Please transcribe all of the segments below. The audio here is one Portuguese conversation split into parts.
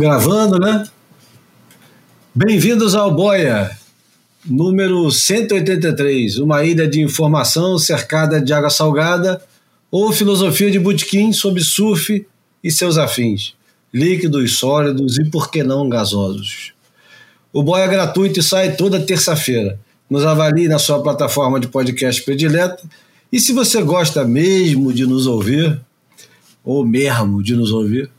Gravando, né? Bem-vindos ao Boia, número 183, uma ilha de informação cercada de água salgada ou filosofia de botequim sobre surf e seus afins, líquidos, sólidos e, por que não, gasosos. O Boia é gratuito e sai toda terça-feira. Nos avalie na sua plataforma de podcast predileta e se você gosta mesmo de nos ouvir, ou mesmo de nos ouvir,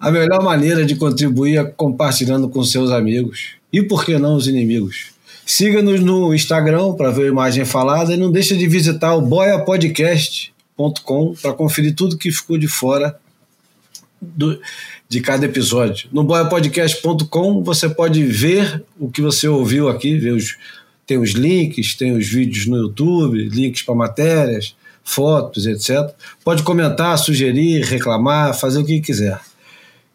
a melhor maneira de contribuir é compartilhando com seus amigos e, por que não, os inimigos. Siga-nos no Instagram para ver a imagem falada e não deixe de visitar o boiapodcast.com para conferir tudo que ficou de fora do, de cada episódio. No boiapodcast.com você pode ver o que você ouviu aqui, ver os, tem os links, tem os vídeos no YouTube, links para matérias, fotos, etc. Pode comentar, sugerir, reclamar, fazer o que quiser.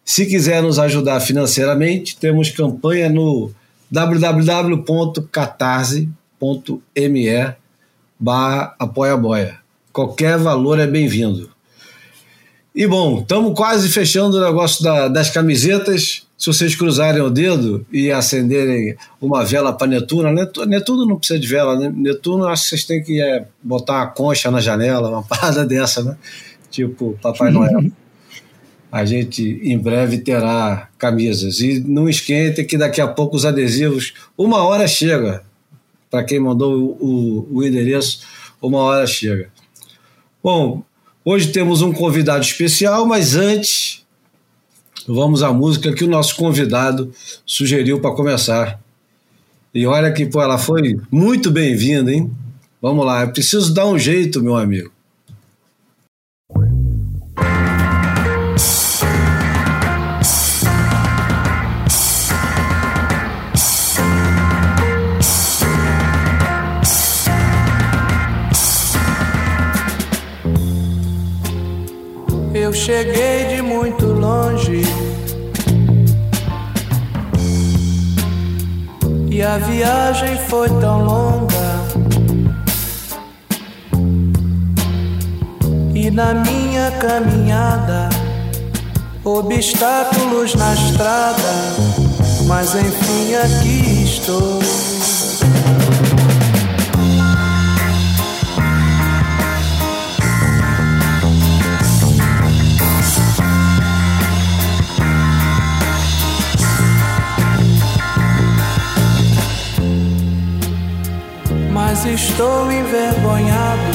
Se quiser nos ajudar financeiramente, temos campanha no www.catarse.me barra Qualquer valor é bem-vindo. E bom, estamos quase fechando o negócio da, das camisetas. Se vocês cruzarem o dedo e acenderem uma vela para Netuno, Netuno não precisa de vela, né? Netuno acho que vocês têm que é, botar uma concha na janela, uma parada dessa, né? Tipo Papai Noel a gente em breve terá camisas. E não esquente que daqui a pouco os adesivos, uma hora chega. Para quem mandou o, o, endereço, uma hora chega. Bom, hoje temos um convidado especial, mas antes vamos à música que o nosso convidado sugeriu para começar. E olha que pô, ela foi muito bem-vinda, hein? Vamos lá, eu preciso dar um jeito, meu amigo. Cheguei de muito longe e a viagem foi tão longa. E na minha caminhada, obstáculos na estrada, mas enfim aqui estou. Mas estou envergonhado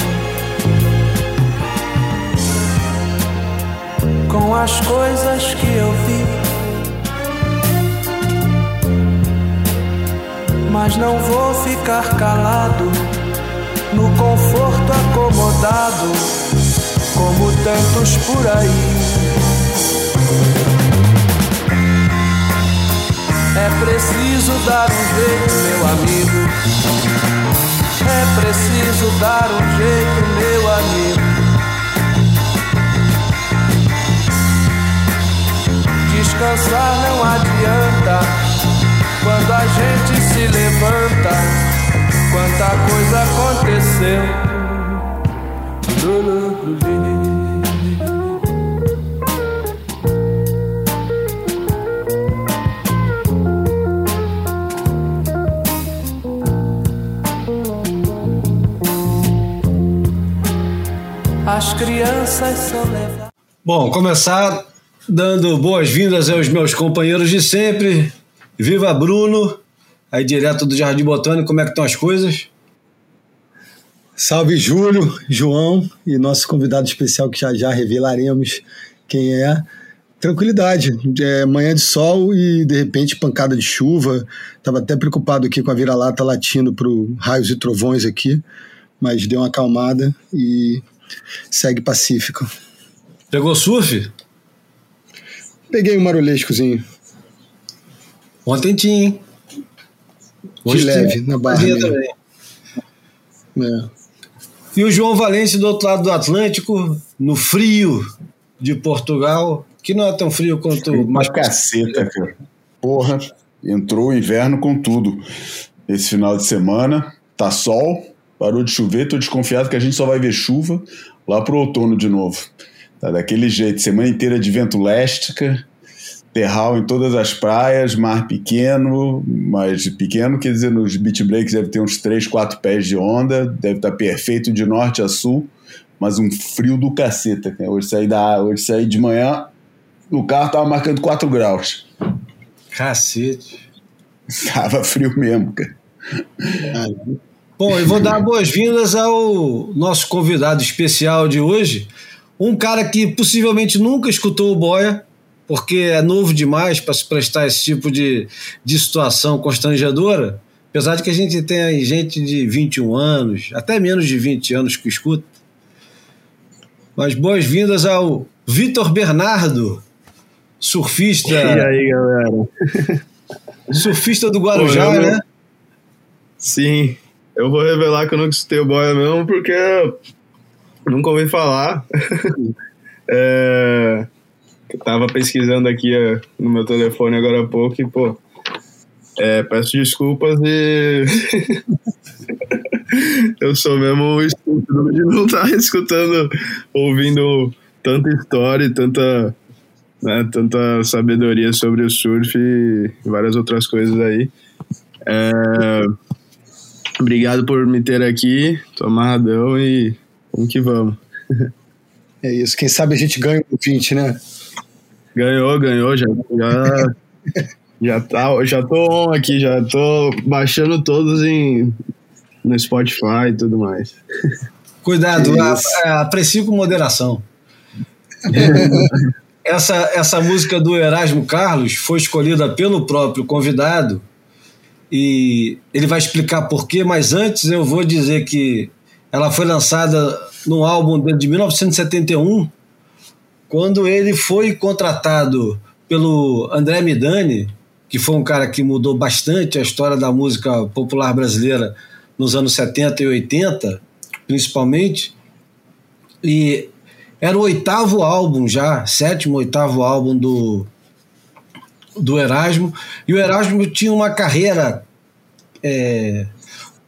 com as coisas que eu vi. Mas não vou ficar calado no conforto acomodado, como tantos por aí. É preciso dar um jeito, meu amigo. É preciso dar um jeito, meu amigo. Descansar não adianta quando a gente se levanta. Quanta coisa aconteceu. As crianças são levadas. Bom, começar dando boas-vindas aos meus companheiros de sempre. Viva Bruno, aí direto do Jardim Botânico, como é que estão as coisas? Salve Júlio, João e nosso convidado especial que já já revelaremos quem é. Tranquilidade, é manhã de sol e de repente pancada de chuva. Estava até preocupado aqui com a vira-lata latindo para raios e trovões aqui, mas deu uma acalmada e segue pacífico. Pegou surf? Peguei um marulescozinho. Ontem tinha, hein? Hoje De leve, na barra. Também. É. E o João Valente do outro lado do Atlântico, no frio de Portugal, que não é tão frio quanto. Uma caceta, cara. Porra, entrou o inverno com tudo. Esse final de semana, tá sol, parou de chover, tô desconfiado que a gente só vai ver chuva lá pro outono de novo. Tá daquele jeito, semana inteira de vento leste, terral em todas as praias, mar pequeno, mas pequeno quer dizer, nos beach breaks deve ter uns 3, 4 pés de onda, deve estar perfeito de norte a sul, mas um frio do caceta. Né? Hoje saí, da, hoje saí de manhã, no carro tava marcando 4 graus. Cacete. Tava frio mesmo, cara. Bom, e vou dar boas-vindas ao nosso convidado especial de hoje, um cara que possivelmente nunca escutou o Boia, porque é novo demais para se prestar esse tipo de, de situação constrangedora, apesar de que a gente tem gente de 21 anos, até menos de 20 anos que escuta. Mas boas-vindas ao Vitor Bernardo, surfista. E aí, galera? Surfista do Guarujá, Pô, eu... né? Sim, eu vou revelar que eu nunca escutei o boia mesmo, porque nunca ouvi falar. é, tava pesquisando aqui uh, no meu telefone agora há pouco e, pô, é, peço desculpas e. eu sou mesmo estúpido de não estar tá escutando, ouvindo tanta história e tanta, né, tanta sabedoria sobre o surf e várias outras coisas aí. É, obrigado por me ter aqui, tô amarradão e vamos que vamos. É isso, quem sabe a gente ganha um 20, né? Ganhou, ganhou, já, já, já, tá, já tô on aqui, já tô baixando todos em, no Spotify e tudo mais. Cuidado, aprecie com moderação. essa, essa música do Erasmo Carlos foi escolhida pelo próprio convidado e ele vai explicar por quê, mas antes eu vou dizer que ela foi lançada no álbum de 1971 quando ele foi contratado pelo André Midani, que foi um cara que mudou bastante a história da música popular brasileira nos anos 70 e 80, principalmente, e era o oitavo álbum já, sétimo, oitavo álbum do, do Erasmo, e o Erasmo tinha uma carreira é,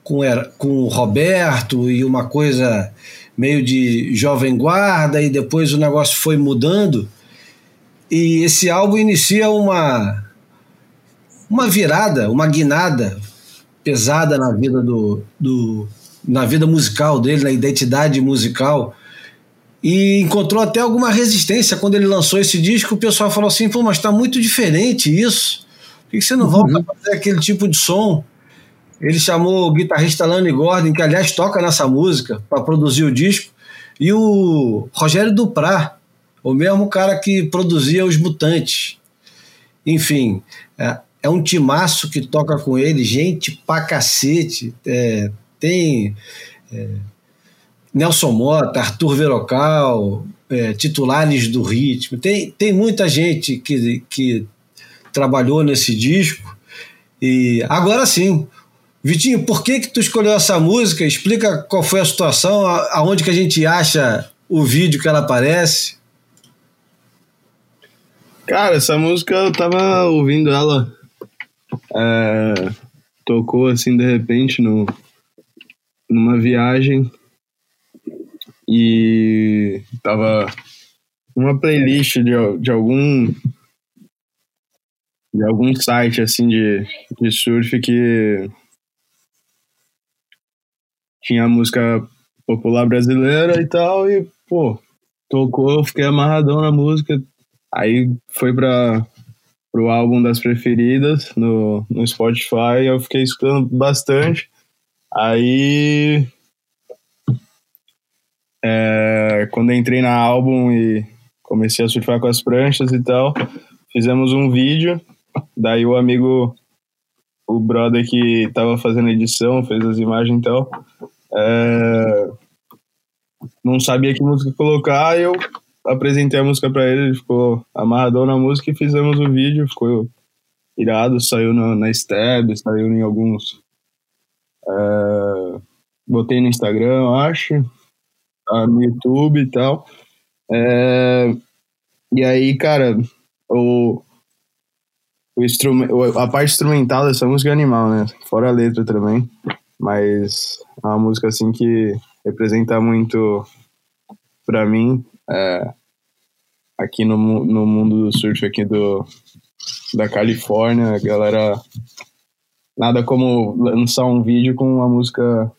com, com o Roberto e uma coisa meio de jovem guarda e depois o negócio foi mudando. E esse álbum inicia uma uma virada, uma guinada pesada na vida do, do na vida musical dele, na identidade musical e encontrou até alguma resistência quando ele lançou esse disco. O pessoal falou assim: pô, mas está muito diferente isso. Por que você não volta uhum. a fazer aquele tipo de som? Ele chamou o guitarrista Lane Gordon, que aliás toca nessa música, para produzir o disco, e o Rogério Duprá, o mesmo cara que produzia Os Mutantes. Enfim, é, é um timaço que toca com ele, gente pra cacete. É, tem é, Nelson Mota, Arthur Verocal, é, titulares do ritmo. Tem, tem muita gente que, que trabalhou nesse disco. E agora sim, Vitinho, por que que tu escolheu essa música? Explica qual foi a situação, aonde que a gente acha o vídeo que ela aparece. Cara, essa música eu tava ouvindo ela, é, tocou assim de repente no, numa viagem e tava uma playlist de, de algum de algum site assim de, de surf que tinha música popular brasileira e tal, e, pô, tocou, fiquei amarradão na música. Aí foi para pro álbum das preferidas no, no Spotify, eu fiquei escutando bastante. Aí é, quando entrei na álbum e comecei a surfar com as pranchas e tal, fizemos um vídeo. Daí o amigo o brother que tava fazendo edição, fez as imagens e tal. É... Não sabia que música colocar, eu apresentei a música para ele, ele ficou amarradão na música e fizemos o vídeo, ficou irado, saiu na, na Stab, saiu em alguns. É... Botei no Instagram, acho, no YouTube e tal. É... E aí, cara, o o a parte instrumental dessa música é animal, né? Fora a letra também. Mas é uma música assim que representa muito para mim é, aqui no, no mundo do surf aqui do, da Califórnia, a galera nada como lançar um vídeo com uma música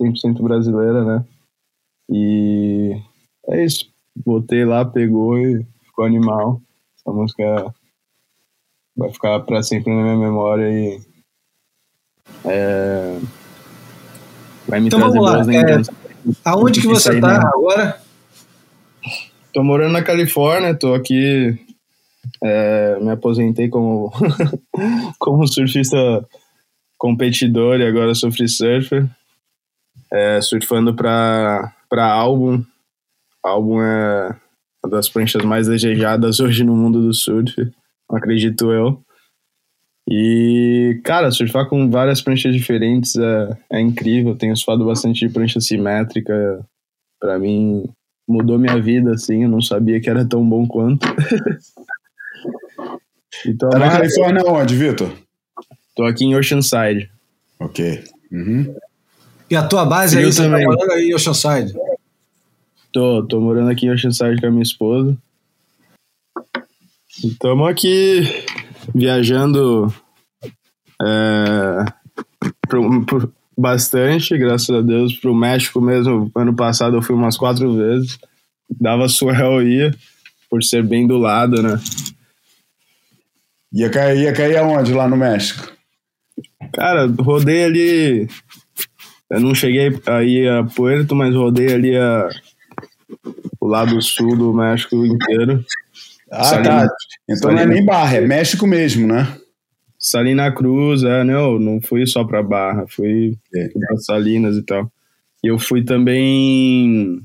100% brasileira, né? E é isso. Botei lá, pegou e ficou animal. Essa música vai ficar para sempre na minha memória e é, vai me então, trazer boas lembranças. É, aonde que você tá agora? Tô morando na Califórnia, tô aqui é, me aposentei como como surfista competidor e agora sou free surfer. É, surfando para álbum. Álbum é uma das pranchas mais desejadas hoje no mundo do surf, acredito eu. E, cara, surfar com várias pranchas diferentes é, é incrível. Tenho surfado bastante de prancha simétrica. Para mim, mudou minha vida, assim. Eu não sabia que era tão bom quanto. então, tá na Califórnia onde, Vitor? Tô aqui em Oceanside. Ok. Uhum. E a tua base aí, você tá morando aí em Oceanside? Tô, tô morando aqui em Oceanside com a minha esposa. Estamos aqui viajando é, pro, pro, bastante, graças a Deus. Pro México mesmo, ano passado eu fui umas quatro vezes. Dava surreal ia, por ser bem do lado, né? Ia cair, ia cair aonde lá no México? Cara, rodei ali. Eu não cheguei aí a Puerto, mas rodei ali a, o lado sul do México inteiro. Ah, Salina, tá. Então Salina, não é nem Barra, é México mesmo, né? Salina Cruz, é, não, não fui só pra Barra, fui é. pra Salinas e tal. E eu fui também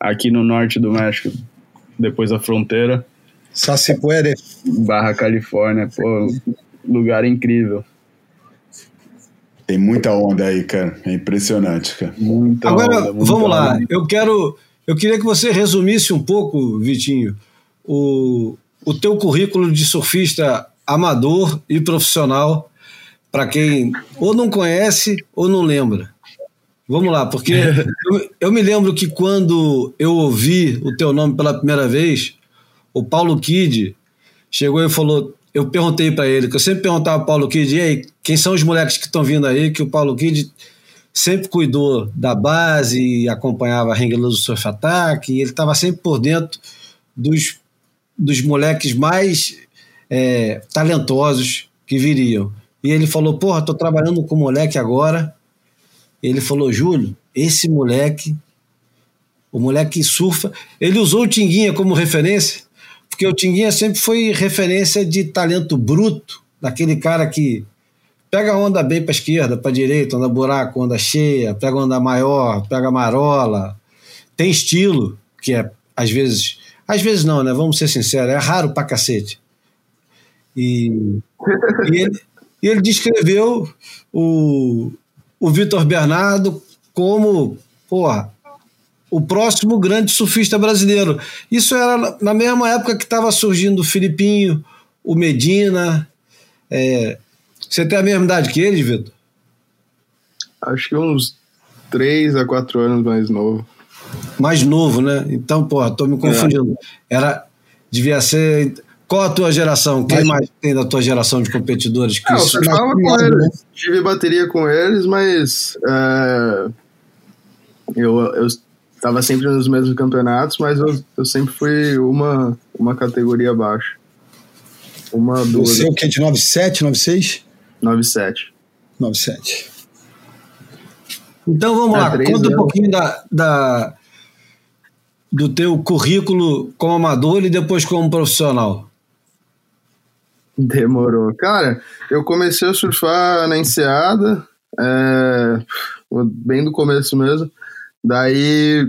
aqui no norte do México, depois da fronteira. Sacipuere. Barra Califórnia, pô, lugar incrível. Tem muita onda aí, cara. É impressionante, cara. Muita Agora, onda, vamos lá. Onda. Eu quero. Eu queria que você resumisse um pouco, Vitinho, o, o teu currículo de surfista amador e profissional para quem ou não conhece ou não lembra. Vamos lá, porque eu, eu, me lembro que quando eu ouvi o teu nome pela primeira vez, o Paulo Kid chegou e falou: eu perguntei para ele, que eu sempre perguntava ao Paulo Kid, e aí, quem são os moleques que estão vindo aí? Que o Paulo Kid sempre cuidou da base, acompanhava a Rengeloso Surf Attack, e ele estava sempre por dentro dos, dos moleques mais é, talentosos que viriam. E ele falou: Porra, tô trabalhando com moleque agora. Ele falou: Júlio, esse moleque, o moleque surfa. Ele usou o Tinguinha como referência porque o Tinguinha sempre foi referência de talento bruto, daquele cara que pega a onda bem para esquerda, para direita, onda buraco, onda cheia, pega onda maior, pega marola. Tem estilo, que é às vezes, às vezes não, né? Vamos ser sinceros, é raro pra cacete. E, e, ele, ele descreveu o, o Vitor Bernardo como, porra, o próximo grande surfista brasileiro. Isso era na mesma época que estava surgindo o Filipinho, o Medina. É... Você tem a mesma idade que eles, Vitor? Acho que uns 3 a 4 anos mais novo. Mais novo, né? Então, porra, tô me confundindo. É. Era. Devia ser. Qual a tua geração? Quem mas... mais tem da tua geração de competidores? Que é, eu surfava com eles. Tive bateria com eles, mas. É... Eu, eu estava sempre nos mesmos campeonatos, mas eu, eu sempre fui uma, uma categoria abaixo. Uma, duas. Você é o que? De 97, 96? 97. 97. Então vamos é, lá, conta anos. um pouquinho da, da, do teu currículo como amador e depois como profissional. Demorou. Cara, eu comecei a surfar na enseada, é, bem do começo mesmo. Daí,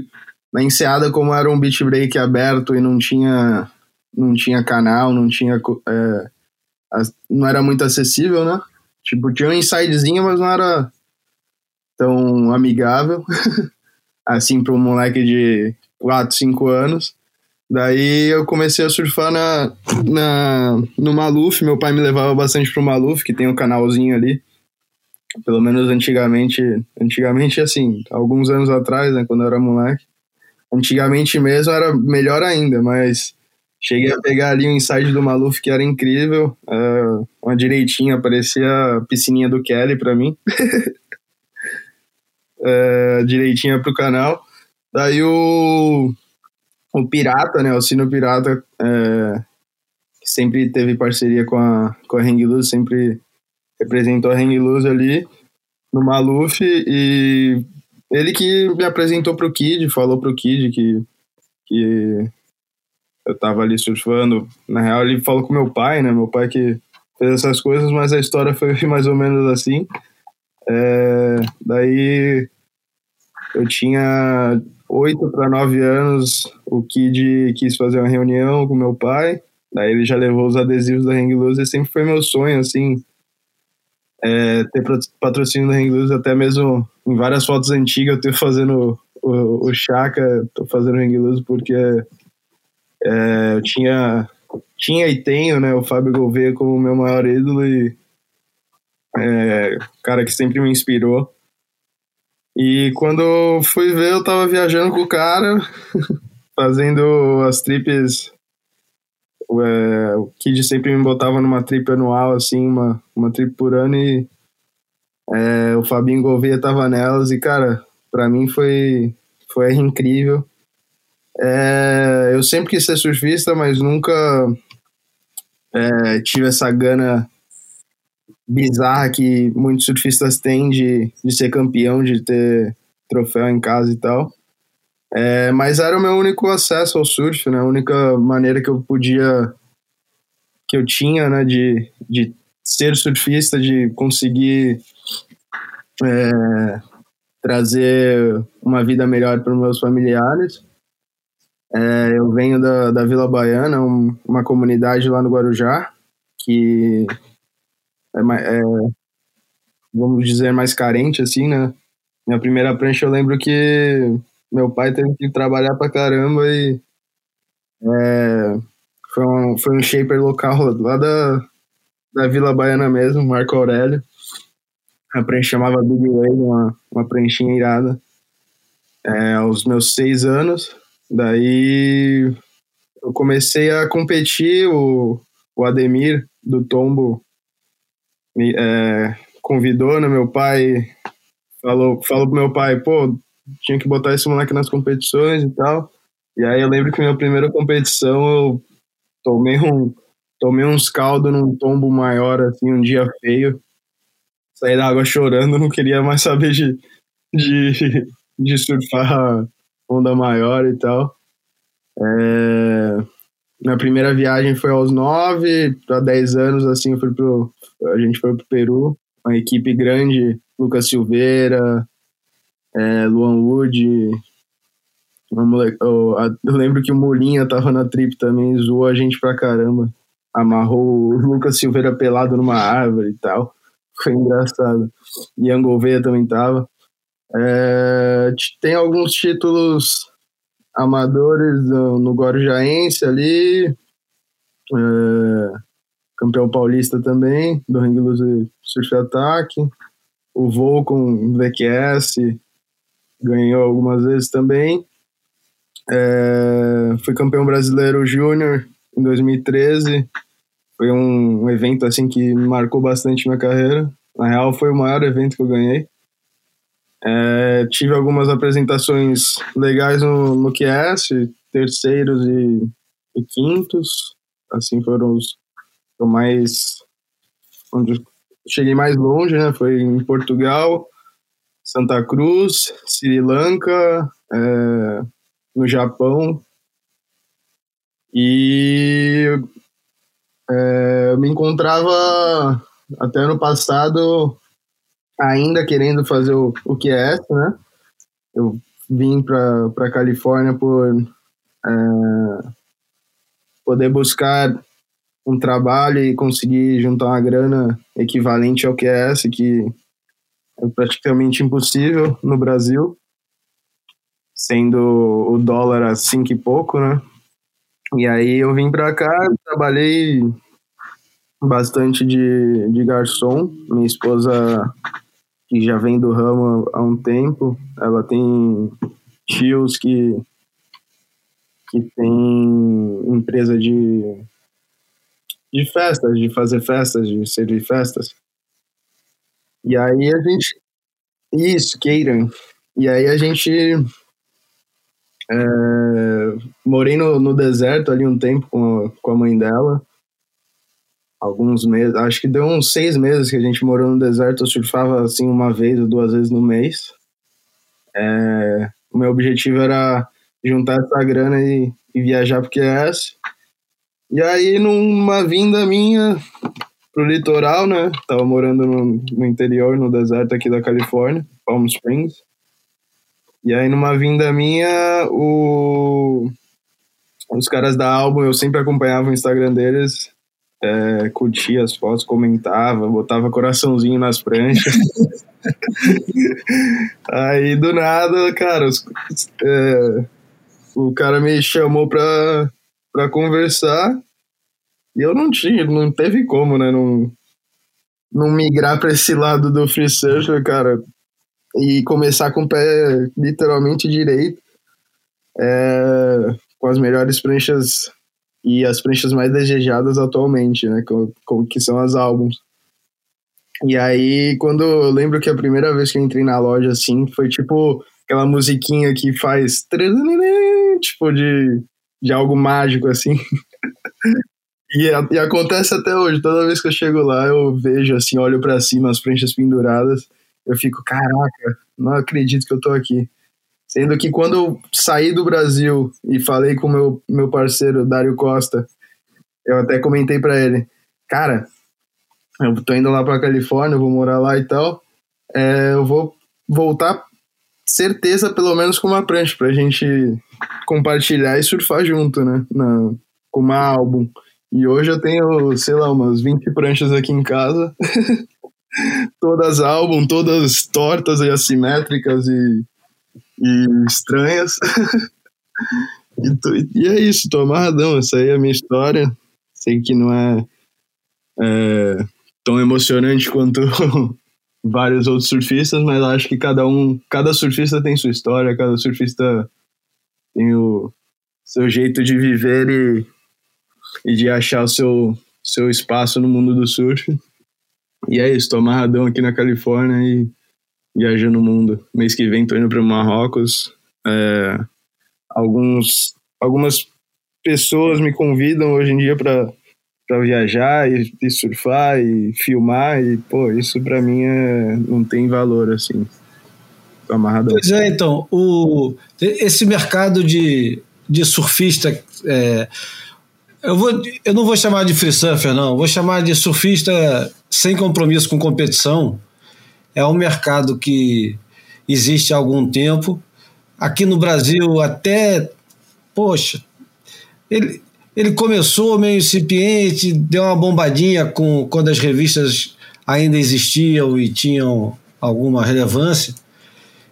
na enseada, como era um beat break aberto e não tinha, não tinha canal, não tinha. É, não era muito acessível, né? Tipo, tinha um insidezinho, mas não era tão amigável. assim, para um moleque de 4, 5 anos. Daí eu comecei a surfar na, na, no Maluf. Meu pai me levava bastante pro Maluf, que tem um canalzinho ali. Pelo menos antigamente, antigamente assim, alguns anos atrás, né, quando eu era moleque. Antigamente mesmo era melhor ainda, mas Cheguei a pegar ali o inside do Maluf, que era incrível. Uh, uma direitinha, parecia a piscininha do Kelly pra mim. uh, direitinha pro canal. Daí o, o Pirata, né? O Sino Pirata, uh, sempre teve parceria com a, com a Hang Luz, sempre representou a Hang Luz ali no Maluf. E ele que me apresentou pro Kid, falou pro Kid que, que eu tava ali surfando. Na real, ele falou com meu pai, né? Meu pai que fez essas coisas, mas a história foi mais ou menos assim. É, daí eu tinha oito para nove anos, o Kid quis fazer uma reunião com meu pai, daí ele já levou os adesivos da Hang Loose e sempre foi meu sonho, assim, é, ter patrocínio da Hang até mesmo em várias fotos antigas eu tô fazendo o, o Chaka, tô fazendo Hang porque é, eu tinha, tinha e tenho né, o Fábio Gouveia como meu maior ídolo e é, cara que sempre me inspirou. E quando fui ver, eu tava viajando com o cara, fazendo as trips. É, o Kid sempre me botava numa trip anual, assim, uma, uma trip por ano, e é, o Fabinho Gouveia tava nelas, e cara, pra mim foi, foi incrível. É, eu sempre quis ser surfista, mas nunca é, tive essa gana bizarra que muitos surfistas têm de, de ser campeão, de ter troféu em casa e tal. É, mas era o meu único acesso ao surf, né? A única maneira que eu podia, que eu tinha, né, de, de ser surfista, de conseguir é, trazer uma vida melhor para os meus familiares. É, eu venho da, da Vila Baiana, um, uma comunidade lá no Guarujá, que é, é, vamos dizer, mais carente, assim, né? Minha primeira prancha eu lembro que meu pai teve que trabalhar pra caramba e é, foi, um, foi um shaper local lá da, da Vila Baiana mesmo, Marco Aurélio. A prancha chamava Big Wave, uma, uma pranchinha irada. É, aos meus seis anos, daí eu comecei a competir, o, o Ademir do Tombo me, é, convidou, né? Meu pai falou, falou pro meu pai, pô, tinha que botar esse moleque nas competições e tal. E aí eu lembro que minha primeira competição eu tomei um tomei uns caldos num tombo maior assim, um dia feio. Saí da água chorando, não queria mais saber de, de, de surfar onda maior e tal. É, minha primeira viagem foi aos 9 para 10 anos, assim, eu fui pro, a gente foi pro Peru, uma equipe grande, Lucas Silveira, é, Luan Wood, moleque, eu, eu, lembro que o Molinha tava na trip também, zoou a gente pra caramba. Amarrou o Lucas Silveira pelado numa árvore e tal. Foi engraçado. Ian Gouveia também tava. É, tem alguns títulos amadores no, no Guarujaense ali. É, campeão paulista também, do Hang Loose Surf Attack. O Voo com VQS ganhou algumas vezes também. É, fui campeão brasileiro júnior em 2013. Foi um, um, evento assim que marcou bastante minha carreira. Na real, foi o maior evento que eu ganhei. É, tive algumas apresentações legais no, no QS, terceiros e, e quintos. Assim foram os, mais onde cheguei mais longe, né? Foi em Portugal, Santa Cruz, Sri Lanka, é, no Japão e é, eu me encontrava até ano passado ainda querendo fazer o, o QS, né? Eu vim para Califórnia por é, poder buscar um trabalho e conseguir juntar uma grana equivalente ao QS, que é praticamente impossível no Brasil, sendo o dólar a cinco e pouco, né? E aí eu vim para cá, trabalhei bastante de, de garçom. Minha esposa, que já vem do ramo há um tempo, ela tem tios que que tem empresa de, de festas, de fazer festas, de servir festas. E aí a gente. Isso, queiram. E aí a gente. É, morei no, no deserto ali um tempo com com a mãe dela. Alguns meses, acho que deu uns seis meses que a gente morou no deserto. Eu surfava assim uma vez ou duas vezes no mês. É, o meu objetivo era juntar essa grana e, e viajar pro QS. E aí, numa vinda minha pro litoral, né? Tava morando no, no interior, no deserto aqui da Califórnia, Palm Springs. E aí, numa vinda minha, o... os caras da álbum, eu sempre acompanhava o Instagram deles, é, curtia as fotos, comentava, botava coraçãozinho nas pranchas. aí, do nada, cara, os, é, o cara me chamou pra, pra conversar e eu não tinha, não teve como, né? Não, não migrar pra esse lado do free surfer, cara, e começar com o pé literalmente direito, é, com as melhores pranchas e as pranchas mais desejadas atualmente, né? Com, com, que são as álbuns. E aí, quando eu lembro que a primeira vez que eu entrei na loja, assim, foi tipo aquela musiquinha que faz tipo de, de algo mágico, assim. e, e, acontece até hoje, toda vez que eu chego lá, eu vejo assim, olho para cima, as pranchas penduradas, eu fico, caraca, não acredito que eu tô aqui. Sendo que quando eu saí do Brasil e falei com meu meu parceiro Dário Costa, eu até comentei para ele, cara, eu tô indo lá pra Califórnia, eu vou morar lá e tal, é, eu vou voltar certeza, pelo menos com uma prancha, pra gente compartilhar e surfar junto, né? Na, com uma álbum. E hoje eu tenho, sei lá, umas 20 pranchas aqui em casa. todas álbum, todas tortas e assimétricas e, e estranhas. e, tô, e, é isso, tô amarradão. Essa aí é a minha história. Sei que não é, é tão emocionante quanto vários outros surfistas, mas acho que cada um, cada surfista tem sua história, cada surfista tem o seu jeito de viver e, e de achar o seu, seu espaço no mundo do surf. E é isso, tô amarradão aqui na Califórnia e viajando o mundo. Mês que vem tô indo para Marrocos. É, alguns, algumas pessoas me convidam hoje em dia para para viajar e, e, surfar e filmar e pô isso para mim é, não tem valor assim tô amarrado pois é então o esse mercado de, de surfista é, eu vou eu não vou chamar de free surfer não vou chamar de surfista sem compromisso com competição é um mercado que existe há algum tempo aqui no Brasil até poxa ele ele começou meio incipiente, deu uma bombadinha com, quando as revistas ainda existiam e tinham alguma relevância.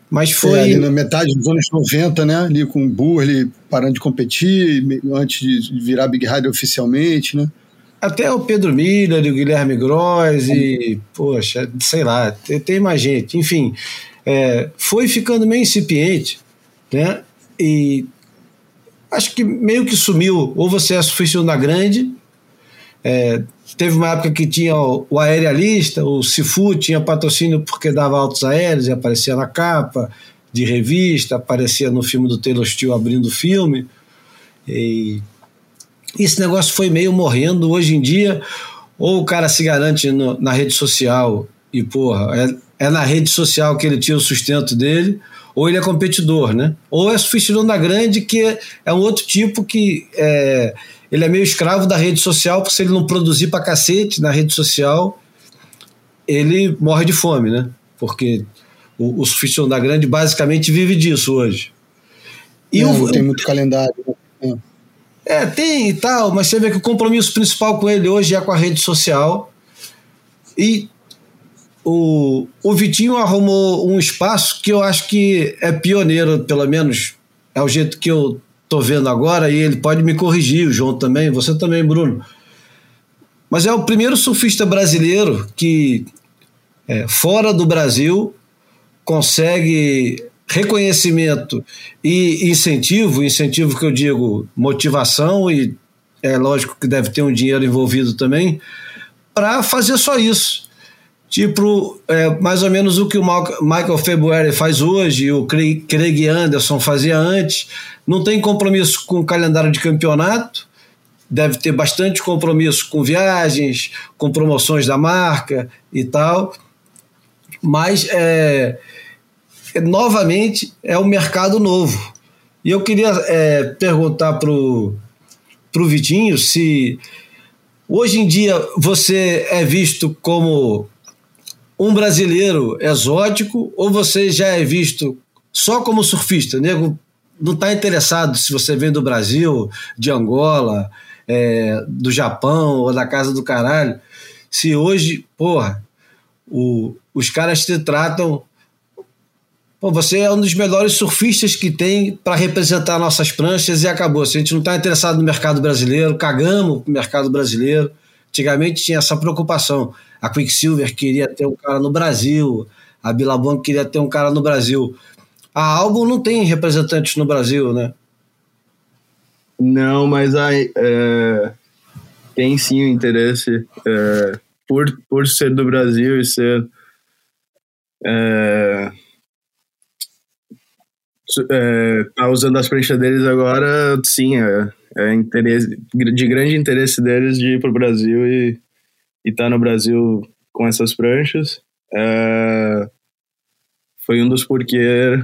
Mas é, foi. É, na metade dos anos 90, né? Ali com o Burley parando de competir, antes de virar Big Rider oficialmente, né? Até o Pedro Miller e o Guilherme Gross e, poxa, sei lá, tem, mais gente. Enfim, é, foi ficando meio incipiente, né? E acho que meio que sumiu. Ou você é surfista na grande, é, teve uma época que tinha o, o aerialista, o Cifu tinha patrocínio porque dava altos aéreos e aparecia na capa de revista, aparecia no filme do Taylor Steele abrindo o filme. E esse negócio foi meio morrendo. Hoje em dia, ou o cara se garante no, na rede social e, porra, é, é na rede social que ele tinha o sustento dele, ou ele é competidor, né? Ou é surfista da grande, que é um outro tipo que é, ele é meio escravo da rede social, porque se ele não produzir pra cacete na rede social, ele morre de fome, né? Porque o, o surfista da grande basicamente vive disso hoje. E não, o, tem muito calendário. Né? É, tem e tal, mas você vê que o compromisso principal com ele hoje é com a rede social. E o, o Vitinho arrumou um espaço que eu acho que é pioneiro, pelo menos é o jeito que eu tô vendo agora, e ele pode me corrigir, o João também, você também, Bruno. Mas é o primeiro surfista brasileiro que, é, fora do Brasil, consegue reconhecimento e incentivo, incentivo que eu digo motivação e é lógico que deve ter um dinheiro envolvido também, para fazer só isso. Tipo, é, mais ou menos o que o Michael February faz hoje, o Craig Anderson fazia antes. Não tem compromisso com o calendário de campeonato, deve ter bastante compromisso com viagens, com promoções da marca e tal. Mas, é, é novamente, é um mercado novo. E eu queria é, perguntar para o Vitinho se hoje em dia você é visto como um brasileiro exótico ou você já é visto só como surfista? Nego não está interessado se você vem do Brasil, de Angola, é, do Japão ou da casa do caralho. Se hoje, porra, o, os caras te tratam. Pô, você é um dos melhores surfistas que tem para representar nossas pranchas e acabou. Se a gente não está interessado no mercado brasileiro, cagamos no mercado brasileiro. Antigamente tinha essa preocupação. A Quicksilver queria ter um cara no Brasil, a Billabong queria ter um cara no Brasil. A Album não tem representantes no Brasil, né? Não, mas aí, é, tem sim o interesse é, por, por ser do Brasil e ser é, é, tá usando as pranchas deles agora, sim, é, é interesse, de grande interesse deles de ir pro Brasil e estar tá no Brasil com essas pranchas. É, foi um dos porquês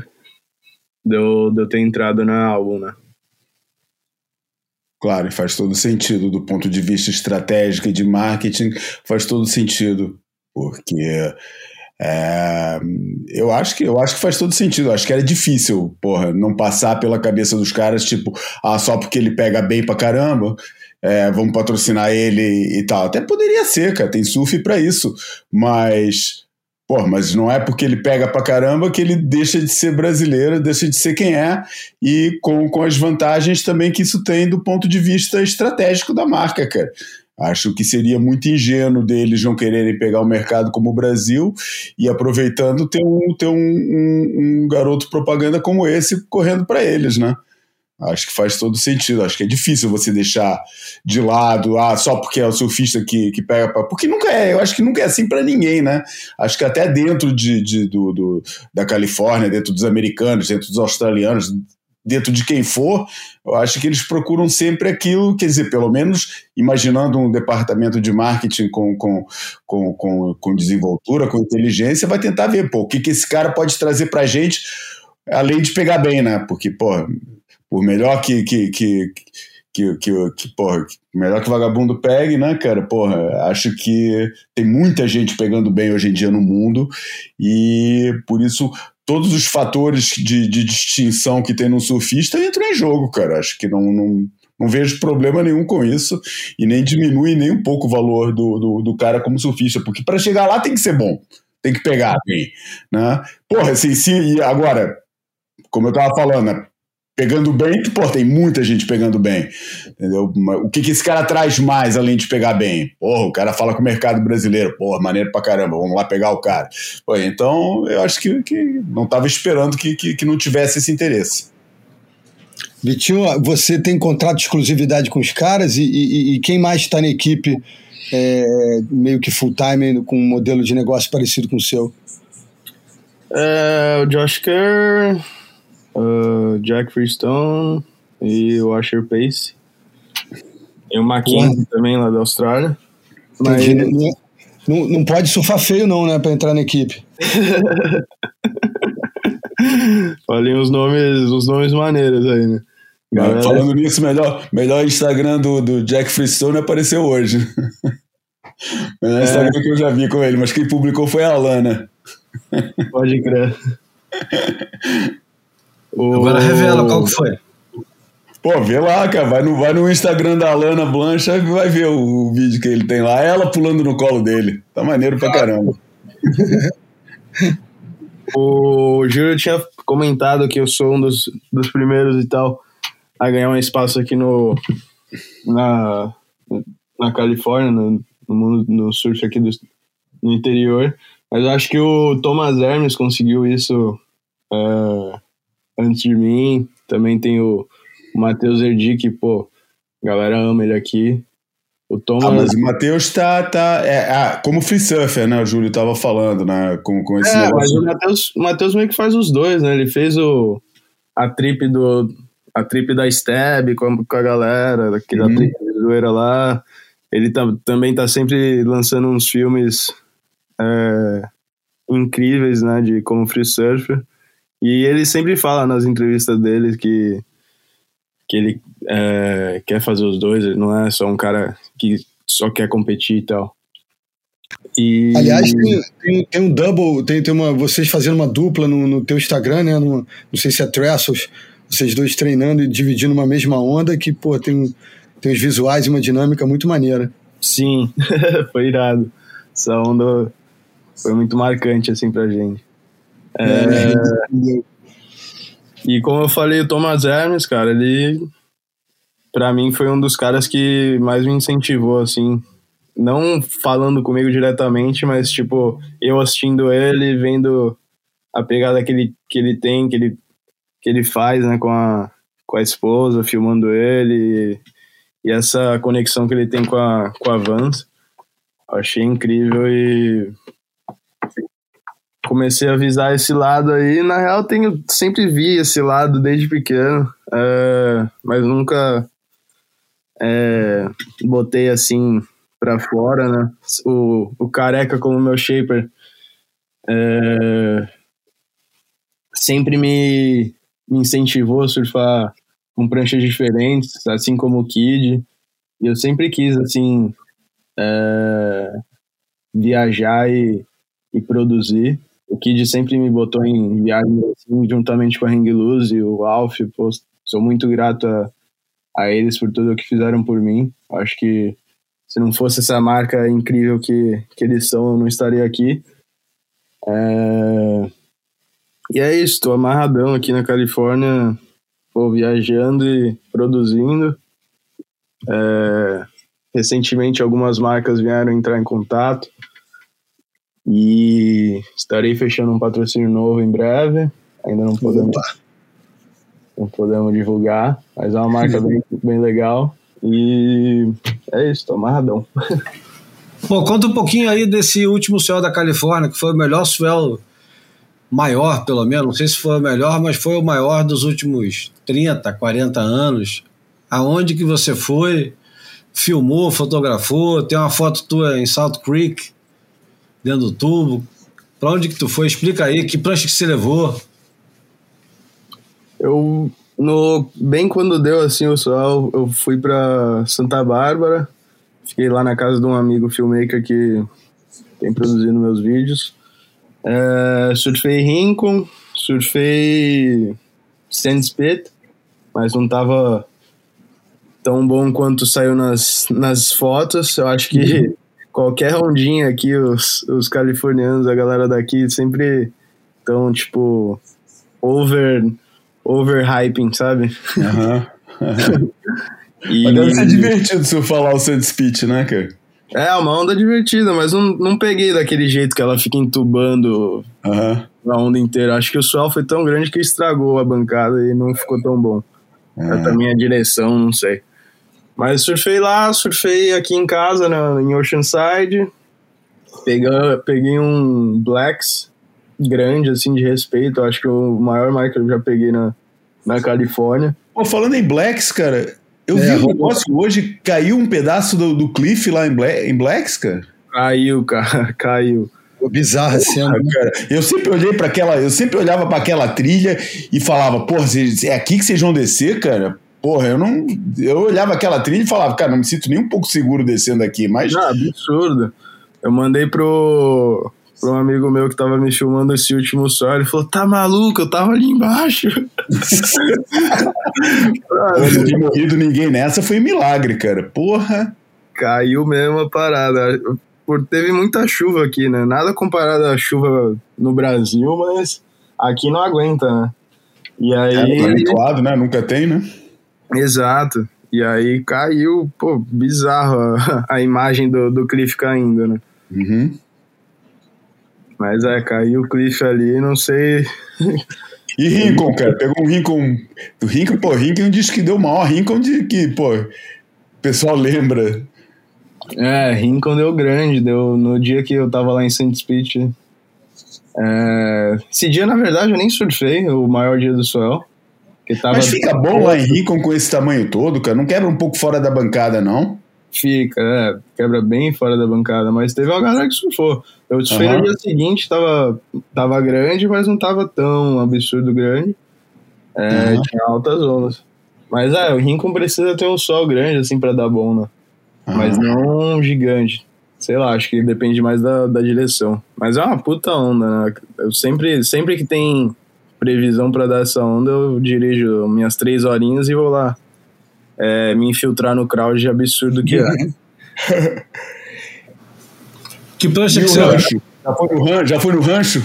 de eu, de eu ter entrado na álbum, né? Claro, faz todo sentido do ponto de vista estratégico e de marketing, faz todo sentido, porque é, eu acho que eu acho que faz todo sentido. Eu acho que era difícil, porra, não passar pela cabeça dos caras, tipo, ah, só porque ele pega bem pra caramba, é, vamos patrocinar ele e tal. Até poderia ser, cara, tem surf para isso, mas Pô, mas não é porque ele pega pra caramba que ele deixa de ser brasileiro, deixa de ser quem é, e com, com as vantagens também que isso tem do ponto de vista estratégico da marca, cara. Acho que seria muito ingênuo deles não quererem pegar o um mercado como o Brasil e aproveitando ter um, ter um, um, um garoto propaganda como esse correndo para eles, né? Acho que faz todo sentido. Acho que é difícil você deixar de lado, ah, só porque é o surfista que, que pega. Pra... Porque nunca é, eu acho que nunca é assim para ninguém, né? Acho que até dentro de, de do, do, da Califórnia, dentro dos americanos, dentro dos australianos, dentro de quem for, eu acho que eles procuram sempre aquilo, quer dizer, pelo menos imaginando um departamento de marketing com, com, com, com, com desenvoltura, com inteligência, vai tentar ver, pô, o que, que esse cara pode trazer pra gente, além de pegar bem, né? Porque, pô por melhor que, que, que, que, que, que, porra, melhor que vagabundo pegue, né, cara? Porra, acho que tem muita gente pegando bem hoje em dia no mundo e por isso todos os fatores de, de distinção que tem no surfista entram em jogo, cara. Acho que não, não, não vejo problema nenhum com isso e nem diminui nem um pouco o valor do, do, do cara como surfista, porque para chegar lá tem que ser bom, tem que pegar bem, né? Porra, assim, se, agora, como eu tava falando, né? Pegando bem, que, pô, tem muita gente pegando bem, entendeu? O que, que esse cara traz mais além de pegar bem? Porra, o cara fala com o mercado brasileiro, porra, maneiro pra caramba, vamos lá pegar o cara. Pô, então, eu acho que, que não estava esperando que, que, que não tivesse esse interesse. Vitinho, você tem contrato de exclusividade com os caras e, e, e quem mais está na equipe é, meio que full time com um modelo de negócio parecido com o seu? É, o Josh Kerr, uh, Jack Freestone e o Asher Pace. E o Mackenzie também lá da Austrália. Mas... Não, não pode surfar feio não, né, pra entrar na equipe. Falei uns nomes, uns nomes maneiros aí, né? Galera... Falando nisso, melhor, melhor Instagram do, do Jack Freestone apareceu hoje. melhor é. Instagram que eu já vi com ele, mas quem publicou foi a Alana. Pode crer. O... Agora revela qual que foi. Pô, vê lá, cara. Vai no, vai no Instagram da Lana Blancha e vai ver o, o, vídeo que ele tem lá. Ela pulando no colo dele. Tá maneiro pra caramba. o Júlio tinha comentado que eu sou um dos, dos primeiros e tal a ganhar um espaço aqui no na, na Califórnia, no, no, mundo, no surf aqui do, no interior. Mas eu acho que o Thomas Hermes conseguiu isso uh, antes de mim. Também tem o, Matheus Erdi, que, pô, a galera ama ele aqui. O Thomas... Ah, mas o Matheus tá. tá é, ah, como free surfer, né? O Júlio tava falando, né? Com, com esse é, negócio. mas o Matheus, o Matheus meio que faz os dois, né? Ele fez o, a trip do. A trip da Stab com a, com a galera, daquela Uhum. trip zoeira lá. Ele tá, também tá sempre lançando uns filmes é, incríveis, né? De como free surfer. E ele sempre fala nas entrevistas dele que, que ele é, quer fazer os dois, ele não é só um cara que só quer competir e tal. E, Aliás, tem, tem, tem um double, tem, tem uma, vocês fazendo uma dupla no, no teu Instagram, né? No, não sei se é Trestles, vocês dois treinando e dividindo uma mesma onda, que, pô, tem, tem uns visuais e uma dinâmica muito maneira. Sim, foi irado. Essa onda foi muito marcante, assim, pra gente. É, E como eu falei, o Thomas Hermes, cara, ele pra mim foi um dos caras que mais me incentivou, assim. Não falando comigo diretamente, mas tipo, eu assistindo ele, vendo a pegada que ele, que ele tem, que ele, que ele faz, né, com a, com a esposa, filmando ele, e essa conexão que ele tem com a, com a Vans. Achei incrível e comecei a visar esse lado aí. Na real, tenho, sempre vi esse lado desde pequeno, é, mas nunca é, botei assim pra fora, né? O, o careca como meu shaper é, sempre me, me incentivou a surfar com pranchas diferentes, assim como o Kid. E eu sempre quis, assim, é, viajar e, e produzir. O Kid sempre me botou em viagens assim, juntamente com a Hang Loose e o Alf. Pô, sou muito grato a, a eles por tudo o que fizeram por mim. Acho que se não fosse essa marca incrível que, que eles são, eu não estaria aqui. É... E é isso, tô amarradão aqui na Califórnia, pô, viajando e produzindo. É... Recentemente algumas marcas vieram entrar em contato e estarei fechando um patrocínio novo em breve. Ainda não podemos, Opa. não podemos divulgar, mas é uma marca bem, bem legal. E é isso, tô amarradão. Bom, conta um pouquinho aí desse último swell da Califórnia, que foi o melhor swell maior, pelo menos. Não sei se foi o melhor, mas foi o maior dos últimos 30, 40 anos. Aonde que você foi? Filmou, fotografou? Tem uma foto tua em Salt Creek, dentro do tubo. Pra onde que tu foi? Explica aí, que prancha que você levou? Eu, no, bem quando deu assim o sol, eu fui pra Santa Bárbara, fiquei lá na casa de um amigo filmmaker que tem produzido meus vídeos. É, surfei Rincon, surfei Sandspit, mas não tava tão bom quanto saiu nas, nas fotos. Eu acho que qualquer ondinha aqui, os, os californianos, a galera daqui sempre estão, tipo, over overhyping, sabe? Aham. E Mas deve ser divertido se eu falar o Sand Speech, né, cara? é uma onda divertida, mas não, não peguei daquele jeito que ela fica entubando a onda inteira. Acho que o swell foi tão grande que estragou a bancada e não ficou tão bom. Ah. Até a minha direção, não sei. Mas surfei lá, surfei aqui em casa, na, em Oceanside. Pega, peguei um Blacks grande, assim, de respeito. Acho que o maior mar que eu já peguei na, na Califórnia. Pô, falando em Blacks, cara, eu É, vi um negócio hoje, caiu um pedaço do, do cliff lá em, Bla em Blacks, cara. Caiu, cara, caiu. Bizarra a cena. Ah, cara, eu sempre olhei para aquela, eu sempre olhava para aquela trilha e falava, porra, é aqui que vocês vão descer, cara? Porra, eu não, eu olhava aquela trilha e falava, cara, não me sinto nem um pouco seguro descendo aqui, mas Não, absurdo. Eu mandei pro, pro um amigo meu que tava me filmando esse último sol. Ele falou: tá maluco? Eu tava ali embaixo. eu não tinha morrido ninguém nessa, foi um milagre, cara. Porra. Caiu mesmo a parada. Por, teve muita chuva aqui, né? Nada comparado à chuva no Brasil, mas aqui não aguenta, né? E É, aí. habituado, né? Nunca tem, né? Exato. E aí caiu, pô, bizarro a, a imagem do, do Cliff caindo, né? Uhum. Mas é, caiu o Cliff ali, não sei. E Rincon, cara, pegou um Rincon. O Rincon, pô, Rincon disse que deu o maior Rincon de que, pô, o pessoal lembra. É, Rincon deu grande, deu no dia que eu tava lá em Saint Speech. É, esse dia, na verdade, eu nem surfei, o maior dia do Suel. Tava- Mas fica bom lá em Rincon com esse tamanho todo, cara. Não quebra um pouco fora da bancada, não? Fica, é, quebra bem fora da bancada, mas teve uma galera que surfou. Eu Aham. no dia seguinte, tava, tava grande, mas não tava tão absurdo grande. É, Aham. Tinha altas ondas. Mas é, o Rincon precisa ter um sol grande, assim, pra dar bom, né? Mas Ah. não um gigante. Sei lá, acho que depende mais da, da direção. Mas é uma puta onda, né? Eu sempre, sempre que tem previsão pra dar essa onda, eu dirijo minhas três horinhas e vou lá é, me infiltrar no crowd absurdo que é. Que prancha E que você rancho? Já foi no rancho? Já foi no rancho?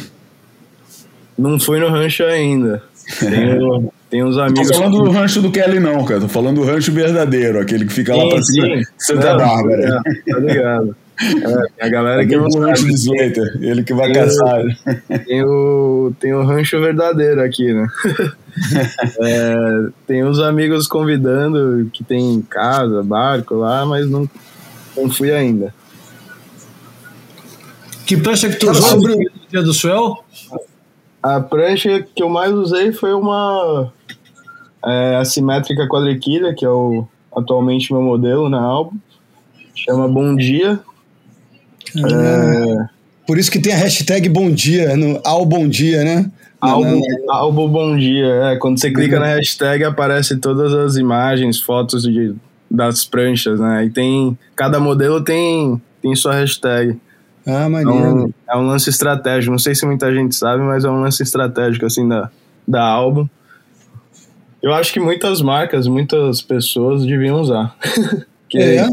Não fui no rancho ainda. Tenho, tenho uns Tô amigos. falando do rancho do Kelly, não, cara. Tô falando do rancho verdadeiro, aquele que fica lá pra Sim, cima. sim. Santa Não, Bárbara. Tá ligado? É, a galera que Aquele não do rancho de Slater, ele que vai caçar. Tem o, tem o rancho verdadeiro aqui, né? É, tem uns amigos convidando que tem casa, barco lá, mas não, não fui ainda. Que prancha que tu usou sobre no dia do Suel? A prancha que eu mais usei foi uma é, assimétrica quadriquilha, que é o atualmente meu modelo na álbum. Chama Bom Dia. É, Por isso que tem a hashtag Bom Dia, no, ao Bom Dia, né? álbum, álbum Bom Dia. É, quando você clica na hashtag, aparece todas as imagens, fotos de, das pranchas, né? E tem. Cada modelo tem, tem sua hashtag. Ah, É maneiro. um, é um lance estratégico. Não sei se muita gente sabe, mas é um lance estratégico, assim, da, da álbum. Eu acho que muitas marcas, muitas pessoas deviam usar. que É.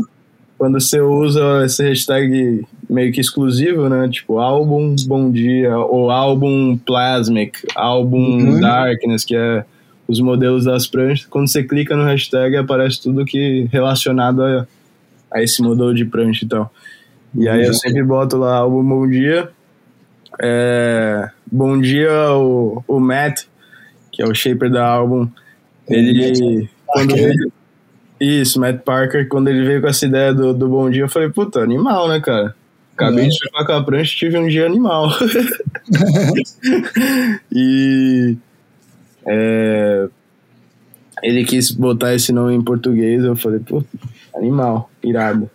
quando você usa esse hashtag meio que exclusivo, né? Tipo, álbum Bom Dia, ou álbum Plasmic, álbum Uhum. Darkness, que é os modelos das pranchas. Quando você clica no hashtag, aparece tudo que relacionado a, a esse modelo de prancha e tal. E aí eu sempre boto lá álbum Bom Dia. É, bom Dia, o, o Matt, que é o shaper da álbum, ele. Quando veio, isso, Matt Parker, quando ele veio com essa ideia do, do Bom Dia, eu falei, puta, animal, né, cara? Acabei É. de surfar com a prancha e tive um dia animal. e. é, ele quis botar esse nome em português, eu falei, pô, animal, irado.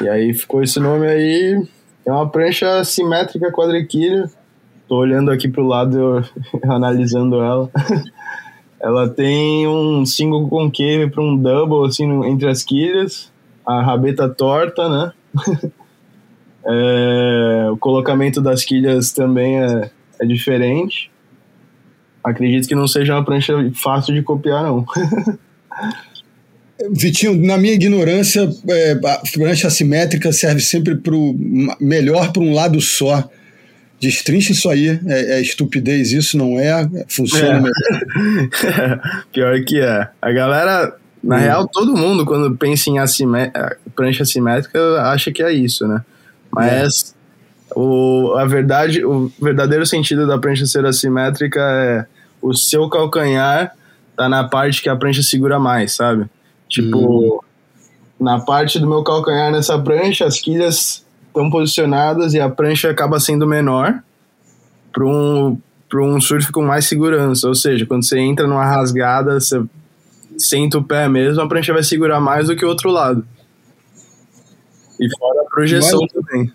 E aí ficou esse nome aí. É uma prancha simétrica quadriquilha. Tô olhando aqui pro lado, eu, analisando ela. ela tem um single concave para um double, assim, entre as quilhas. A rabeta torta, né? É, o colocamento das quilhas também é, é diferente. Acredito que não seja uma prancha fácil de copiar, não. Vitinho, na minha ignorância, é, a prancha assimétrica serve sempre pro, melhor para um lado só. Destrincha isso aí, é, é estupidez, isso não é, funciona É. melhor. Pior que é. A galera, na real, todo mundo, quando pensa em assime- prancha assimétrica, acha que é isso, né? Mas o, a verdade, o verdadeiro sentido da prancha ser assimétrica é o seu calcanhar tá na parte que a prancha segura mais, sabe? Tipo, na parte do meu calcanhar nessa prancha, as quilhas estão posicionadas e a prancha acaba sendo menor para um, pra um surf com mais segurança. Ou seja, quando você entra numa rasgada, você senta o pé mesmo, a prancha vai segurar mais do que o outro lado. E fora a projeção Mas- também.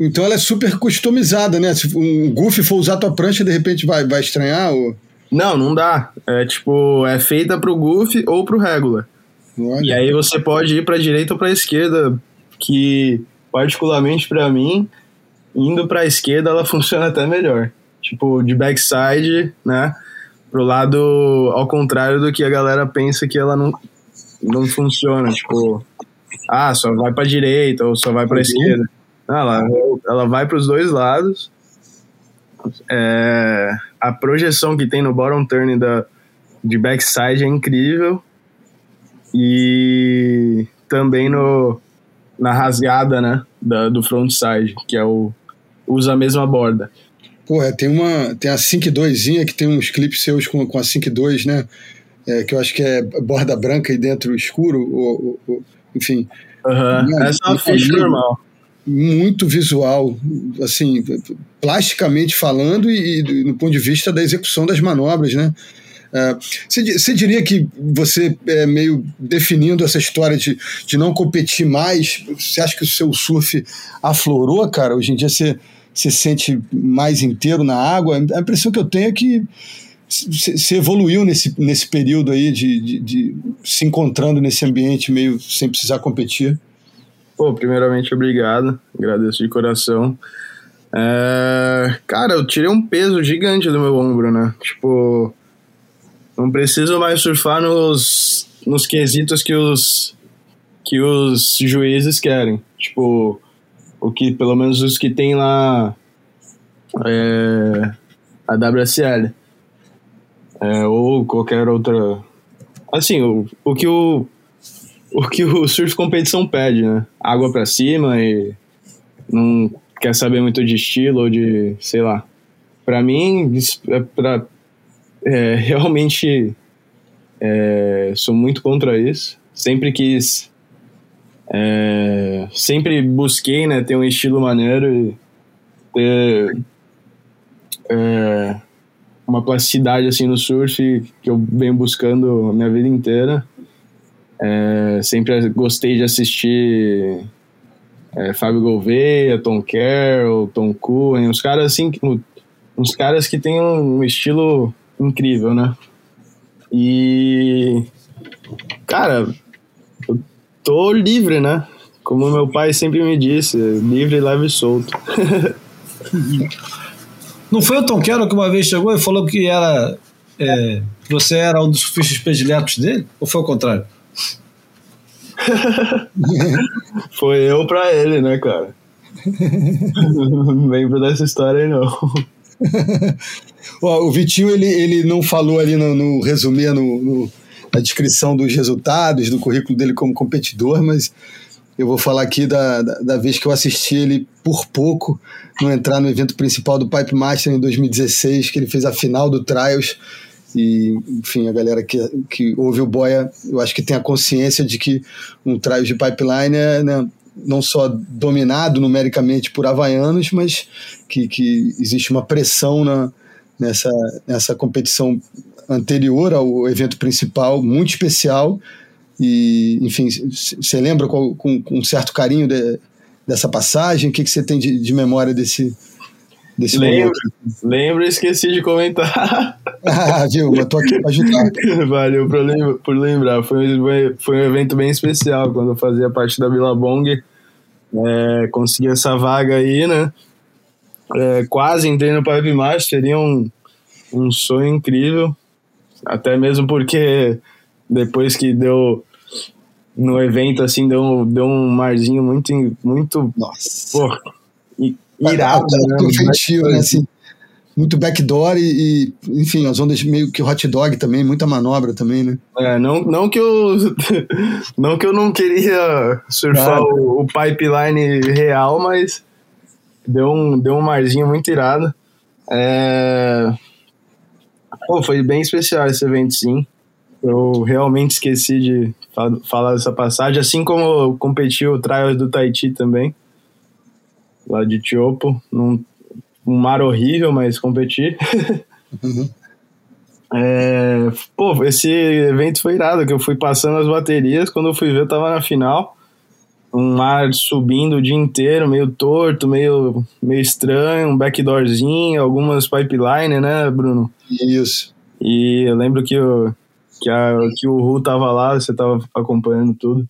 Então ela é super customizada, né? Se um Goofy for usar tua prancha, de repente vai, vai estranhar? Ou... Não, não dá. É tipo, é feita pro Goofy ou pro Regular. Olha. E aí você pode ir pra direita ou pra esquerda, que particularmente pra mim, indo pra esquerda ela funciona até melhor. Tipo, de backside, né? Pro lado ao contrário do que a galera pensa que ela não, não funciona. Tipo, ah, só vai pra direita ou só vai pra Uhum. esquerda. Não, ela, ela vai pros dois lados. É, a projeção que tem no bottom turn da, de backside é incrível. E também no, na rasgada, né? Da, do frontside, que é o. usa a mesma borda. Porra, tem uma. Tem a Sync 2 que tem uns clipes seus com, com a Sync 2, né? É, que eu acho que é borda branca e dentro escuro, enfim. Uhum. Essa é uma ficha normal. Muito visual, assim, plasticamente falando e, e do ponto de vista da execução das manobras, né? Você uh, diria que você, é, meio definindo essa história de, de não competir mais, você acha que o seu surf aflorou, cara? Hoje em dia você se sente mais inteiro na água? A impressão que eu tenho é que você evoluiu nesse, nesse período aí de, de, de, se encontrando nesse ambiente meio sem precisar competir? Pô, primeiramente, obrigado. Agradeço de coração. É, cara, eu tirei um peso gigante do meu ombro, né? Tipo, não preciso mais surfar nos, nos quesitos que os, que os juízes querem. Tipo, o que, pelo menos os que tem lá é, a WSL. É, ou qualquer outra. Assim, o, o que o. O que o surf competição pede, né? Água para cima e não quer saber muito de estilo ou de, sei lá. Para mim, é é, realmente é, sou muito contra isso. Sempre quis. É, sempre busquei né, ter um estilo maneiro e ter é, uma plasticidade assim no surf que eu venho buscando a minha vida inteira. É, sempre gostei de assistir é, Fábio Gouveia, Tom Carroll, Tom Curren, uns caras assim, uns caras que têm um estilo incrível, né? E. Cara, eu tô livre, né? Como meu pai sempre me disse, livre, leve e solto. Não foi o Tom Carroll que uma vez chegou e falou que era. É, você era um dos surfistas prediletos dele? Ou foi o contrário? foi eu pra ele, né, cara? não lembro dessa história aí, não. o Vitinho ele, ele não falou ali no, no resumir, no, no, na descrição dos resultados, do currículo dele como competidor, mas eu vou falar aqui da, da, da, vez que eu assisti ele por pouco no entrar no evento principal do Pipe Master em 2016, que ele fez a final do Trials. E, enfim, a galera que, que ouve o Boia, eu acho que tem a consciência de que um Trials de Pipeline é né, não só dominado numericamente por havaianos, mas que, que existe uma pressão na, nessa, nessa competição anterior ao evento principal, muito especial. E, enfim, você lembra com, com, com, um certo carinho de, dessa passagem? O que, que você tem de, de memória desse, desse lembro, momento? Lembro e esqueci de comentar. ah, viu? Mas tô aqui para ajudar. Valeu por, lembra, por lembrar. Foi, foi um evento bem especial quando eu fazia parte da Vila Bong. É, consegui essa vaga aí, né? É, quase entrei no Pipe Master, seria um, um sonho incrível. Até mesmo porque depois que deu no evento, assim, deu, deu um marzinho muito, muito, Nossa. Pô, irado, né? Feitio, né? Assim, muito backdoor e, e, enfim, as ondas meio que hot dog também, muita manobra também, né? É, não, não que eu não que eu não queria surfar o, o, pipeline real, mas deu um, deu um marzinho muito irado. É... Pô, foi bem especial esse evento, sim. Eu realmente esqueci de falar dessa passagem, assim como competi o Trials do Tahiti também, lá de Tiopo, num um mar horrível, mas competi. Uhum. É, pô, esse evento foi irado, que eu fui passando as baterias, quando eu fui ver eu tava na final, um mar subindo o dia inteiro, meio torto, meio, meio estranho, um backdoorzinho, algumas pipeline, né, Bruno? Isso. E eu lembro que, eu, que, a, que o Ru tava lá, você tava acompanhando tudo.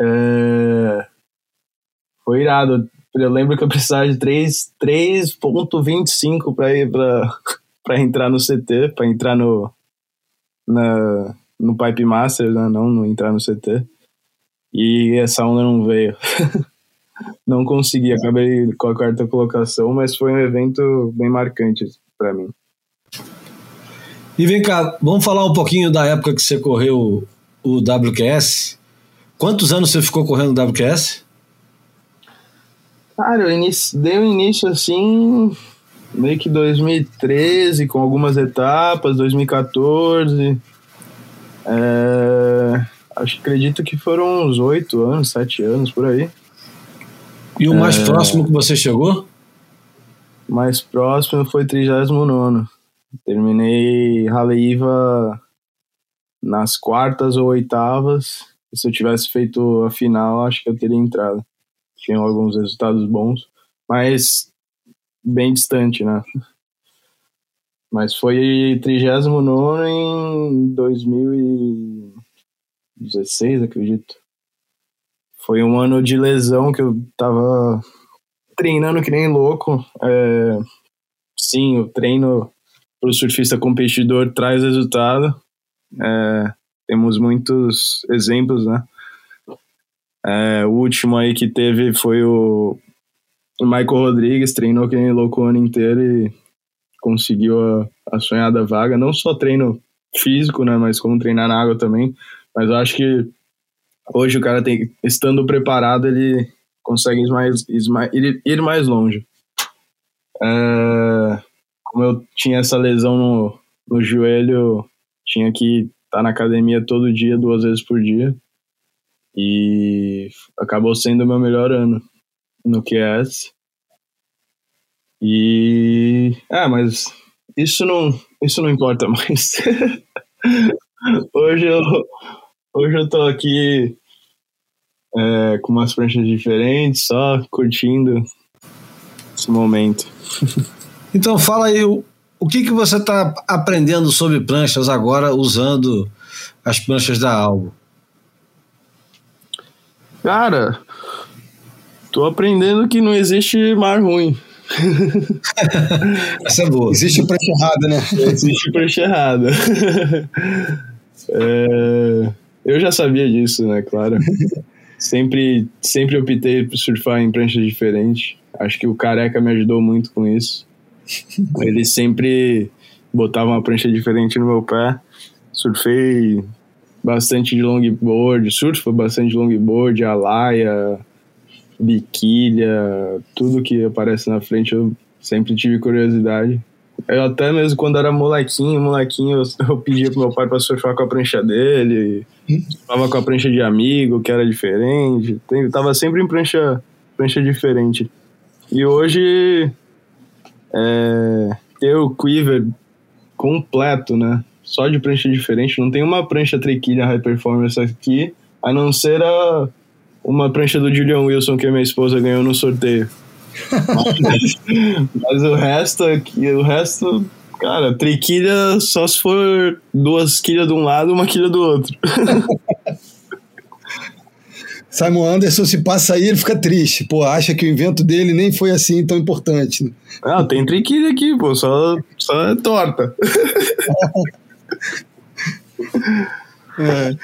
É, foi irado. Eu lembro que eu precisava de 3.25 para ir para entrar no CT, para entrar no na, no Pipe Master, né? não no entrar no CT. E essa onda não veio. não consegui, acabei com a quarta colocação, mas foi um evento bem marcante para mim. E vem cá, vamos falar um pouquinho da época que você correu o WQS. Quantos anos você ficou correndo o WQS? Cara, eu inicio, dei o um início assim meio que 2013, com algumas etapas, 2014. É, acho que acredito que foram uns oito anos, sete anos por aí. E o mais é, próximo que você chegou? Mais próximo foi 39. Terminei Raleiva nas quartas ou oitavas. Se eu tivesse feito a final, acho que eu teria entrado. Tinham alguns resultados bons, mas bem distante, né? Mas foi 39 em 2016, acredito. Foi um ano de lesão que eu tava treinando que nem louco. É, sim, o treino para o surfista competidor traz resultado. É, temos muitos exemplos, né? É, o último aí que teve foi o, Michael Rodrigues, treinou que nem louco o ano inteiro e conseguiu a, a sonhada vaga. Não só treino físico, né? Mas como treinar na água também. Mas eu acho que hoje o cara tem, estando preparado, ele consegue ir mais, ir mais longe. É, como eu tinha essa lesão no, no joelho, tinha que estar tá na academia todo dia, duas vezes por dia. E acabou sendo o meu melhor ano no QS. E. Ah, mas isso não, isso não importa mais. hoje, eu, hoje eu tô aqui é, com umas pranchas diferentes, só curtindo esse momento. Então fala aí, o, o que, que você está aprendendo sobre pranchas agora usando as pranchas da Albo? Cara, tô aprendendo que não existe mar ruim. Essa é boa. Existe prancha errada, né? Existe prancha errada. É, eu já sabia disso, né? Claro. Sempre, sempre optei por surfar em pranchas diferentes. Acho que o Careca me ajudou muito com isso. Ele sempre botava uma prancha diferente no meu pé. Surfei bastante de longboard, surfo bastante de longboard, alaia, biquília, tudo que aparece na frente eu sempre tive curiosidade. Eu até mesmo quando era molequinho, molequinho, eu, eu pedia pro meu pai para surfar com a prancha dele, surfava com a prancha de amigo, que era diferente, tava sempre em prancha, prancha diferente. E hoje é, ter o quiver completo, né? Só de prancha diferente. Não tem uma prancha triquilha high performance aqui, a não ser a, uma prancha do Julian Wilson que a minha esposa ganhou no sorteio. mas, mas o resto aqui, o resto, cara, triquilha só se for duas quilhas de um lado e uma quilha do outro. Simon Anderson, se passa aí, ele fica triste. Pô, acha que o invento dele nem foi assim tão importante. Né? Ah, tem triquilha aqui, pô, só, só é torta. é.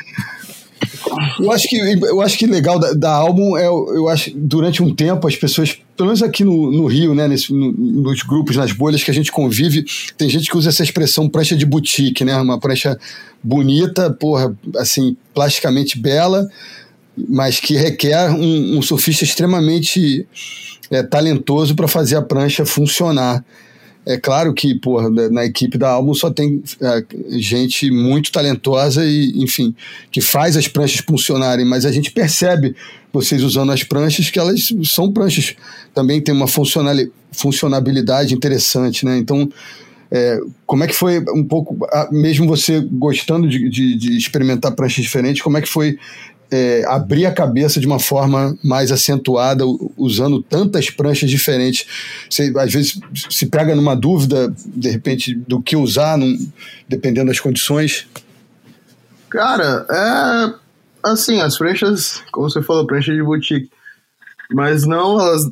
Eu acho que eu acho que legal da, da álbum é eu acho durante um tempo as pessoas pelo menos aqui no, no Rio né nesse, no, nos grupos nas bolhas que a gente convive tem gente que usa essa expressão prancha de boutique né uma prancha bonita porra assim plasticamente bela mas que requer um, um surfista extremamente é, talentoso para fazer a prancha funcionar. É claro que, porra, na equipe da Album só tem é, gente muito talentosa e, enfim, que faz as pranchas funcionarem, mas a gente percebe, vocês usando as pranchas, que elas são pranchas, também tem uma funcionalidade interessante, né? Então, é, como é que foi um pouco, mesmo você gostando de, de, de experimentar pranchas diferentes, como é que foi é, abrir a cabeça de uma forma mais acentuada, usando tantas pranchas diferentes. Você, às vezes, se pega numa dúvida, de repente, do que usar, num, dependendo das condições? Cara, é. Assim, as pranchas, como você falou, prancha de boutique. Mas não, elas.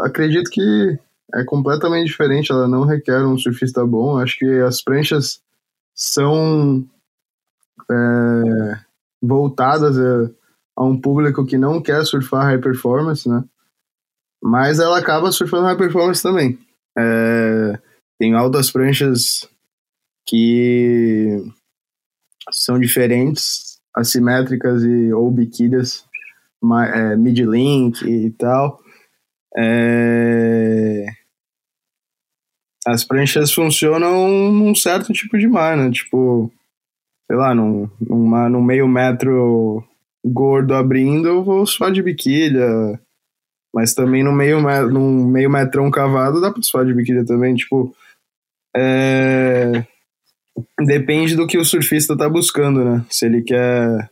Acredito que é completamente diferente, ela não requer um surfista bom. Acho que as pranchas são. É, voltadas a, a, um público que não quer surfar high performance, né? Mas ela acaba surfando high performance também. É, tem altas pranchas que são diferentes, assimétricas e ou biquílias, é, mid-link e tal. É, as pranchas funcionam num certo tipo de mar, né? Tipo, sei lá, num, numa, num meio metro gordo abrindo, eu vou suar de biquília. Mas também no meio, num meio metrão cavado dá pra suar de biquília também. Tipo, é... depende do que o surfista tá buscando, né? Se ele quer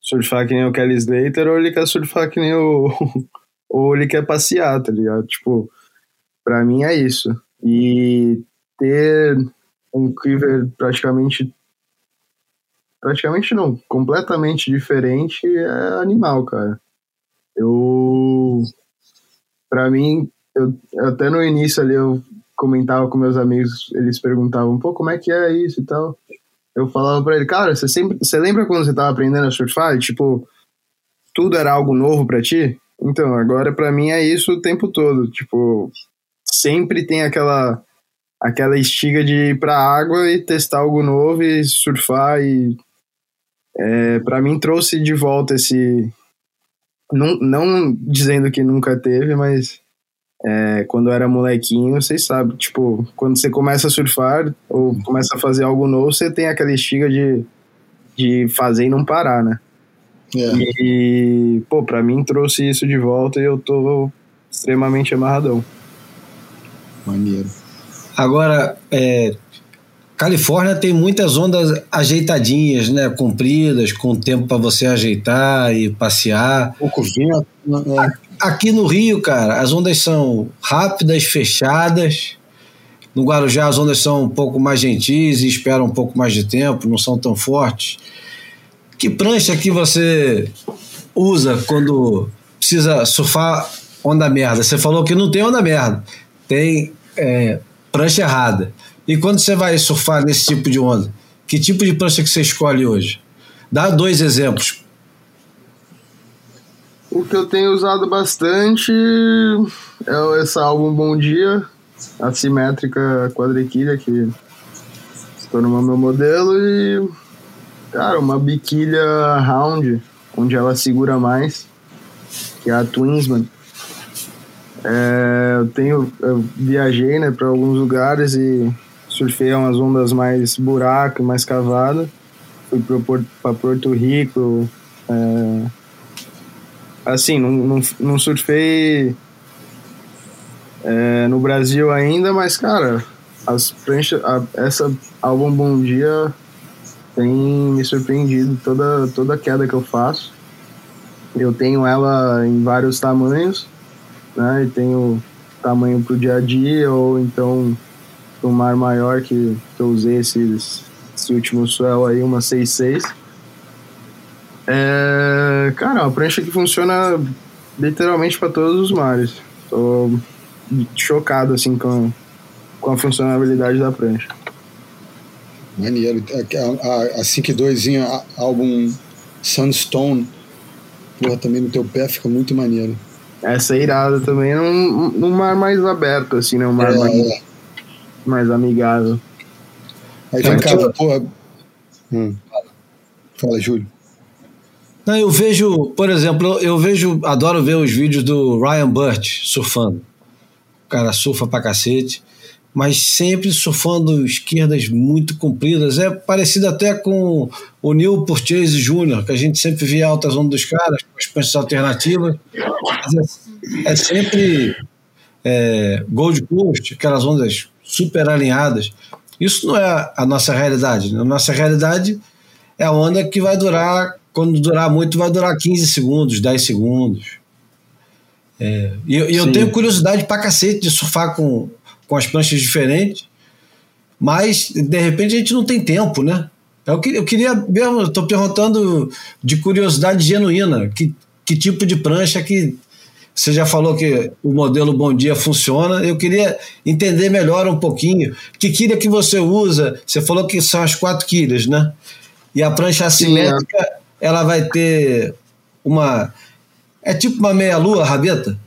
surfar que nem o Kelly Slater ou ele quer surfar que nem o. ou ele quer passear, tá ligado? Tipo, pra mim é isso. E ter um quiver praticamente praticamente não, completamente diferente é animal, cara. Eu para mim, eu até no início ali eu comentava com meus amigos, eles perguntavam, pô, como é que é isso e tal. Eu falava para ele, cara, você sempre, você lembra quando você tava aprendendo a surfar? tipo, tudo era algo novo para ti? Então, agora para mim é isso o tempo todo, tipo, sempre tem aquela aquela estiga de ir pra água e testar algo novo e surfar e é, para mim trouxe de volta esse não, não dizendo que nunca teve, mas é, quando eu era molequinho, vocês sabem, tipo, quando você começa a surfar ou começa a fazer algo novo, você tem aquela estiga de, de fazer e não parar, né? É. E, pô, pra mim trouxe isso de volta e eu tô extremamente amarradão. Maneiro. Agora, é, Califórnia tem muitas ondas ajeitadinhas, né? Compridas, com tempo para você ajeitar e passear. Pouco vento. Né? Aqui no Rio, cara, as ondas são rápidas, fechadas. No Guarujá as ondas são um pouco mais gentis e esperam um pouco mais de tempo, não são tão fortes. Que prancha que você usa quando precisa surfar onda merda? Você falou que não tem onda merda, tem é, prancha errada. E quando você vai surfar nesse tipo de onda, que tipo de prancha que você escolhe hoje? Dá dois exemplos. O que eu tenho usado bastante é essa álbum Bom Dia, assimétrica quadriquilha, que se tornou meu modelo, e, cara, uma biquilha round, onde ela segura mais, que é a Twinsman. É, eu tenho, eu viajei, né, para alguns lugares e surfei umas ondas mais buraco, mais cavada. Fui para Porto Rico. É... Assim, não, não, não surfei é, no Brasil ainda, mas, cara, as pranchas, a, essa álbum Bom Dia tem me surpreendido toda, toda queda que eu faço. Eu tenho ela em vários tamanhos, né? E tenho tamanho pro dia a dia, ou então um mar maior que, que eu usei esse, esse último swell aí, uma 6.6. É, cara, uma prancha que funciona literalmente para todos os mares. Tô chocado assim com, com a funcionalidade da prancha. Maneiro. A, a, a 5.2 álbum Sunstone, porra, também no teu pé fica muito maneiro. Essa é irada também num, num mar mais aberto, assim, né? Um mar é, mais, é mais amigável. Aí vem cá, porra. Hum. Fala, Júlio. Não, eu vejo, por exemplo, eu vejo, adoro ver os vídeos do Ryan Burt surfando. O cara surfa pra cacete, mas sempre surfando esquerdas muito compridas. É parecido até com o Neil Purchase Jr., que a gente sempre via altas ondas dos caras, com as pranchas alternativas. Mas é, é sempre é, Gold Coast, aquelas ondas super alinhadas. Isso não é a nossa realidade. A nossa realidade é a onda que vai durar, quando durar muito, vai durar 15 segundos, 10 segundos. É, e eu, eu tenho curiosidade pra cacete de surfar com, com as pranchas diferentes, mas de repente a gente não tem tempo, né? Eu, eu queria mesmo, estou perguntando de curiosidade genuína, que, que tipo de prancha que você já falou que o modelo Bom Dia funciona. Eu queria entender melhor um pouquinho. Que quilha que você usa? Você falou que são as quatro quilhas, né? E a prancha assimétrica, Sim, é. ela vai ter uma. É tipo uma meia-lua, rabeta?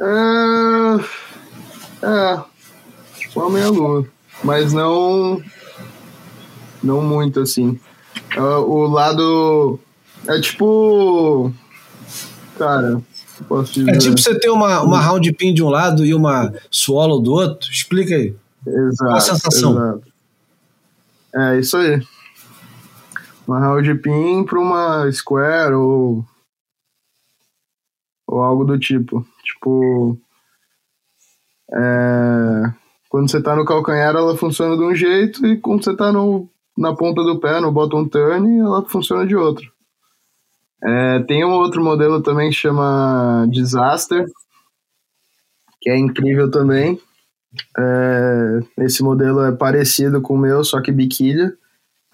É. É. Tipo uma meia-lua. Mas não. Não muito assim. É, o lado. É tipo Cara. É tipo você ter uma, uma round pin de um lado e uma swallow do outro. Explica aí. Exato, Qual a sensação? exato. É isso aí. Uma round pin para uma square ou ou algo do tipo. Tipo, é, quando você tá no calcanhar ela funciona de um jeito e quando você tá no, na ponta do pé, no bottom turn, ela funciona de outro. É, tem um outro modelo também que chama Disaster, que é incrível também. É, esse modelo é parecido com o meu, só que biquília,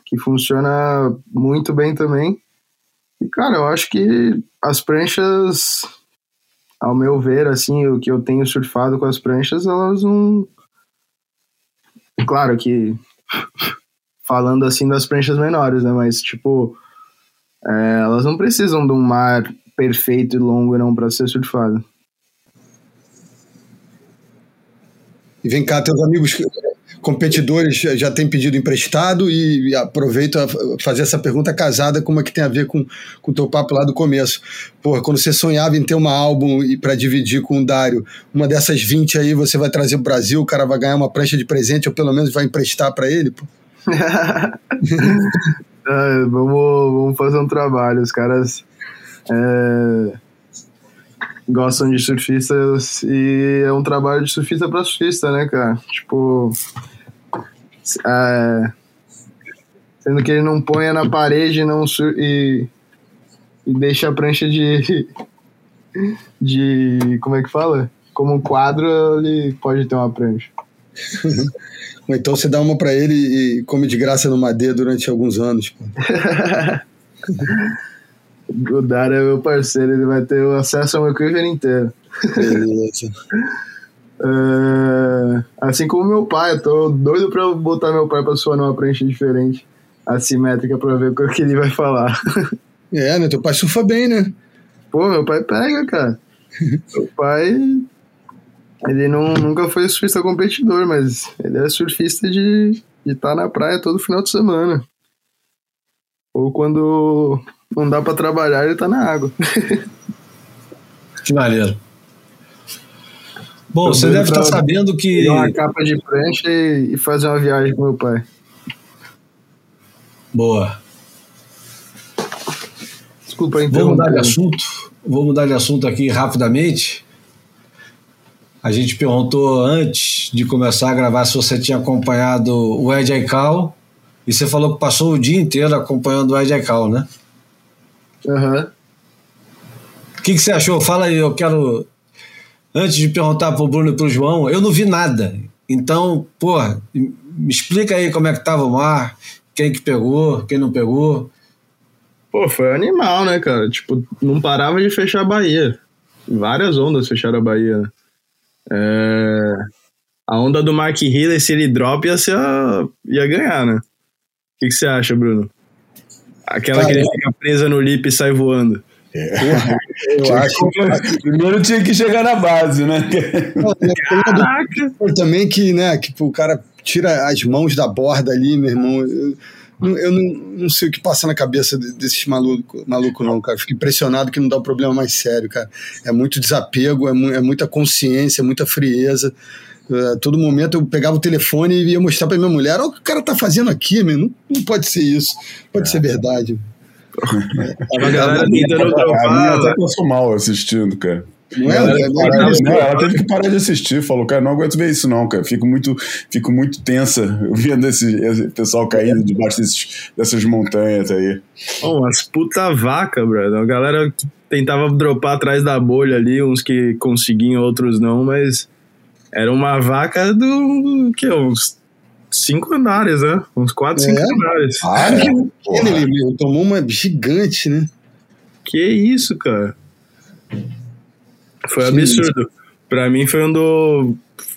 que funciona muito bem também. E, cara, eu acho que as pranchas, ao meu ver, assim, o que eu tenho surfado com as pranchas, elas não. Claro que. Falando assim das pranchas menores, né? Mas, tipo, é, elas não precisam de um mar perfeito e longo, não, para ser surfado. E vem cá, teus amigos competidores já têm pedido emprestado e aproveito a fazer essa pergunta casada com uma que tem a ver com o teu papo lá do começo. Porra, quando você sonhava em ter uma álbum para dividir com o Dário, uma dessas 20 aí você vai trazer pro Brasil, o cara vai ganhar uma prancha de presente ou pelo menos vai emprestar para ele, pô. É, vamos, vamos fazer um trabalho. Os caras é, gostam de surfistas e é um trabalho de surfista para surfista, né, cara? Tipo, é, sendo que ele não ponha na parede não e, e deixa a prancha de de como é que fala? Como um quadro, ele pode ter uma prancha. Ou então você dá uma para ele e come de graça no Madeira durante alguns anos. O Dário é meu parceiro, ele vai ter acesso ao meu quiver inteiro. Beleza. É, assim como meu pai, eu tô doido pra botar meu pai pra suar numa prancha diferente, assimétrica, pra ver o que ele vai falar. É, né? Teu pai surfa bem, né? Pô, meu pai pega, cara. meu pai, ele não, nunca foi surfista competidor, mas ele é surfista de estar na praia todo final de semana. Ou quando não dá pra trabalhar, ele tá na água. Que maneiro. Bom, você deve estar pra- sabendo que. Uma capa de prancha e, fazer uma viagem com meu pai. Boa. Desculpa Vou mudar de assunto. Vou mudar de assunto aqui rapidamente. A gente perguntou antes de começar a gravar se você tinha acompanhado o Ed Aikau. E você falou que passou o dia inteiro acompanhando o Ed Aikau, né? Aham. O que, que você achou? Fala aí, eu quero. Antes de perguntar pro Bruno e pro João, eu não vi nada. Então, porra, me explica aí como é que tava o mar, quem que pegou, quem não pegou. Pô, foi animal, né, cara? Tipo, não parava de fechar a Bahia. Várias ondas fecharam a Bahia, né? É, A onda do Mark Hiller, se ele drop, ia, ser a- ia ganhar, né? O que, que você acha, Bruno? Aquela Cara, que ele fica presa no lip e sai voando. Eu acho. Primeiro tinha que chegar na base, né? Caraca! Também que, né, que pô, o cara tira as mãos da borda ali, meu irmão. Eu, eu não, não sei o que passa na cabeça de- desses malucos, maluco, não, cara. Fico impressionado que não dá um problema mais sério, cara. É muito desapego, é, mu- é muita consciência, é muita frieza. É, todo momento eu pegava o telefone e ia mostrar pra minha mulher: olha o que o cara tá fazendo aqui, meu. Não, não pode ser isso. Pode ser verdade. A galera tentando passou mal assistindo, cara. Não é? Ela, É ela- ela teve que parar de assistir, falou, cara, não aguento ver isso não, cara. Fico muito, fico muito tensa vendo esse, esse pessoal caindo debaixo desses, dessas montanhas aí. Pô, umas puta vaca, brother. A galera tentava dropar atrás da bolha ali, uns que conseguiam, outros não, mas era uma vaca do que uns cinco andares, né? Uns quatro, cinco É? andares. Ah, é? Ele tomou uma gigante, né? Que isso, cara? Foi absurdo. Pra mim foi um do.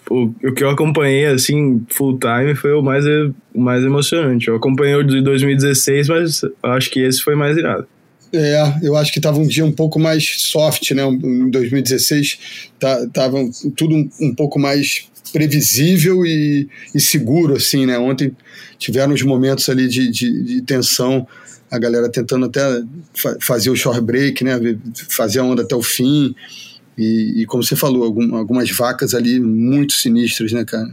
O, o que eu acompanhei, assim, full time, foi o mais, o mais emocionante. Eu acompanhei o de 2016, mas acho que esse foi mais irado. É, eu acho que estava um dia um pouco mais soft, né? Em 2016 tá, tava tudo um, um pouco mais previsível e, e seguro, assim, né? Ontem tiveram uns momentos ali de, de, de tensão a galera tentando até fa fazer o short break, né? Fazer a onda até o fim. E, e como você falou, algum, algumas vacas ali muito sinistras, né, cara?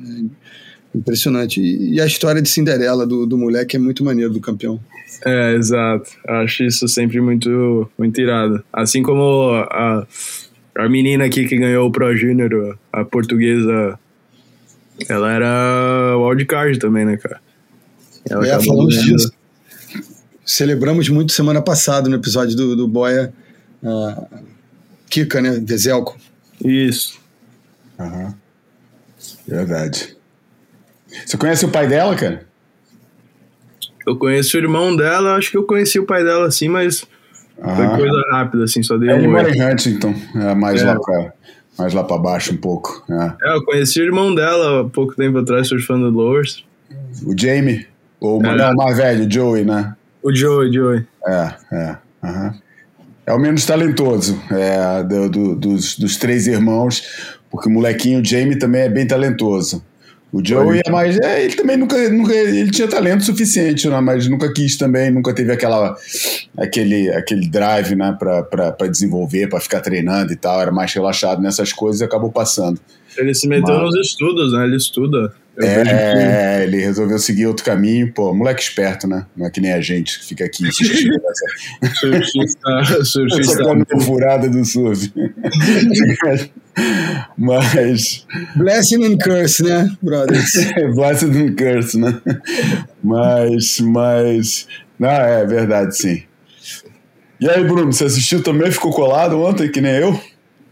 Impressionante. E, e a história de Cinderela do, do moleque é muito maneiro do campeão. É, exato. Acho isso sempre muito, muito irado. Assim como a, a menina aqui que ganhou o Pro Junior, a portuguesa, ela era wildcard também, né, cara? Ela é, falamos disso. Celebramos muito semana passada no episódio do, do Boia. Uh, Kika, né? Vezelco. Isso. Aham. Verdade. Você conhece o pai dela, cara? Eu conheço o irmão dela, acho que eu conheci o pai dela assim, mas ah. foi coisa rápida, assim, só dei é, um. Ele mora em Huntington, é, mais, é. Lá pra, mais lá pra baixo um pouco. É. é. eu conheci o irmão dela há pouco tempo atrás, surfando Lowers. O Jamie? Ou o é. mais velho, o Joey, né? O Joey, Joey. É, é. Uhum. É o menos talentoso é, do, do, dos, dos três irmãos, porque o molequinho o Jamie também é bem talentoso. O Joey é mais. É, ele também nunca, nunca. Ele tinha talento suficiente, né? Mas nunca quis também, nunca teve aquela, aquele, aquele drive né, para desenvolver, para ficar treinando e tal. Era mais relaxado nessas coisas e acabou passando. Ele se meteu Mas... nos estudos, né? Ele estuda. Eu é, que... ele resolveu seguir outro caminho. Pô, moleque esperto, né? Não é que nem a gente que fica aqui assistindo essa. surfista. furada do surf. Mas. Blessing and curse, né, brothers? Blessing and curse, né? Mas. Mas. Não, é verdade, sim. E aí, Bruno, você assistiu também? Ficou colado ontem, que nem eu?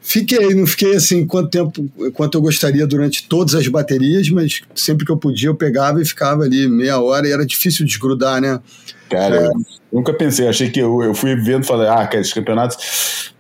Fiquei, não fiquei assim quanto tempo, quanto eu gostaria durante todas as baterias, mas sempre que eu podia eu pegava e ficava ali meia hora e era difícil desgrudar, né? Cara, é. eu nunca pensei, achei que eu, eu fui vendo e falei, ah, cara, esses campeonatos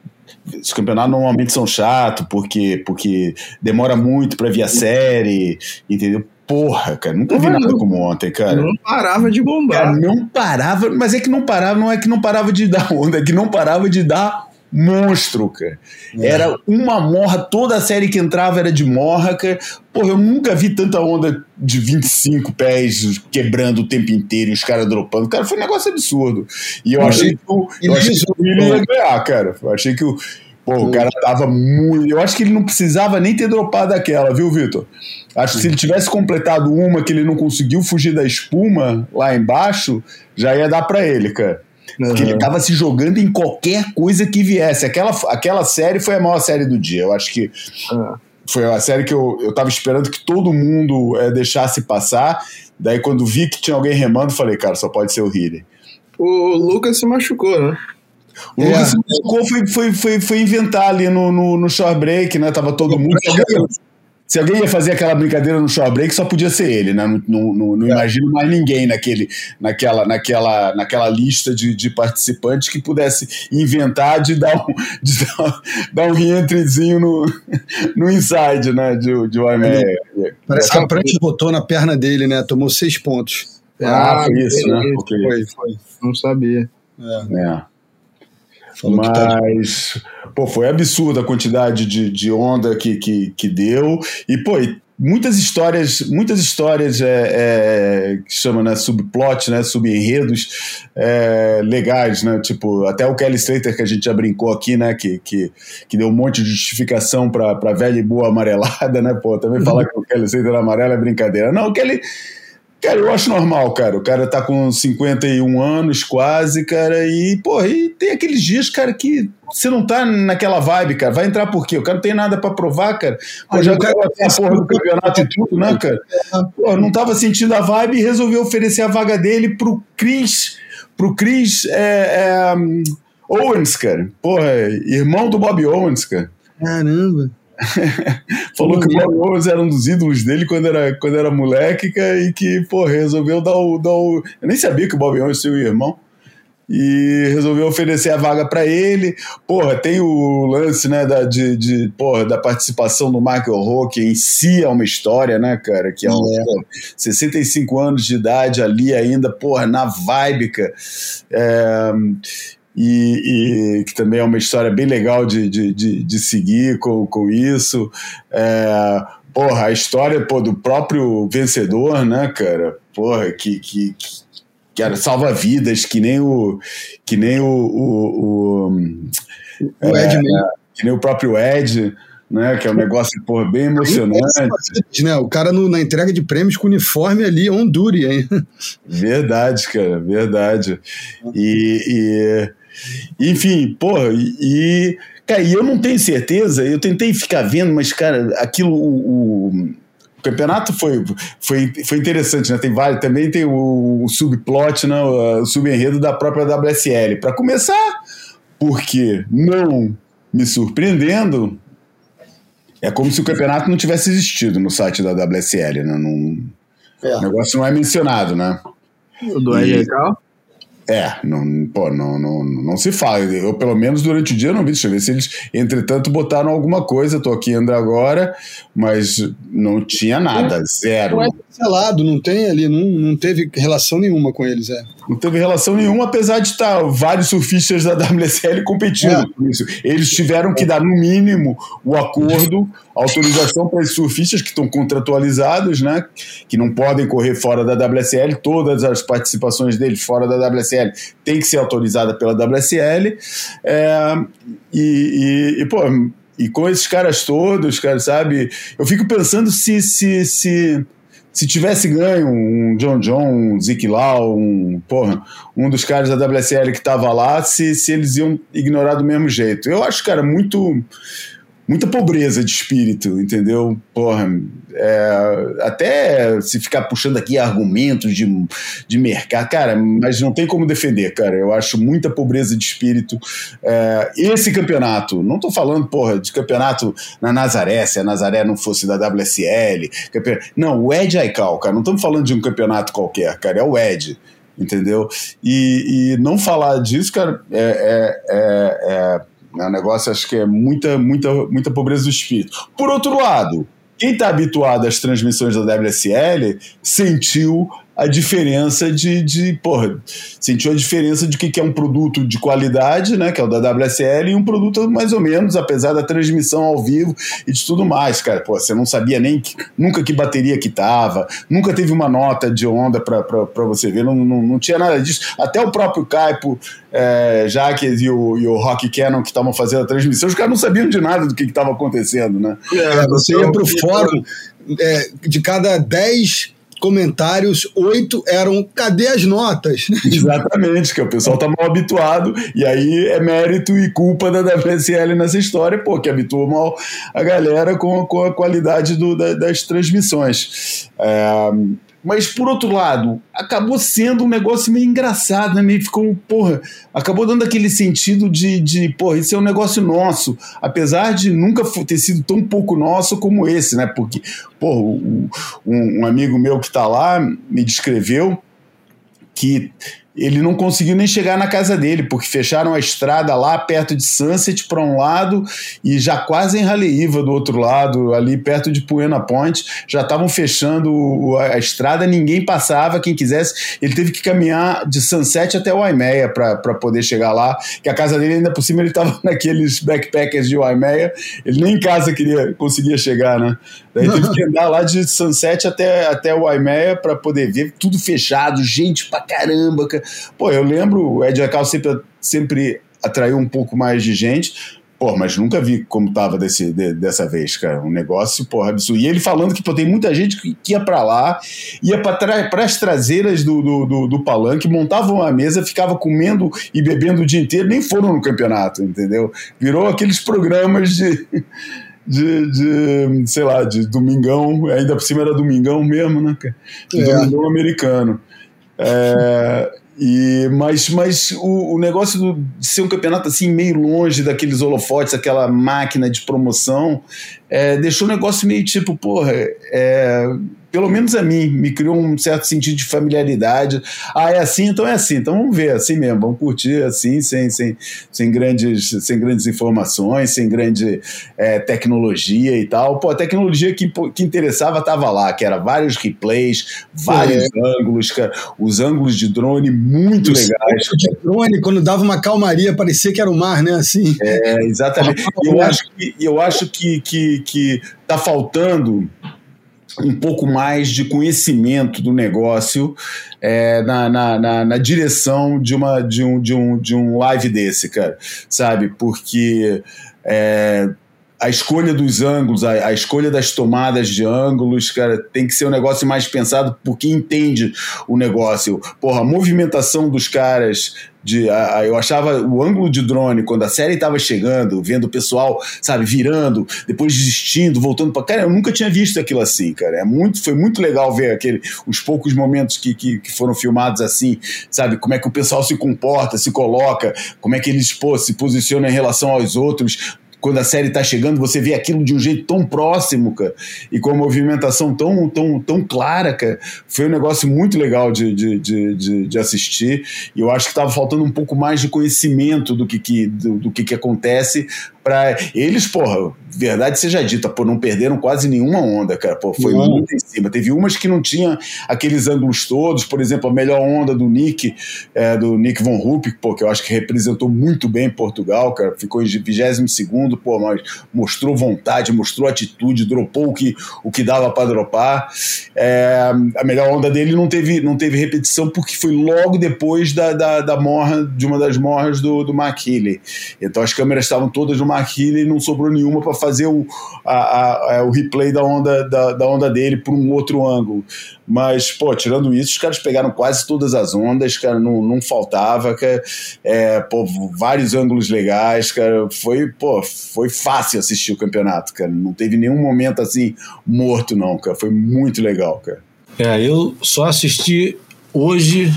os campeonatos normalmente são chatos porque, porque demora muito para ver a série, entendeu? Porra, cara, nunca vi nada como ontem, cara. Não parava de bombar. Cara, não parava, mas é que não parava, não é que não parava de dar onda, é que não parava de dar monstro, cara. É. Era uma morra, toda a série que entrava era de morra, cara. Porra, eu nunca vi tanta onda de 25 pés quebrando o tempo inteiro e os caras dropando. Cara, foi um negócio absurdo. E eu achei que o, eu achei que o Willian ia ganhar, cara. Eu achei que o. Pô, o cara tava muito. Eu acho que ele não precisava nem ter dropado aquela, viu, Vitor? Acho que se ele tivesse completado uma que ele não conseguiu fugir da espuma lá embaixo, já ia dar para ele, cara. Uhum. Que ele tava se jogando em qualquer coisa que viesse. Aquela, aquela série foi a maior série do dia. Eu acho que uhum. foi a série que eu, eu tava esperando que todo mundo é, deixasse passar. Daí, quando vi que tinha alguém remando, falei, cara, só pode ser o Healy. O Lucas se machucou, né? O é. Lucas se machucou, foi, foi, foi, foi inventar ali no, no, no short break, né? Tava todo mundo. Se alguém ia fazer aquela brincadeira no short break, só podia ser ele, né? Não, não, não, é. imagino mais ninguém naquele, naquela, naquela, naquela lista de, de participantes que pudesse inventar de dar um, de dar, dar um reentrezinho no, no inside, né? De, de um é, Parece que a prancha botou na perna dele, né? Tomou seis pontos. Ah, foi isso, né? Foi, foi. Não sabia. É. é. Mas, pô, foi absurda a quantidade de, de onda que, que, que deu. E, pô, muitas histórias, muitas histórias é, é, que chama né, subplot, né, subenredos é, legais, né? Tipo, até o Kelly Slater que a gente já brincou aqui, né? Que, que, que deu um monte de justificação pra, pra velha e boa amarelada, né? Pô, também falar que o Kelly Slater amarelo é brincadeira. Não, o Kelly Cara, eu acho normal, cara. O cara tá com 51 anos quase, cara, e, porra, e tem aqueles dias, cara, que você não tá naquela vibe, cara. Vai entrar por quê? O cara não tem nada para provar, cara. Pô, já ganhou a porra do campeonato e tudo, né, cara? Pô, não tava sentindo a vibe e resolveu oferecer a vaga dele pro Chris, pro Chris é, é, Owens, cara. Porra, irmão do Bob Owens, cara. Caramba. Falou que o Bob era um dos ídolos dele quando era, quando era moleque e que, pô, resolveu dar o, dar o. Eu nem sabia que o Bob Owens tinha um irmão. E resolveu oferecer a vaga para ele. Porra, tem o lance, né, da, de, de, porra, da participação do Michael que em si é uma história, né, cara? Que é um é. Porra, 65 anos de idade ali ainda, porra, na vibe, cara. É, e, e, que também é uma história bem legal de, de, de, de seguir com, com isso. É, porra, a história pô, do próprio vencedor, né, cara? Porra, que, que, que era salva-vidas, que nem o. Que nem o. O, o, o Ed é, mesmo. Que nem o próprio Ed. Né, que é um negócio porra, bem emocionante. Né, o cara no, na entrega de prêmios com uniforme ali, on duty, hein? Verdade, cara, verdade. E enfim, porra, e, cara, e eu não tenho certeza, eu tentei ficar vendo, mas, cara, aquilo, o, o o campeonato foi, foi, foi interessante, né? Tem vários, também tem o, o subplot, né? o, o subenredo da própria WSL. Para começar, porque não me surpreendendo, é como se o campeonato não tivesse existido no site da WSL, né? Não, é. O negócio não é mencionado, né? O do e, é, não, pô, não, não, não se fala. Eu, pelo menos durante o dia, não vi. Deixa eu ver se eles, entretanto, botaram alguma coisa. Tô aqui ainda agora, mas não tinha nada, zero. Não é cancelado, não tem ali, não, não teve relação nenhuma com eles, é. Não teve relação nenhuma, apesar de estar vários surfistas da WSL competindo é. com isso. Eles tiveram que dar, no mínimo, o acordo, autorização para os surfistas que estão contratualizados, né? Que não podem correr fora da WSL, todas as participações deles fora da WSL têm que ser autorizadas pela WSL. É, e, e, e, pô, e com esses caras todos, cara, sabe? Eu fico pensando se, se, se se tivesse ganho um John John, um Zeke Lau, um, porra, um dos caras da WSL que estava lá, se, se eles iam ignorar do mesmo jeito. Eu acho, cara, muito muita pobreza de espírito, entendeu? Porra, é, até se ficar puxando aqui argumentos de, de mercado, cara, mas não tem como defender, cara. Eu acho muita pobreza de espírito. É, esse campeonato, não tô falando, porra, de campeonato na Nazaré, se a Nazaré não fosse da WSL. Não, o Ed Aikau, cara, não estamos falando de um campeonato qualquer, cara, é o Ed entendeu? E, e não falar disso, cara, é, é, é, é é um negócio, acho que é muita, muita, muita pobreza do espírito. Por outro lado, quem está habituado às transmissões da WSL sentiu a diferença de, de porra, sentiu a diferença de que, que é um produto de qualidade, né, que é o da WSL, e um produto mais ou menos, apesar da transmissão ao vivo e de tudo mais, cara. Pô, você não sabia nem que, nunca que bateria que tava, nunca teve uma nota de onda para você ver, não, não, não, tinha nada disso. Até o próprio Caipo, é, Jaques e o, e o Rock Cannon que estavam fazendo a transmissão, os caras não sabiam de nada do que estava acontecendo, né? É, você ia pro fórum, é, de cada 10 comentários, oito eram cadê as notas? Exatamente, que o pessoal tá mal habituado, e aí é mérito e culpa da WSL nessa história, pô, que habituou mal a galera com, com a qualidade do, da, das transmissões. É, mas, por outro lado, acabou sendo um negócio meio engraçado, né? Meio ficou, porra, acabou dando aquele sentido de, de, porra, isso é um negócio nosso. Apesar de nunca ter sido tão pouco nosso como esse, né? Porque, porra, um, um amigo meu que está lá me descreveu que ele não conseguiu nem chegar na casa dele, porque fecharam a estrada lá perto de Sunset para um lado e já quase em Raleiva do outro lado, ali perto de Puena Point, já estavam fechando a estrada, ninguém passava, quem quisesse, ele teve que caminhar de Sunset até Waimea para poder chegar lá, que a casa dele ainda por cima ele estava naqueles backpackers de Waimea, ele nem em casa queria conseguia chegar, né? Daí teve que andar lá de Sunset até, até Waimea para poder ver tudo fechado, gente pra caramba, cara. Pô, eu lembro, o Ed Acal sempre, sempre atraiu um pouco mais de gente, Pô, mas nunca vi como tava desse, de, dessa vez, cara. Um negócio, porra, absurdo. E ele falando que pô, tem muita gente que, que ia para lá, ia para as traseiras do, do, do, do, palanque, montavam uma mesa, ficava comendo e bebendo o dia inteiro, nem foram no campeonato, entendeu? Virou aqueles programas de. De, de sei lá, de domingão, ainda por cima era domingão mesmo, né? De é. domingão americano. É, e, mas mas o, o negócio do, de ser um campeonato assim meio longe daqueles holofotes, aquela máquina de promoção, é, deixou o negócio meio tipo, porra, é, pelo menos a mim, me criou um certo sentido de familiaridade. Ah, é assim, então é assim, então vamos ver, assim mesmo, vamos curtir assim, sem, sem, sem, grandes, sem grandes informações, sem grande é, tecnologia e tal. Pô, a tecnologia que, que interessava estava lá, que era vários replays, vários é. ângulos, cara, os ângulos de drone muito legais. De drone, quando dava uma calmaria, parecia que era o mar, né? Assim. É, exatamente. Eu acho que, eu acho que, que, que tá faltando um pouco mais de conhecimento do negócio é, na, na, na, na, direção de, uma, de, um, de, um, de um live desse, cara, sabe? Porque é, a escolha dos ângulos, a, a, escolha das tomadas de ângulos, cara, tem que ser um negócio mais pensado por quem entende o negócio. Porra, a movimentação dos caras. De, a, a, eu achava o ângulo de drone, quando a série estava chegando, vendo o pessoal, sabe, virando, depois desistindo, voltando para. Cara, eu nunca tinha visto aquilo assim, cara. É muito, foi muito legal ver aquele, os poucos momentos que, que, que foram filmados assim, sabe? Como é que o pessoal se comporta, se coloca, como é que eles pô, se posicionam em relação aos outros, quando a série está chegando, você vê aquilo de um jeito tão próximo, cara, e com a movimentação tão, tão, tão clara, cara. Foi um negócio muito legal de, de, de, de, assistir. E eu acho que estava faltando um pouco mais de conhecimento do que, que, do, do que, que acontece para eles, porra, verdade seja dita, pô, não perderam quase nenhuma onda, cara. Pô, foi não. muito em cima. Teve umas que não tinha aqueles ângulos todos, por exemplo, a melhor onda do Nick, é, do Nick Von Rupp, pô, que eu acho que representou muito bem Portugal, cara. Ficou em 22 segundo, pô, mas mostrou vontade, mostrou atitude, dropou o que, o que dava para dropar. É, a melhor onda dele não teve, não teve repetição porque foi logo depois da, da, da morra, de uma das morras do, do Mark Healy. Então as câmeras estavam todas no Mark Healy e não sobrou nenhuma para fazer o, a, a, a, o replay da onda, da, da onda dele por um outro ângulo. Mas, pô, tirando isso, os caras pegaram quase todas as ondas, cara, não, não faltava, cara. É, pô, vários ângulos legais, cara. Foi, pô, foi fácil assistir o campeonato, cara. Não teve nenhum momento assim morto, não, cara. Foi muito legal, cara. É, eu só assisti hoje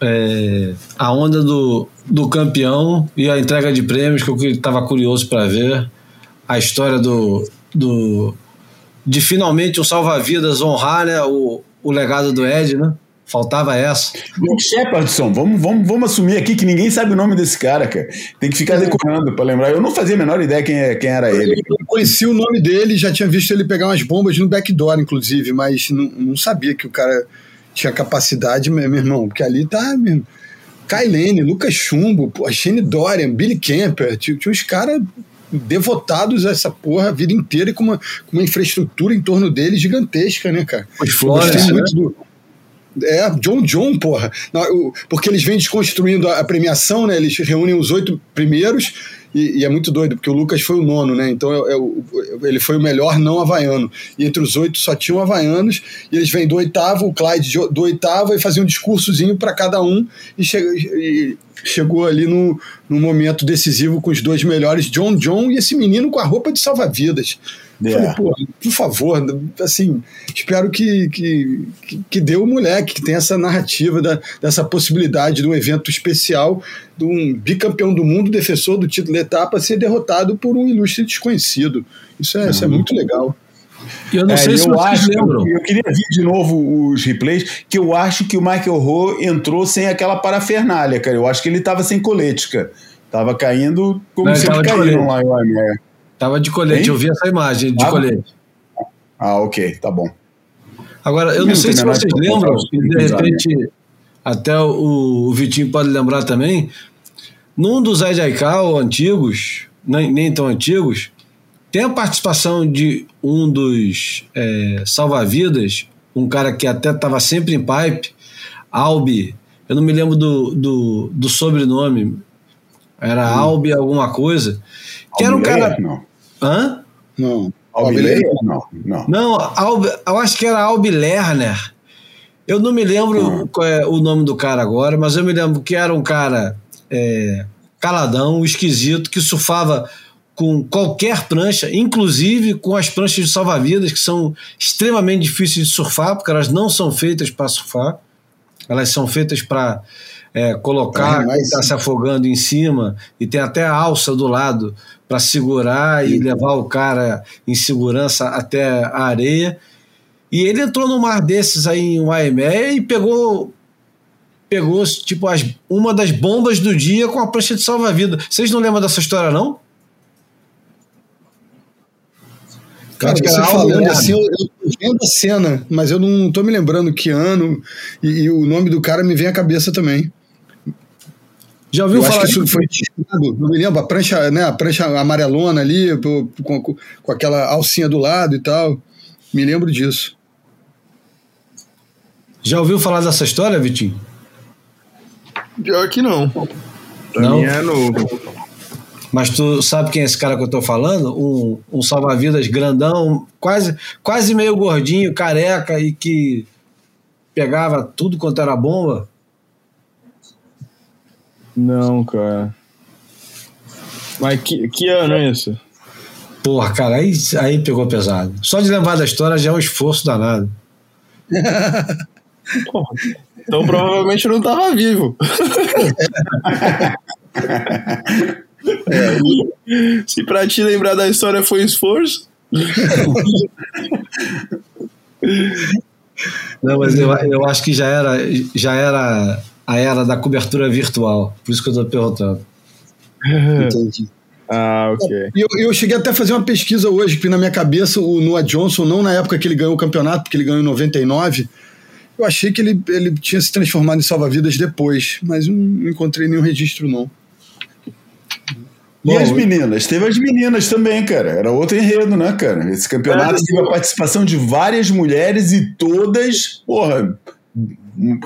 é, a onda do, do campeão e a entrega de prêmios, que eu estava curioso para ver. A história do, do de finalmente o salva-vidas honrar né, o, o legado do Ed, né? Faltava essa. O Shepardson, vamos, vamos, vamos assumir aqui que ninguém sabe o nome desse cara, cara. Tem que ficar decorando para lembrar. Eu não fazia a menor ideia quem, é, quem era ele. Eu conheci o nome dele, já tinha visto ele pegar umas bombas no backdoor, inclusive, mas não, não sabia que o cara tinha capacidade, meu irmão, porque ali tá. Mesmo. Kailene, Lucas Chumbo, Shane Dorian, Billy Kemper, tinha, tinha uns caras devotados a essa porra a vida inteira e com uma, com uma infraestrutura em torno dele gigantesca, né, cara? Os Flores, né? do, é, John John, porra. Porque eles vêm desconstruindo a premiação, né? Eles reúnem os oito primeiros e, e, é muito doido, porque o Lucas foi o nono, né? Então é, é, ele foi o melhor não havaiano. E entre os oito só tinham havaianos, e eles vêm do oitavo, o Clyde do oitavo, e faziam um discursozinho para cada um, e, che e chegou ali no, no momento decisivo com os dois melhores, John John e esse menino com a roupa de salva-vidas. Yeah. Falei, pô, por favor, assim, espero que, que, que, dê o moleque, que tem essa narrativa da, dessa possibilidade de um evento especial de um bicampeão do mundo, defensor do título etapa, ser derrotado por um ilustre desconhecido. Isso é, uhum. isso é muito legal. Eu não é, sei se eu vocês acho, lembram. Eu, eu, queria ver de novo os replays, que eu acho que o Michael Rowe entrou sem aquela parafernália, cara. Eu acho que ele estava sem colete, cara. Tava caindo como não, sempre caíram lá em Laimé. Tava de colete, hein? eu vi essa imagem de ah, colete. Ah, ok, tá bom. Agora, eu não, sei se vocês lembram, de repente até o, o, Vitinho pode lembrar também, num dos IJCal antigos, nem, nem tão antigos, tem a participação de um dos é, salva-vidas, um cara que até estava sempre em pipe, Albi, eu não me lembro do, do, do sobrenome, era hum. Albi alguma coisa, que era um cara. Não. Hã? Não. Albi Lerner? Não, não. Não, Albi, eu acho que era Albi Lerner. Eu não me lembro hum. qual é o nome do cara agora, mas eu me lembro que era um cara é, caladão, esquisito, que surfava com qualquer prancha, inclusive com as pranchas de salva-vidas, que são extremamente difíceis de surfar, porque elas não são feitas para surfar, elas são feitas para é, colocar é, está se afogando em cima e tem até a alça do lado para segurar e levar o cara em segurança até a areia. E ele entrou no mar desses aí em Waimé e pegou pegou tipo as, uma das bombas do dia com a prancha de salva-vida. Vocês não lembram dessa história não? Cara, você falando assim, eu, eu tô vendo a cena, mas eu não tô me lembrando que ano e, e o nome do cara me vem à cabeça também. Já ouviu eu falar acho que isso foi tirado, não me lembro, a prancha, né, a prancha amarelona ali, com, com, com aquela alcinha do lado e tal. Me lembro disso. Já ouviu falar dessa história, Vitinho? Pior que não. Pra Não? mim é novo. Mas tu sabe quem é esse cara que eu tô falando? Um, um salva-vidas grandão, quase, quase meio gordinho, careca e que pegava tudo quanto era bomba. Não, cara. Mas que, que ano é isso? Porra, cara, aí, aí pegou pesado. Só de lembrar da história já é um esforço danado. Então provavelmente não tava vivo. Se pra ti lembrar da história foi esforço. Não, mas eu, eu acho que já era, já era a era da cobertura virtual. Por isso que eu tô perguntando. Entendi. Ah, ok. E eu, eu cheguei até a fazer uma pesquisa hoje, que na minha cabeça o Noah Johnson, não na época que ele ganhou o campeonato, porque ele ganhou em 99, eu achei que ele, ele tinha se transformado em salva-vidas depois, mas não, encontrei nenhum registro, não. E Bom, as meninas? Teve as meninas também, cara. Era outro enredo, né, cara? Esse campeonato teve a participação de várias mulheres e todas, porra,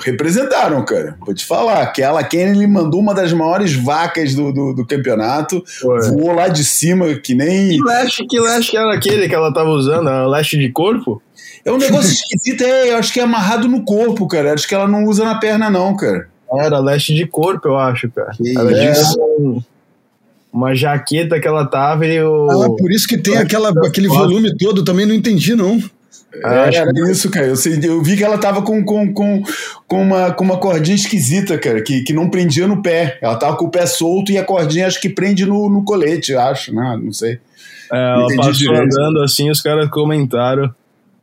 representaram, cara. Vou te falar. Aquela Kennedy mandou uma das maiores vacas do, do, do campeonato. Foi. Voou lá de cima, que nem. Que leste, que leste era aquele que ela tava usando? Era leste de corpo? É um negócio esquisito, é, eu acho que é amarrado no corpo, cara. Acho que ela não usa na perna, não, cara. Era leste de corpo, eu acho, cara. Que Ela isso. um- uma jaqueta que ela tava e o. Ah, por isso que tem aquela, aquele volume todo, também não entendi, não. Ah, acho era que- isso, cara. Eu, sei- eu vi que ela tava com, com, com, com, uma, com uma cordinha esquisita, cara, que, que não prendia no pé. Ela tava com o pé solto e a cordinha acho que prende no, no colete, eu acho, né? Não sei. É, ela passou direito. andando assim, os caras comentaram.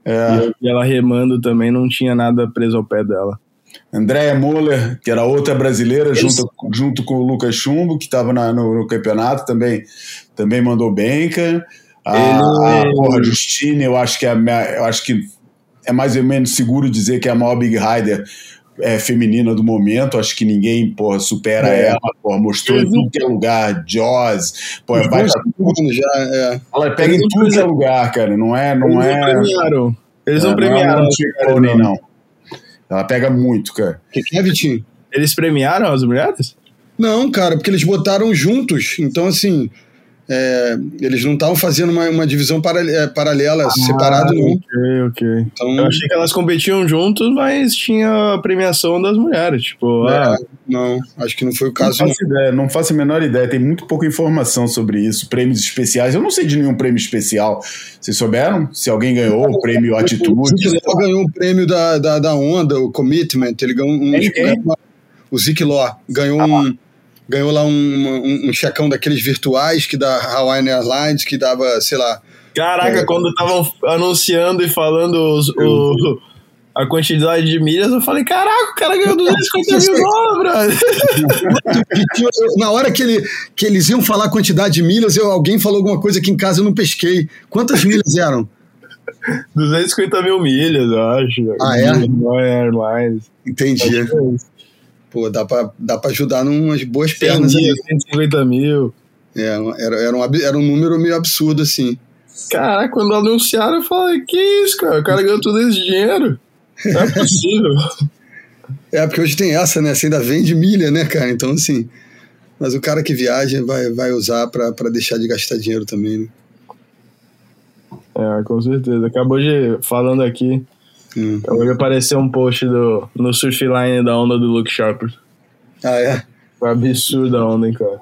É. E ela remando também, não tinha nada preso ao pé dela. Andréia Moller, que era outra brasileira, junto, junto com o Lucas Chumbo, que estava no, no campeonato, também, também mandou bem, cara. A, Ele- a porra, Justine, eu acho que é, eu acho que é mais ou menos seguro dizer que é a maior Big Rider é, feminina do momento. Acho que ninguém porra, supera É. ela. Porra, mostrou em tudo que é lugar. Jaws, porra, vai, Dois segundos já, é. ela pega em tudo que é lugar, cara. Não é. Não Eles é, não premiaram. Eles é, não premiaram. Não, é um não. não. Ela pega muito, cara. Que que é, Vitinho? Eles premiaram as mulheres? Não, cara, porque eles botaram juntos. Então, assim, é, eles não estavam fazendo uma, uma divisão para- é, paralela, separado, não. Ok, ok. Então, Eu achei que elas competiam juntos, mas tinha a premiação das mulheres. Tipo, é, ah, não, acho que não foi o Não caso. não. faço ideia, não faço a menor ideia. Tem muito pouca informação sobre isso. Prêmios especiais. Eu não sei de nenhum prêmio especial. Vocês souberam? Se alguém ganhou o prêmio O Atitude? Law ganhou um prêmio da, da, da Onda, o Commitment. Ele ganhou um. Quem, quem? O Law ganhou um. Ganhou lá um, um, um checão daqueles virtuais que da Hawaiian Airlines, que dava, sei lá. caraca, É. quando estavam anunciando e falando os- o- a quantidade de milhas, eu falei, caraca, o cara ganhou 250 mil dólares, na hora que, ele, que eles iam falar a quantidade de milhas, eu, alguém falou alguma coisa que em casa eu não pesquei. Quantas milhas eram? 250 mil milhas, eu acho. Ah, é? Airlines. Entendi. Pô, dá pra, dá pra ajudar numas boas 100 pernas ali. milhas, 150 mil. É, era, era, um, era um número meio absurdo, assim. Caraca, quando anunciaram, eu falei, que isso, cara? O cara ganhou todo esse dinheiro. Não é possível. É, porque hoje tem essa, né? Você ainda vende milha, né, cara? Então, assim. Mas o cara que viaja vai, vai usar pra, pra deixar de gastar dinheiro também, né? É, com certeza. Acabou de, falando aqui, Hum. acabou de aparecer um post do, no Surfline da onda do Luke Sharper. Ah, é? Foi absurda a onda, hein, cara.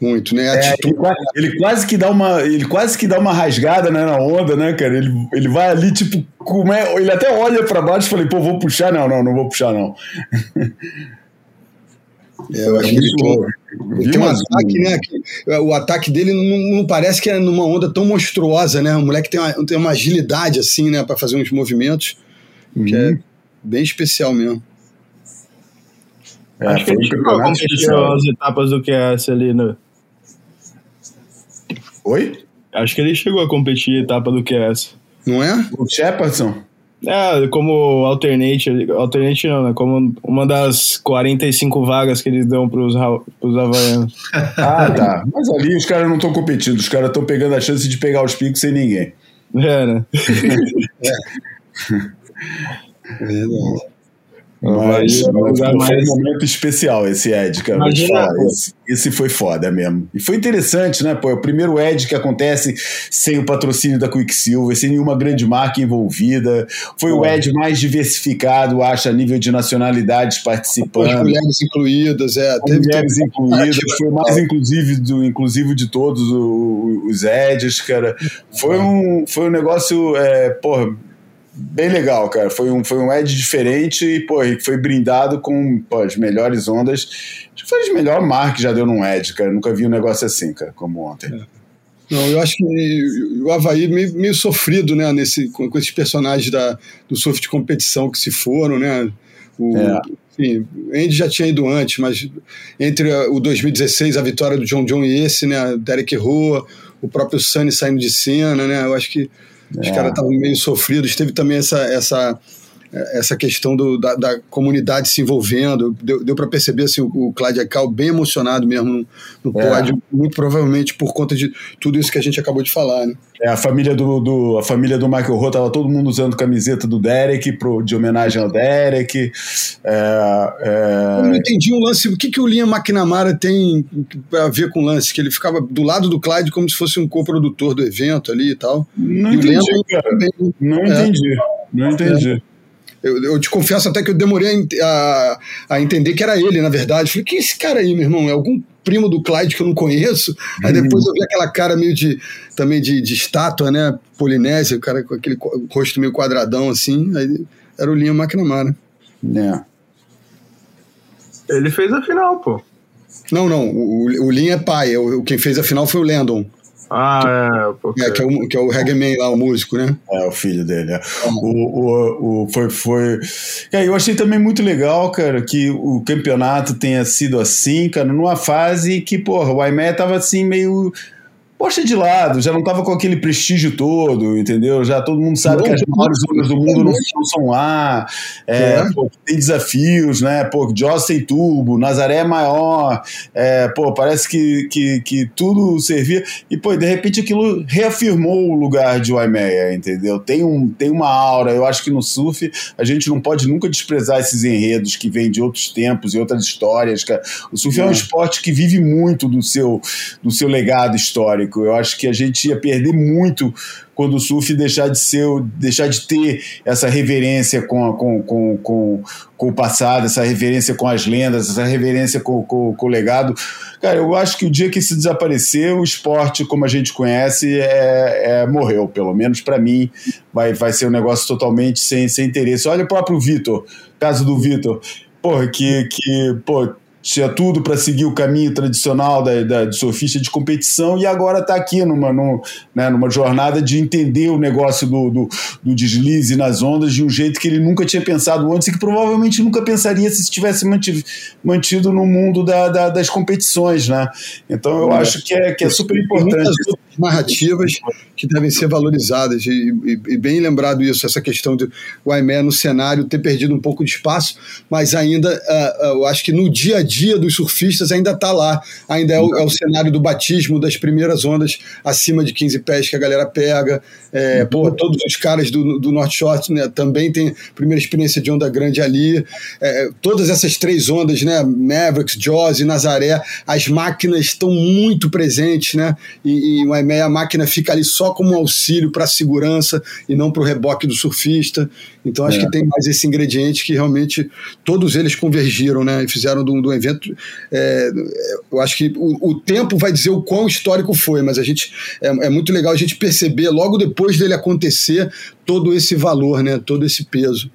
Muito, né? É, ele, ele quase que dá uma, ele quase que dá uma rasgada né, na onda, né, cara? Ele, ele vai ali, tipo, como é, ele até olha pra baixo e falei, pô, vou puxar? Não, não, não vou puxar, não. É, eu acho que ele tem, ele Vi tem um ataque, né? que- o ataque dele não, não parece que é numa onda tão monstruosa, né? O moleque tem uma, tem uma agilidade, assim, né? Pra fazer uns movimentos que é bem especial mesmo. É, Acho que ele chegou a competir as etapas do QS ali no. Oi? Acho que ele chegou a competir a etapa do QS. Não é? O Shepardson? É, como alternate, alternate não, né? Como uma das 45 vagas que eles dão pros, pros havaianos. Ah, tá. Mas ali os caras não estão competindo, os caras estão pegando a chance de pegar os picos sem ninguém. É, né? É verdade. Mas, mas vai foi um momento especial esse Ed, cara. Imagina, pô. Esse, esse foi foda mesmo. E foi interessante, né? Pô, é o primeiro Ed que acontece sem o patrocínio da Quicksilver, sem nenhuma grande marca envolvida. Foi o Ed mais diversificado, acho, a nível de nacionalidades Com as participando. mulheres incluídas, é. Teve, mulheres teve- incluídas, foi o mais inclusive, do, inclusive de todos o- os Eds, cara. Foi um, foi um negócio, é, porra, bem legal, cara. Foi um, foi um Ed diferente e, pô, foi brindado com pô, as melhores ondas. Acho que foi as melhores marcas que já deu num Ed, cara. Nunca vi um negócio assim, cara, como ontem. Não, eu acho que o Havaí meio, meio sofrido, né, nesse, com, com esses personagens da, do surf de competição que se foram, né? O, É. enfim, Andy já tinha ido antes, mas entre a- o 2016, a vitória do John John e esse, né? Derek Roa, o próprio Sunny saindo de cena, né? Eu acho que os É. caras estavam meio sofridos. Teve também essa, essa, essa questão do, da, da comunidade se envolvendo. Deu, deu para perceber assim, o, o Clyde Cal bem emocionado mesmo no, no É. pódio, muito provavelmente por conta de tudo isso que a gente acabou de falar. Né? É, a família do, do- a família do Michael Rowe tava todo mundo usando camiseta do Derek pro, de homenagem ao Derek. É, é, Eu não entendi um lance. O que, que o Liam McNamara tem a ver com o lance? Que ele ficava do lado do Clyde como se fosse um coprodutor do evento ali e tal. não e o entendi, cara. também, né? Não É. entendi. Não entendi. Eu, eu te confesso até que eu demorei a, a- entender que era ele, na verdade. Falei, que é esse cara aí, meu irmão? É algum primo do Clyde que eu não conheço? Aí depois eu vi aquela cara meio de também de, de estátua, né? Polinésia, o cara com aquele rosto meio quadradão assim. Aí era o Liam McNamara. É. Ele fez a final, pô. Não, não, o, o- Liam é pai. o- quem fez a final foi o Landon, Ah, é, pô. é, que, é o, que é o reggae man lá, o músico, né? É, o filho dele. é. O, o, o, foi, foi... É, eu achei também muito legal, cara, que o campeonato tenha sido assim, cara, numa fase que, porra, o Aimé tava assim, meio. Poxa de lado, já não tava com aquele prestígio todo, entendeu? Já todo mundo sabe Não, que as maiores ondas do mundo não, são lá. É, É. pô, tem desafios, né? Pô, Joss tem tubo, Nazaré é maior. É, pô, parece que, que, que tudo servia. E, pô, de repente aquilo reafirmou o lugar de Waimeia, entendeu? Tem, um, tem uma aura. Eu acho que no surf a gente não pode nunca desprezar esses enredos que vêm de outros tempos e outras histórias, cara. O surf é, um É. esporte que vive muito do seu, do seu legado histórico. Eu acho que a gente ia perder muito quando o surf deixar de ser, deixar de ter essa reverência com, com, com, com, com o passado, essa reverência com as lendas, essa reverência com, com, com o legado. Cara, eu acho que o dia que isso desaparecer, o esporte, como a gente conhece, é, é- morreu. Pelo menos para mim, vai, vai ser um negócio totalmente sem, sem interesse. Olha o próprio Vitor, caso do Vitor. Porra, que, que pô, tinha tudo para seguir o caminho tradicional da, da, de surfista de competição e agora está aqui numa, num- né, numa jornada de entender o negócio do, do, do deslize nas ondas de um jeito que ele nunca tinha pensado antes e que provavelmente nunca pensaria se tivesse mantido, mantido no mundo da, da- das competições, né? Então eu acho que é, que é super importante. muitas narrativas que devem ser valorizadas. E, e- e bem lembrado isso, essa questão de o Aimé no cenário ter perdido um pouco de espaço, mas ainda ah, ah, eu acho que no dia a dia dos surfistas ainda está lá, ainda é o, é o cenário do batismo das primeiras ondas acima de 15 pés que a galera pega, é, pô, todos os caras do, do North Shore né, também tem primeira experiência de onda grande ali, é, todas essas três ondas, né, Mavericks, Jaws e Nazaré, as máquinas estão muito presentes, né, e, e o Aimé, a máquina fica ali só como um auxílio para a segurança e não para o reboque do surfista. Então acho É. que tem mais esse ingrediente que realmente todos eles convergiram, né, e fizeram do, do evento. é, eu acho que o, o tempo vai dizer o quão histórico foi, mas a gente é, é muito legal a gente perceber logo depois dele acontecer todo esse valor, né, todo esse peso.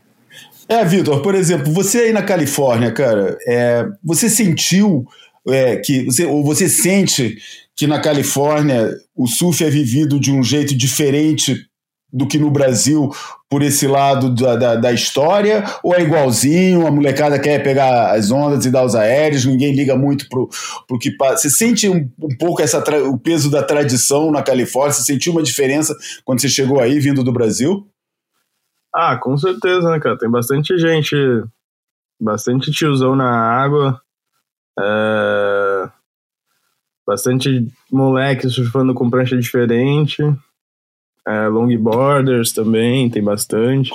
É, Vitor, por exemplo, você aí na Califórnia, cara, é, você sentiu é, que você, ou você sente que na Califórnia o surf é vivido de um jeito diferente do que no Brasil por esse lado da, da, da história, ou é igualzinho, a molecada quer pegar as ondas e dar os aéreos, ninguém liga muito pro, pro que passa. Você sente um, um pouco essa, o peso da tradição na Califórnia? Você sentiu uma diferença quando você chegou aí, vindo do Brasil? Ah, com certeza, né, cara? Tem bastante gente, bastante tiozão na água, é, bastante moleque surfando com prancha diferente, é, longboarders também, tem bastante.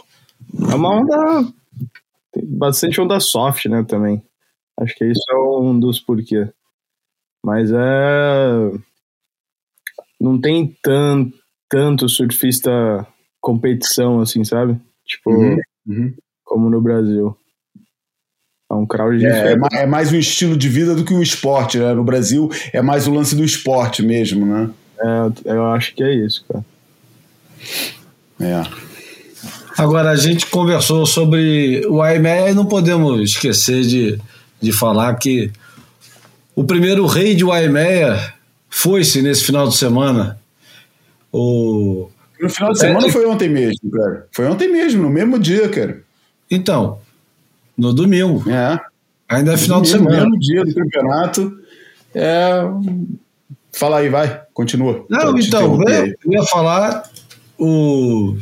É uma onda. Tem bastante onda soft, né, também. Acho que isso é um dos porquê. Mas é. Não tem tan, tanto surfista competição, assim, sabe? Tipo, Uhum, uhum. como no Brasil. É um crowd É, é é mais um estilo de vida do que um esporte, né? No Brasil é mais o lance do esporte mesmo, né? É, eu acho que é isso, cara. É. Agora, a gente conversou sobre o Waimea e não podemos esquecer de, de falar que o primeiro rei de Waimea foi-se nesse final de semana. O... No final de semana foi ontem mesmo, cara. Foi ontem mesmo, no mesmo dia, cara. Então, no domingo, É. ainda é final de no semana. mesmo dia do campeonato. É. Fala aí, vai, continua. Não, então, eu, ia falar o.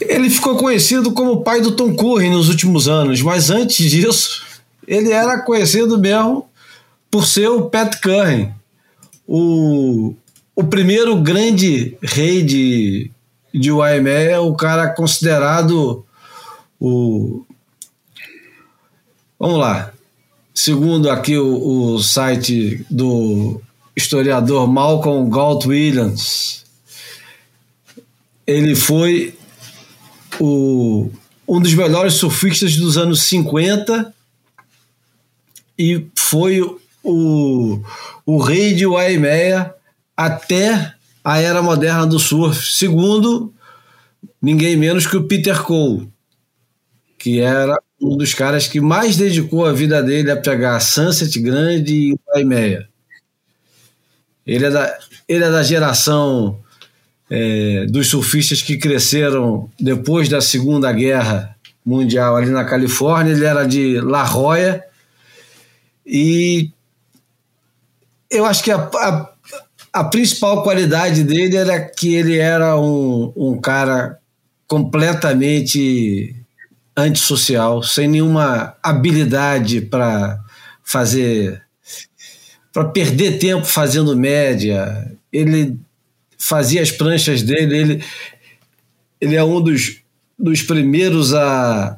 Ele ficou conhecido como o pai do Tom Curry nos últimos anos, mas antes disso, ele era conhecido mesmo por ser o Pat Curry, o, o primeiro grande rei de, de Waimea, o cara considerado o. Vamos lá. Segundo aqui o, o site do historiador Malcolm Galt Williams, ele foi o, um dos melhores surfistas dos anos 50 e foi o, o rei de Waimea até a era moderna do surf, segundo ninguém menos que o Peter Cole, que era um dos caras que mais dedicou a vida dele a pegar Sunset Grande e Waimea. Ele é da, ele é da geração é, dos surfistas que cresceram depois da Segunda Guerra Mundial ali na Califórnia. Ele era de La Jolla e eu acho que a, a, a principal qualidade dele era que ele era um, um cara completamente antissocial, sem nenhuma habilidade para fazer para perder tempo fazendo média. Ele fazia as pranchas dele, ele, ele é um dos, dos primeiros a,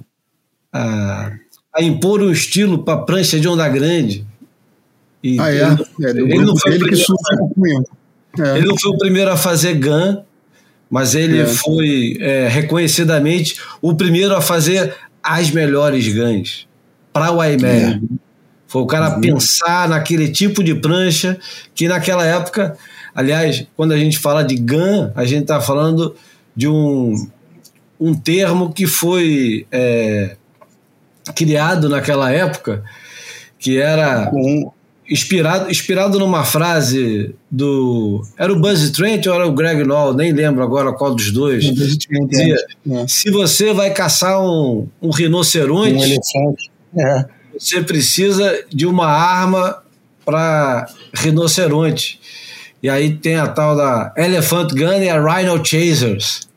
a, a impor um estilo para prancha de onda grande. E Ah, é? ele, é ele não foi primeiro- comigo. É. ele não foi o primeiro a fazer GAN, mas ele É. foi é, reconhecidamente o primeiro a fazer as melhores GANs para o Waimea. Foi o cara pensar naquele tipo de prancha que naquela época, aliás, quando a gente fala de GAN, a gente está falando de um, um termo que foi é, criado naquela época, que era inspirado, inspirado numa frase do. Era o Buzz Trent ou era o Greg Noll? Nem lembro agora qual dos dois. Dizia, É. se você vai caçar um, um rinoceronte, Um elefante. É. você precisa de uma arma para rinoceronte. E aí tem a tal da Elephant Gun e a Rhino Chasers.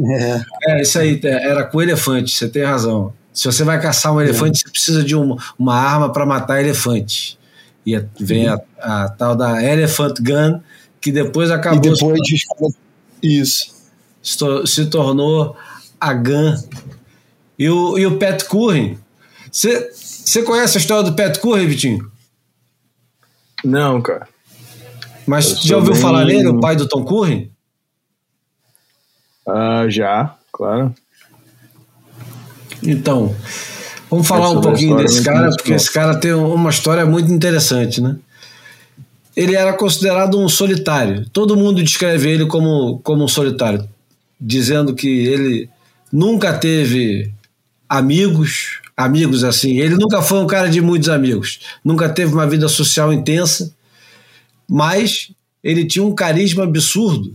É. É, isso aí, é, era com elefante, você tem razão. Se você vai caçar um elefante, você precisa de uma, uma arma para matar elefante. E vem a, a tal da Elephant Gun, que depois E acabou depois os caras- Isso. se, to- se tornou a Gun. E o, e o Pat Curry. Você conhece a história do Pat Curry, Vitinho? Não, cara. Mas Eu já ouviu bem- falar nele, o pai do Tom Curry? Ah, já, claro. Então, vamos falar um pouquinho é desse cara, porque esse cara tem uma história muito interessante, né? Ele era considerado um solitário. Todo mundo descreve ele como, como um solitário, dizendo que ele nunca teve amigos, amigos assim. Ele nunca foi um cara de muitos amigos, nunca teve uma vida social intensa, mas ele tinha um carisma absurdo.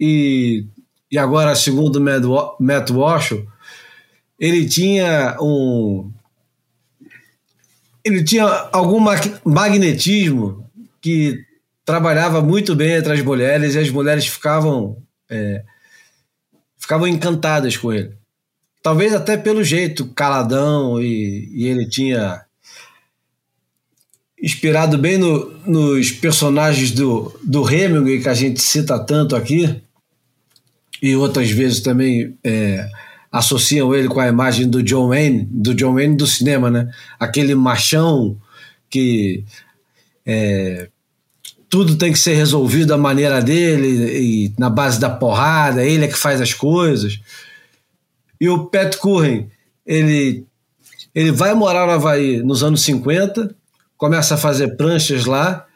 E, e agora, segundo Matt Walsh, ele tinha um ele tinha algum ma- magnetismo que trabalhava muito bem entre as mulheres e as mulheres ficavam é, ficavam encantadas com ele. Talvez até pelo jeito caladão e, e ele tinha inspirado bem no- nos personagens do, do Hemingway que a gente cita tanto aqui e outras vezes também é, associam ele com a imagem do John Wayne, do John Wayne do cinema, né? Aquele machão que é, tudo tem que ser resolvido da maneira dele e na base da porrada, ele é que faz as coisas. E o Pat Curren, ele, ele vai morar no Havaí nos anos 50, começa a fazer pranchas lá,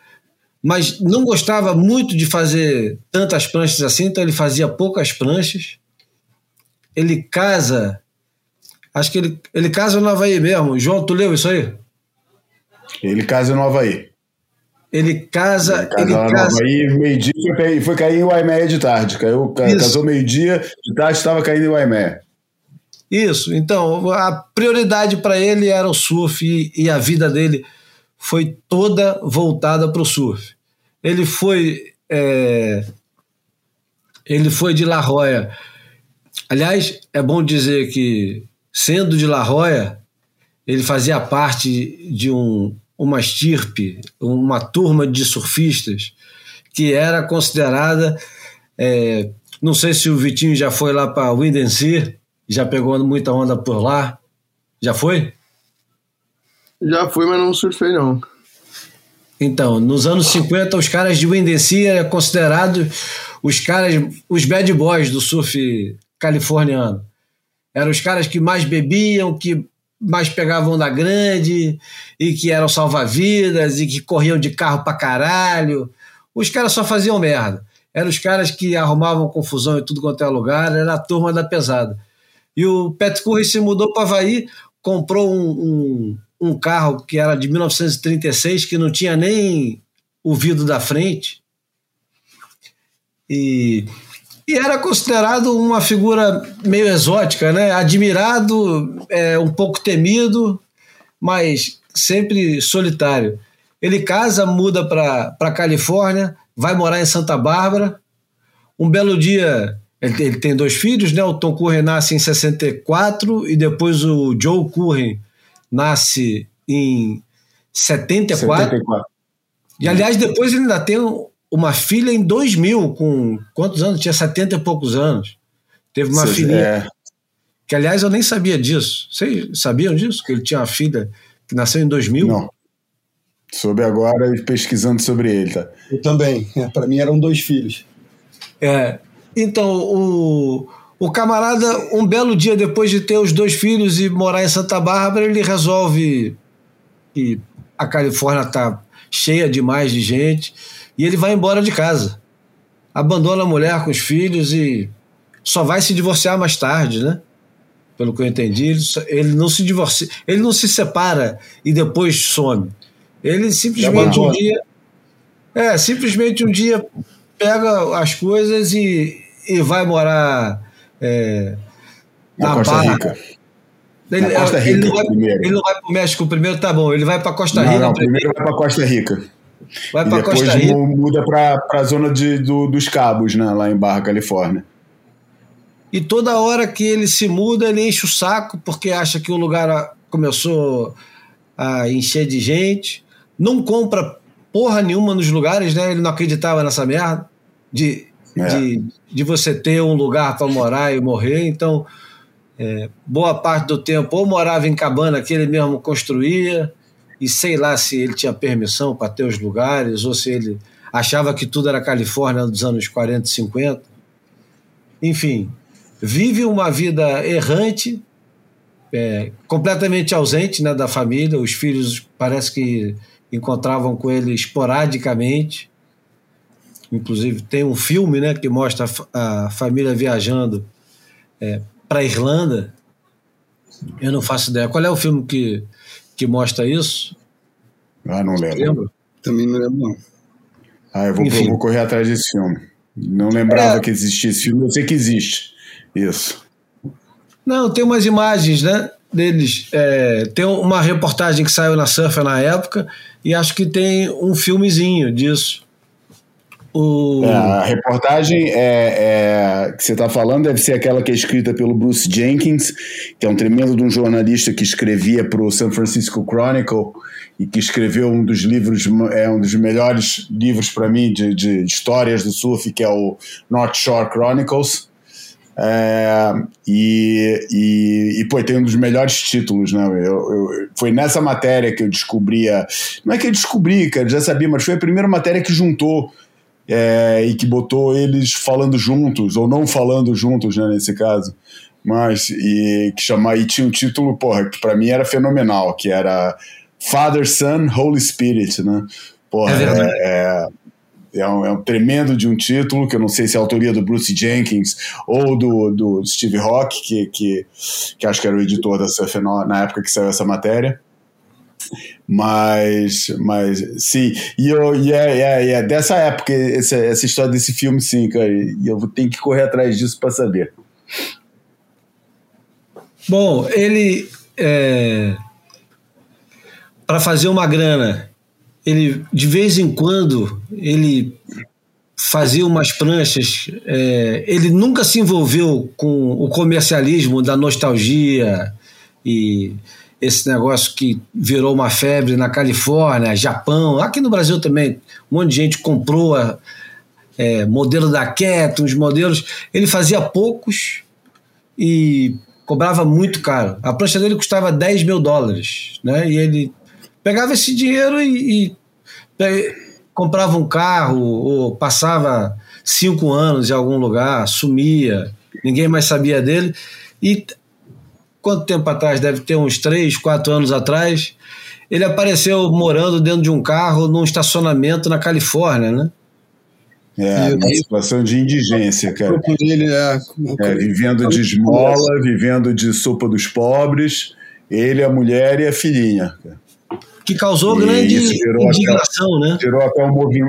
mas não gostava muito de fazer tantas pranchas assim, então ele fazia poucas pranchas. Ele casa, acho que ele, ele casa no Havaí mesmo. João, tu leu isso aí? Ele casa no Havaí. Ele casa. Ele casa, casa... Aí, meio-dia, foi, foi cair em Waimea de tarde. Caiu, casou meio-dia, de tarde estava caindo em Waimea. Isso, então a prioridade para ele era o surf e, e, a vida dele foi toda voltada para o surf. Ele foi é, ele foi de La Roya. Aliás, é bom dizer que sendo de La Roya, ele fazia parte de um, uma estirpe, uma turma de surfistas que era considerada. É, não sei se o Vitinho já foi lá para Windenseer, já pegou muita onda por lá. Já foi? Já fui, mas não surfei não. Então, nos anos 50, os caras de Windenseer eram considerados os caras, os bad boys do surf californiano. Eram os caras que mais bebiam, que mais pegavam onda grande e que eram salva-vidas e que corriam de carro pra caralho. Os caras só faziam merda. Eram os caras que arrumavam confusão em tudo quanto é lugar, era a turma da pesada. E o Pat Curry se mudou para Havaí, comprou um, um, um, carro que era de 1936, que não tinha nem o vidro da frente. E e era considerado uma figura meio exótica, né? Admirado, é, um pouco temido, mas sempre solitário. Ele casa, muda para Califórnia, vai morar em Santa Bárbara. Um belo dia, ele, ele, tem dois filhos, né? O Tom Curren nasce em 64 e depois o Joe Curren nasce em 74. 74. E aliás, depois ele ainda tem uma filha em 2000, com quantos anos? Tinha 70 e poucos anos. Teve uma filha. É. Que, aliás, eu nem sabia disso. Vocês sabiam disso? Que ele tinha uma filha que nasceu em 2000? Não. Soube agora pesquisando sobre ele, tá? Eu também. É, Para mim eram dois filhos. É. Então, o, o camarada, um belo dia depois de ter os dois filhos e morar em Santa Bárbara, ele resolve que a Califórnia está cheia demais de gente e ele vai embora de casa. Abandona a mulher com os filhos e só vai se divorciar mais tarde, né? Pelo que eu entendi, ele, não se divorcia, ele não se separa e depois some. Ele simplesmente um dia. É, simplesmente um dia pega as coisas e, e vai morar é, na, na Costa Barra. Rica. Ele, Costa Rica ele, não vai, primeiro. ele não vai para o México primeiro, tá bom. Ele vai para Costa Rica. Não, primeiro vai para Costa Rica. Vai para Costa Rica. muda para a zona de, do, dos Cabos, né, lá em Barra Califórnia. E toda hora que ele se muda, ele enche o saco porque acha que o lugar começou a encher de gente. Não compra porra nenhuma nos lugares, né? Ele não acreditava nessa merda de, é. de, de você ter um lugar para morar e morrer. Então, é, boa parte do tempo ou morava em cabana que ele mesmo construía, e sei lá se ele tinha permissão para ter os lugares ou se ele achava que tudo era Califórnia dos anos 40 e 50. Enfim, vive uma vida errante, é, completamente ausente né, da família. Os filhos parece que encontravam com ele esporadicamente. Inclusive, tem um filme né, que mostra a, família viajando é, para a Irlanda. Eu não faço ideia. Qual é o filme que que mostra isso? Ah, não lembro. Também não lembro, não. Ah, eu vou, eu vou correr atrás desse filme. Não lembrava é... que existia esse filme, eu sei que existe. Isso. Não, tem umas imagens, né? Deles. É, tem uma reportagem que saiu na Surfer na época, e acho que tem um filmezinho disso. O... É, a reportagem é, é, que você está falando deve ser aquela que é escrita pelo Bruce Jenkins, que é um tremendo de um jornalista que escrevia para o San Francisco Chronicle e que escreveu um dos livros, é um dos melhores livros para mim de, de, histórias do surf, que é o North Shore Chronicles. É, e, e, e, pô, tem um dos melhores títulos, né? Eu, eu, foi nessa matéria que eu descobria. Não é que eu descobri, cara, já sabia, mas foi a primeira matéria que juntou é, e que botou eles falando juntos, ou não falando juntos, né, nesse caso. Mas, e que chama, e tinha um título, porra, que pra mim era fenomenal, que era Father, Son, Holy Spirit, né? Porra, é, é, é um, é um, tremendo de um título, que eu não sei se é a autoria do Bruce Jenkins ou do, do Steve Rock, que, que, que acho que era o editor da Surf na época que saiu essa matéria. Mas, mas sim, e, eu, e, é, é, é dessa época essa, essa história desse filme, sim, cara, e eu tenho que correr atrás disso para saber. Bom, ele. É, para fazer uma grana, ele de vez em quando ele fazia umas pranchas. É, ele nunca se envolveu com o comercialismo da nostalgia e esse negócio que virou uma febre na Califórnia, Japão, aqui no Brasil também, um monte de gente comprou a, é, modelo da Cat, uns modelos. Ele fazia poucos e cobrava muito caro. A prancha dele custava 10 mil dólares, né? E ele pegava esse dinheiro e, e comprava um carro ou passava cinco anos em algum lugar, sumia, ninguém mais sabia dele. E quanto tempo atrás? Deve ter uns três, quatro anos atrás. Ele apareceu morando dentro de um carro num estacionamento na Califórnia, né? É, uma situação de indigência, cara. Ele, é, é, vivendo de esmola, vivendo de sopa dos pobres, ele, a mulher e a filhinha. Que causou e grande indignação, até, né? Gerou até um, movi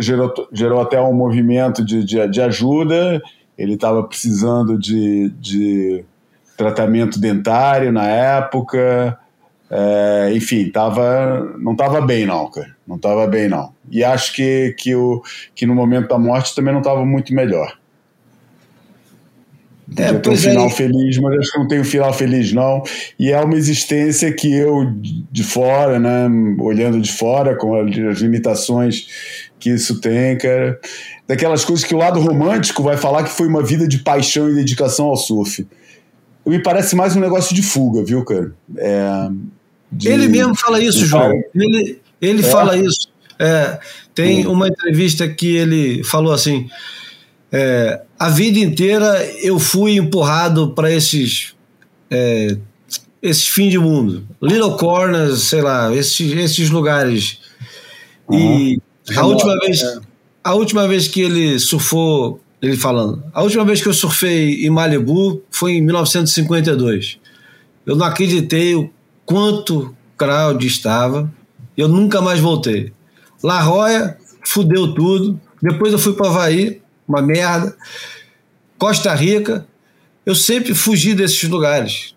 gerou, gerou até um movimento de, de, de ajuda. Ele estava precisando de, de tratamento dentário na época. É, enfim, tava, não estava bem não, cara. Não estava bem não. E acho que, que, o, que no momento da morte também não estava muito melhor. É, ter um final é. feliz, mas acho que não tem um final feliz, não. E é uma existência que eu, de fora, né, olhando de fora, com as limitações que isso tem, cara, daquelas coisas que o lado romântico vai falar que foi uma vida de paixão e dedicação ao surf. Me parece mais um negócio de fuga, viu, cara? É, de, ele mesmo fala isso, João. Ele, ele é. fala isso. É, tem uma entrevista que ele falou assim: é, a vida inteira eu fui empurrado para esses é, esses fim de mundo, Little Corners, sei lá, esses, esses lugares. Uhum. E a última vez, é. a última vez que ele surfou, ele falando, a última vez que eu surfei em Malibu foi em 1952. Eu não acreditei o quanto crowd estava. Eu nunca mais voltei. La Roya fudeu tudo. Depois eu fui para Havaí, uma merda. Costa Rica. Eu sempre fugi desses lugares.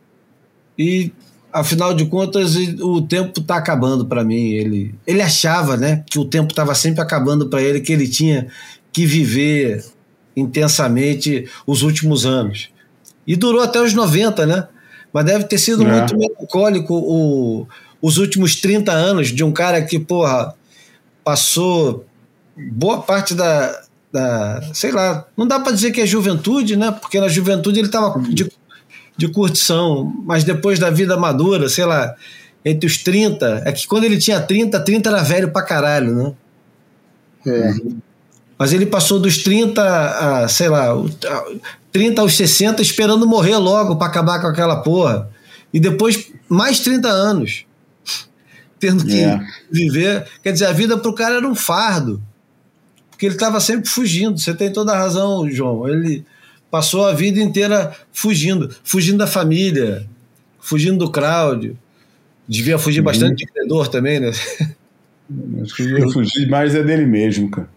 E afinal de contas o tempo está acabando para mim. Ele, ele achava, né, que o tempo estava sempre acabando para ele, que ele tinha que viver intensamente os últimos anos. E durou até os 90, né? Mas deve ter sido é. muito melancólico o, os últimos 30 anos de um cara que, porra, passou boa parte da, da sei lá, não dá para dizer que é juventude, né? Porque na juventude ele estava de, de curtição, mas depois da vida madura, sei lá, entre os 30, é que quando ele tinha 30, 30 era velho pra caralho, né? É. Mas ele passou dos 30 a, sei lá, 30 aos 60 esperando morrer logo para acabar com aquela porra. E depois mais 30 anos tendo que é. viver. Quer dizer, a vida para o cara era um fardo, porque ele estava sempre fugindo. Você tem toda a razão, João. Ele passou a vida inteira fugindo, fugindo da família, fugindo do crowd. Devia fugir uhum. bastante de credor também, né? Acho que devia fugir mais é dele mesmo, cara.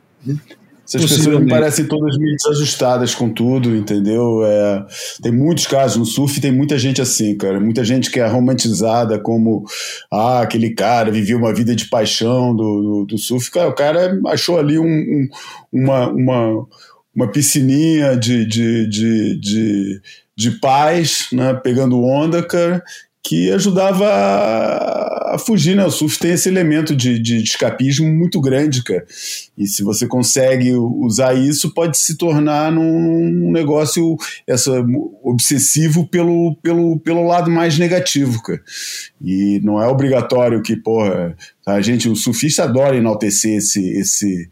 Essas pessoas me parecem todas meio desajustadas com tudo, entendeu? É, tem muitos casos no surf, tem muita gente assim, cara. Muita gente que é romantizada como ah, aquele cara vivia uma vida de paixão do, do, do surf. Cara, o cara achou ali um, um, uma, uma, uma piscininha de, de, de, de, de paz, né? pegando onda, cara, que ajudava a, a, fugir, né? O surf tem esse elemento de, de, de, escapismo muito grande, cara. E se você consegue usar isso, pode se tornar num, negócio essa, obsessivo pelo, pelo, pelo lado mais negativo, cara. E não é obrigatório que, porra, a gente, o surfista adora enaltecer esse, esse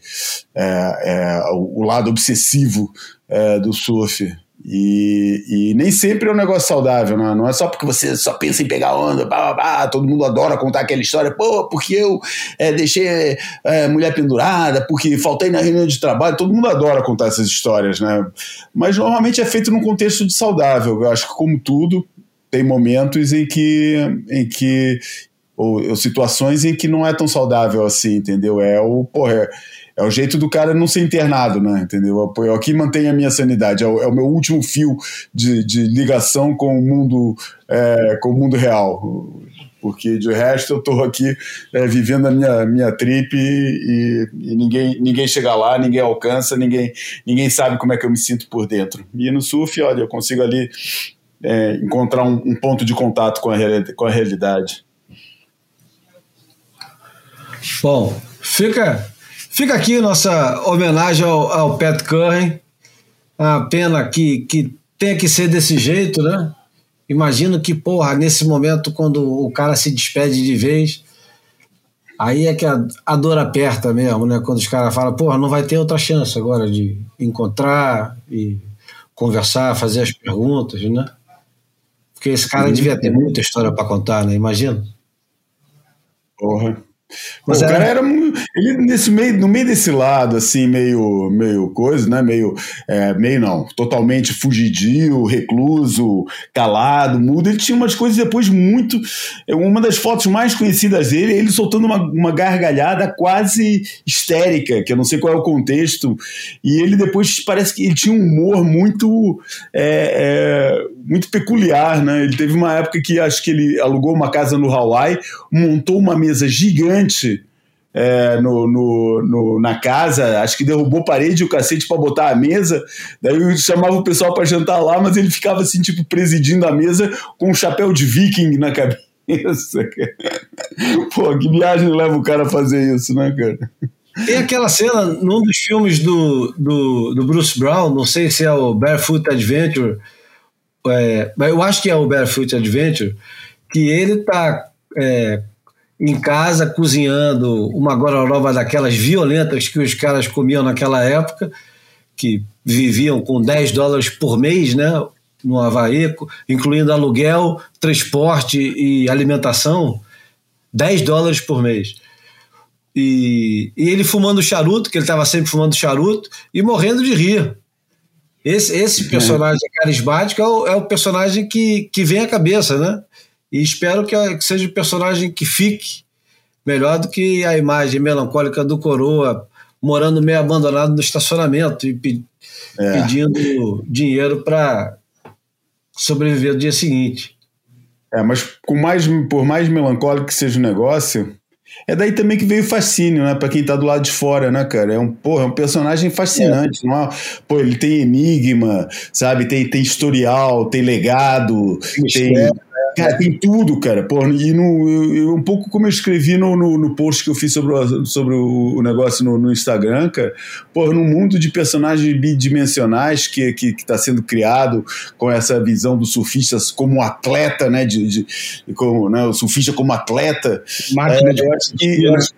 é, é, o lado obsessivo é, do surf. E, e, nem sempre é um negócio saudável, né? não é só porque você só pensa em pegar onda, blá, blá, blá, todo mundo adora contar aquela história, pô, porque eu é, deixei é, mulher pendurada, porque faltei na reunião de trabalho, todo mundo adora contar essas histórias, né? Mas normalmente é feito num contexto de saudável, eu acho que como tudo, tem momentos em que, em que ou, ou situações em que não é tão saudável assim, entendeu? É o, porra, é, é o jeito do cara não ser internado, né? Entendeu? É o que mantém a minha sanidade. É o, é o meu último fio de, de, ligação com o mundo, é, com o mundo real. Porque de resto eu estou aqui é, vivendo a minha, minha trip e, e, ninguém, ninguém chega lá, ninguém alcança, ninguém, ninguém sabe como é que eu me sinto por dentro. E no surf, olha, eu consigo ali é, encontrar um, um, ponto de contato com a, com a realidade. Bom, fica Fica aqui nossa homenagem ao, ao Pat Curry. A pena que, que tenha que ser desse jeito, né? Imagino que, porra, nesse momento, quando o cara se despede de vez, aí é que a, a dor aperta mesmo, né? Quando os caras falam, porra, não vai ter outra chance agora de encontrar e conversar, fazer as perguntas, né? Porque esse cara devia ter muita história para contar, né? Imagina. Porra. Mas o cara era ele nesse meio, no meio desse lado assim meio meio coisa, né? Meio é, meio não, totalmente fugidio, recluso, calado, mudo. Ele tinha umas coisas depois muito. É, uma das fotos mais conhecidas dele, é ele soltando uma, uma gargalhada quase histérica, que eu não sei qual é o contexto. E ele depois parece que ele tinha um humor muito é, é, muito peculiar, né? Ele teve uma época que acho que ele alugou uma casa no Hawaii, montou uma mesa gigante é, no, no, no, na casa, acho que derrubou parede e o cacete para botar a mesa. Daí chamava o pessoal para jantar lá, mas ele ficava assim, tipo, presidindo a mesa com um chapéu de viking na cabeça. Pô, que viagem leva o cara a fazer isso, né, cara? Tem aquela cena num dos filmes do, do, do Bruce Brown, não sei se é o Barefoot Adventure, é, mas eu acho que é o Barefoot Adventure, que ele tá é, em casa cozinhando uma gororoba daquelas violentas que os caras comiam naquela época, que viviam com 10 dólares por mês, né? No Havaí, incluindo aluguel, transporte e alimentação, 10 dólares por mês. E, e ele fumando charuto, que ele estava sempre fumando charuto, e morrendo de rir. Esse, esse uhum. personagem é. carismático é o, é o, personagem que, que vem à cabeça, né? E espero que, que seja o personagem que fique melhor do que a imagem melancólica do Coroa morando meio abandonado no estacionamento e pe é. pedindo dinheiro para sobreviver no dia seguinte. É, mas com mais, por mais melancólico que seja o negócio, é daí também que veio o fascínio, né? Pra quem tá do lado de fora, né, cara? É um, porra, é um personagem fascinante. É. Não é? Pô, ele tem enigma, sabe? Tem, tem historial, tem legado, tem. Cara, tem tudo, cara. Porra, e no, eu, um pouco como eu escrevi no, no, no, post que eu fiz sobre o, sobre o, negócio no, no, Instagram, cara. Porra, num mundo de personagens bidimensionais que, que, que tá sendo criado com essa visão do surfista como um atleta, né? De, de, como, né, o surfista como atleta. Máquina é, de acho que, eu, acho,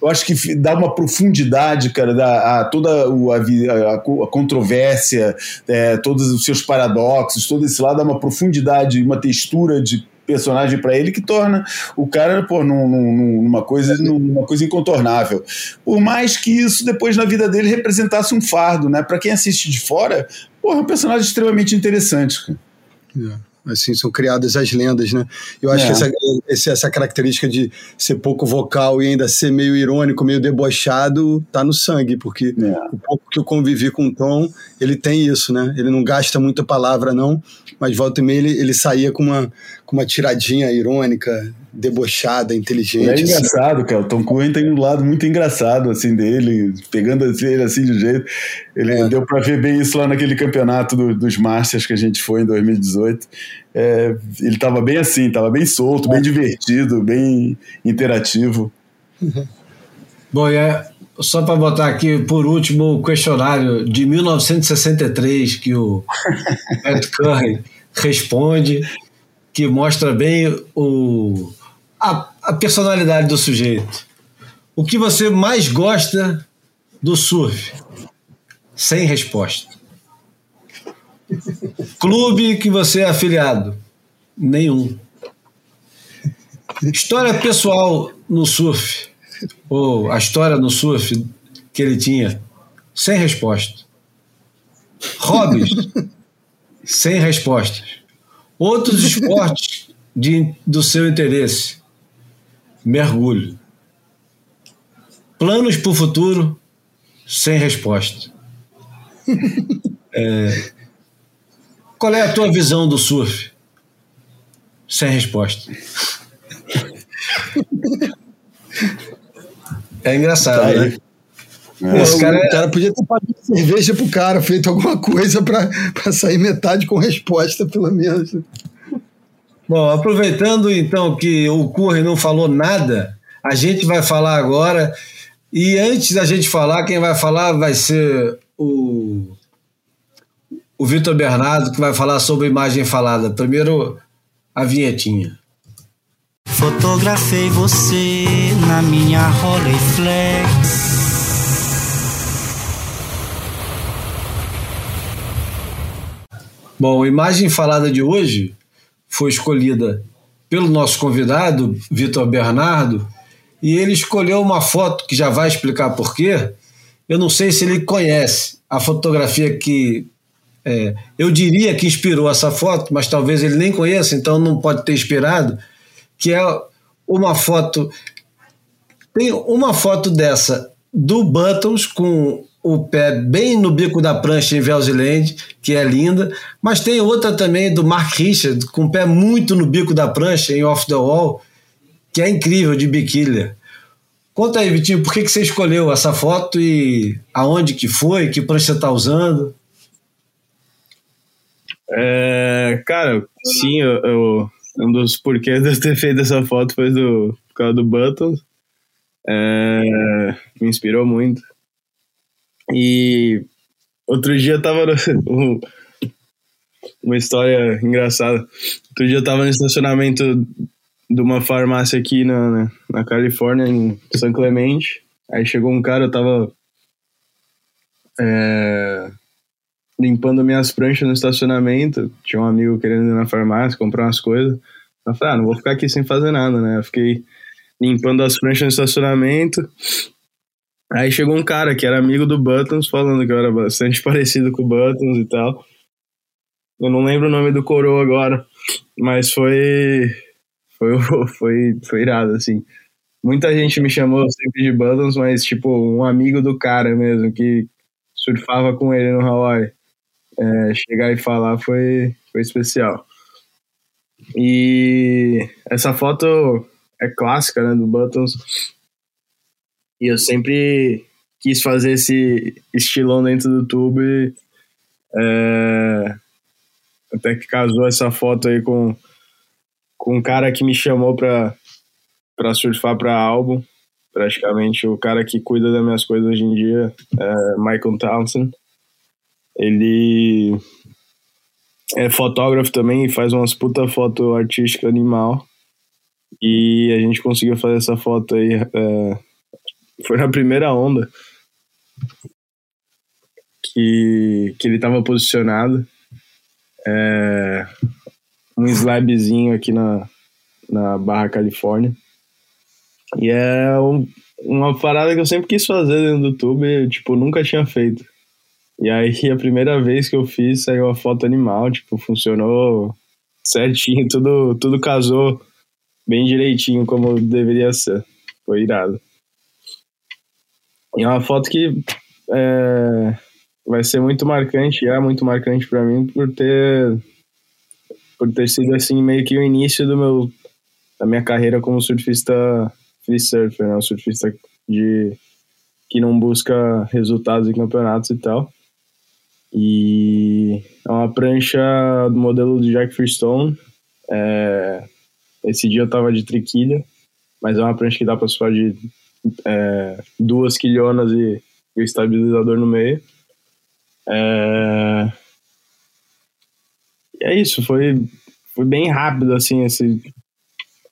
eu acho que dá uma profundidade, cara, da, a, toda a, a, a controvérsia, é, todos os seus paradoxos, todo esse lado dá uma profundidade, uma textura de personagem para ele que torna o cara pô, num, num, numa, coisa, numa coisa incontornável. Por mais que isso depois na vida dele representasse um fardo, né? Para quem assiste de fora, pô, é um personagem extremamente interessante. Cara. Yeah. Assim são criadas as lendas, né? Eu acho é. que essa, essa característica de ser pouco vocal e ainda ser meio irônico, meio debochado, tá no sangue, porque é. o pouco que eu convivi com o Tom, ele tem isso, né? Ele não gasta muita palavra, não, mas volta e meia ele, ele saía com uma, com uma tiradinha irônica, debochada, inteligente. É assim. engraçado, cara. O Tom Cruise tem um lado muito engraçado, assim, dele, pegando ele assim de jeito. Ele É. deu pra ver bem isso lá naquele campeonato do- dos Masters que a gente foi em 2018. É, ele tava bem assim, tava bem solto, bem divertido, bem interativo. Bom, e é, só para botar aqui por último o questionário de 1963 que o Pat Curry responde, que mostra bem o, a, a personalidade do sujeito. O que você mais gosta do surf? Sem resposta. Clube que você é afiliado? Nenhum. História pessoal no surf? Ou a história no surf que ele tinha? Sem resposta. Hobbies? Sem respostas. Outros esportes de, do seu interesse? Mergulho. Planos para o futuro? Sem resposta. É, qual é a tua visão do surf? Sem resposta. É engraçado, Tá né? Pô, Esse cara o é- cara podia ter pago cerveja pro cara, feito alguma coisa pra, pra sair metade com resposta, pelo menos. Bom, aproveitando então que o Curry não falou nada, a gente vai falar agora. E antes da gente falar, quem vai falar vai ser o, o Vitor Bernardo, que vai falar sobre imagem falada. Primeiro, a vinhetinha. Fotografei você na minha Rolleiflex. Bom, a imagem falada de hoje foi escolhida pelo nosso convidado, Vitor Bernardo, e ele escolheu uma foto que já vai explicar por quê. Eu não sei se ele conhece a fotografia que é, eu diria que inspirou essa foto, mas talvez ele nem conheça, então não pode ter inspirado, que é uma foto tem uma foto dessa do Buttons com o pé bem no bico da prancha em Velziland, que é linda, mas tem outra também do Mark Richard com o pé muito no bico da prancha em Off the Wall, que é incrível de biquília. Conta aí, Vitinho, por que, que você escolheu essa foto e aonde que foi, que prancha está usando? É, cara, sim, eu, eu- um dos porquês de eu ter feito essa foto foi do, por causa do Buttons. É, me inspirou muito. E outro dia eu tava no, um- uma história engraçada. Outro dia eu tava no estacionamento de uma farmácia aqui na, na, na Califórnia, em São Clemente. Aí chegou um cara, eu tava é, limpando minhas pranchas no estacionamento. Tinha um amigo querendo ir na farmácia comprar umas coisas. Eu falei, ah, não vou ficar aqui sem fazer nada, né? Eu fiquei limpando as pranchas no estacionamento. Aí chegou um cara que era amigo do Buttons, falando que eu era bastante parecido com o Buttons e tal. Eu não lembro o nome do coroa agora, mas foi. Foi, foi, foi irado, assim. Muita gente me chamou sempre de Buttons, mas, tipo, um amigo do cara mesmo, que surfava com ele no Hawaii. É, chegar e falar foi, foi especial. E essa foto é clássica, né, do Buttons. E eu sempre quis fazer esse estilão dentro do tubo e é, até que casou essa foto aí com, com um cara que me chamou pra, pra surfar pra álbum. Praticamente o cara que cuida das minhas coisas hoje em dia, é Michael Townsend. Ele é fotógrafo também e faz umas puta foto artística animal. E a gente conseguiu fazer essa foto aí. é, foi na primeira onda que, que ele tava posicionado. É, um slabzinho aqui na, na Barra Califórnia. E é um- uma parada que eu sempre quis fazer dentro do YouTube e, tipo, nunca tinha feito. E aí, a primeira vez que eu fiz, saiu a foto animal, tipo, funcionou certinho, tudo, tudo casou bem direitinho como deveria ser. Foi irado. E é uma foto que é, vai ser muito marcante, é muito marcante pra mim por ter por ter sido assim meio que o início do meu da minha carreira como surfista free surfer, né? Um surfista de que não busca resultados em campeonatos e tal. E é uma prancha do modelo de Jack Freestone. É, esse dia eu tava de triquilha, mas é uma prancha que dá para surfar de é, duas quilhonas e, o estabilizador no meio. É, e é isso, foi, foi bem rápido assim esse,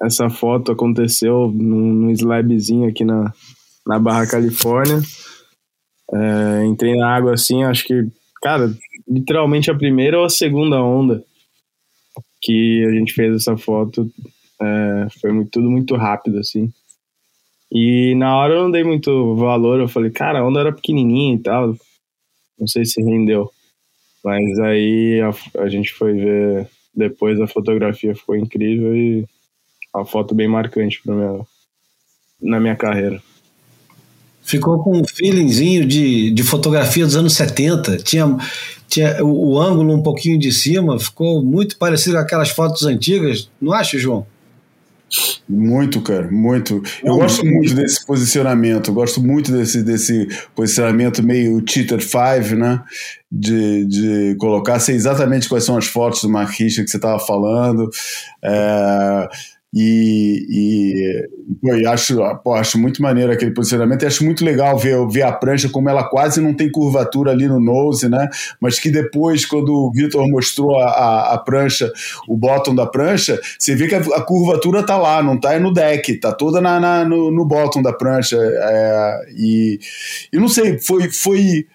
essa foto aconteceu num, num slabzinho aqui na, na Barra Califórnia. É, entrei na água assim, acho que, cara, literalmente a primeira ou a segunda onda que a gente fez essa foto é, foi muito, tudo muito rápido, assim. E na hora eu não dei muito valor, eu falei, cara, a onda era pequenininha e tal, não sei se rendeu. Mas aí a, a gente foi ver depois a fotografia ficou incrível e uma foto bem marcante para minha, na minha carreira. Ficou com um feelingzinho de, de fotografia dos anos 70. Tinha, tinha o, o ângulo um pouquinho de cima, ficou muito parecido com aquelas fotos antigas, não acha, João? Muito, cara, muito. Eu não, gosto muito desse posicionamento, gosto muito desse, desse posicionamento meio cheater 5, né? De, de colocar, sei exatamente quais são as fotos do Richard que você estava falando. É, e, e, pô, acho, pô, acho muito maneiro aquele posicionamento e acho muito legal ver, ver a prancha como ela quase não tem curvatura ali no nose, né? Mas que depois, quando o Vitor mostrou a, a, a, prancha, o bottom da prancha, você vê que a, a curvatura tá lá, não tá no deck, tá toda na, na no, no bottom da prancha. É, e, e não sei, foi, foi,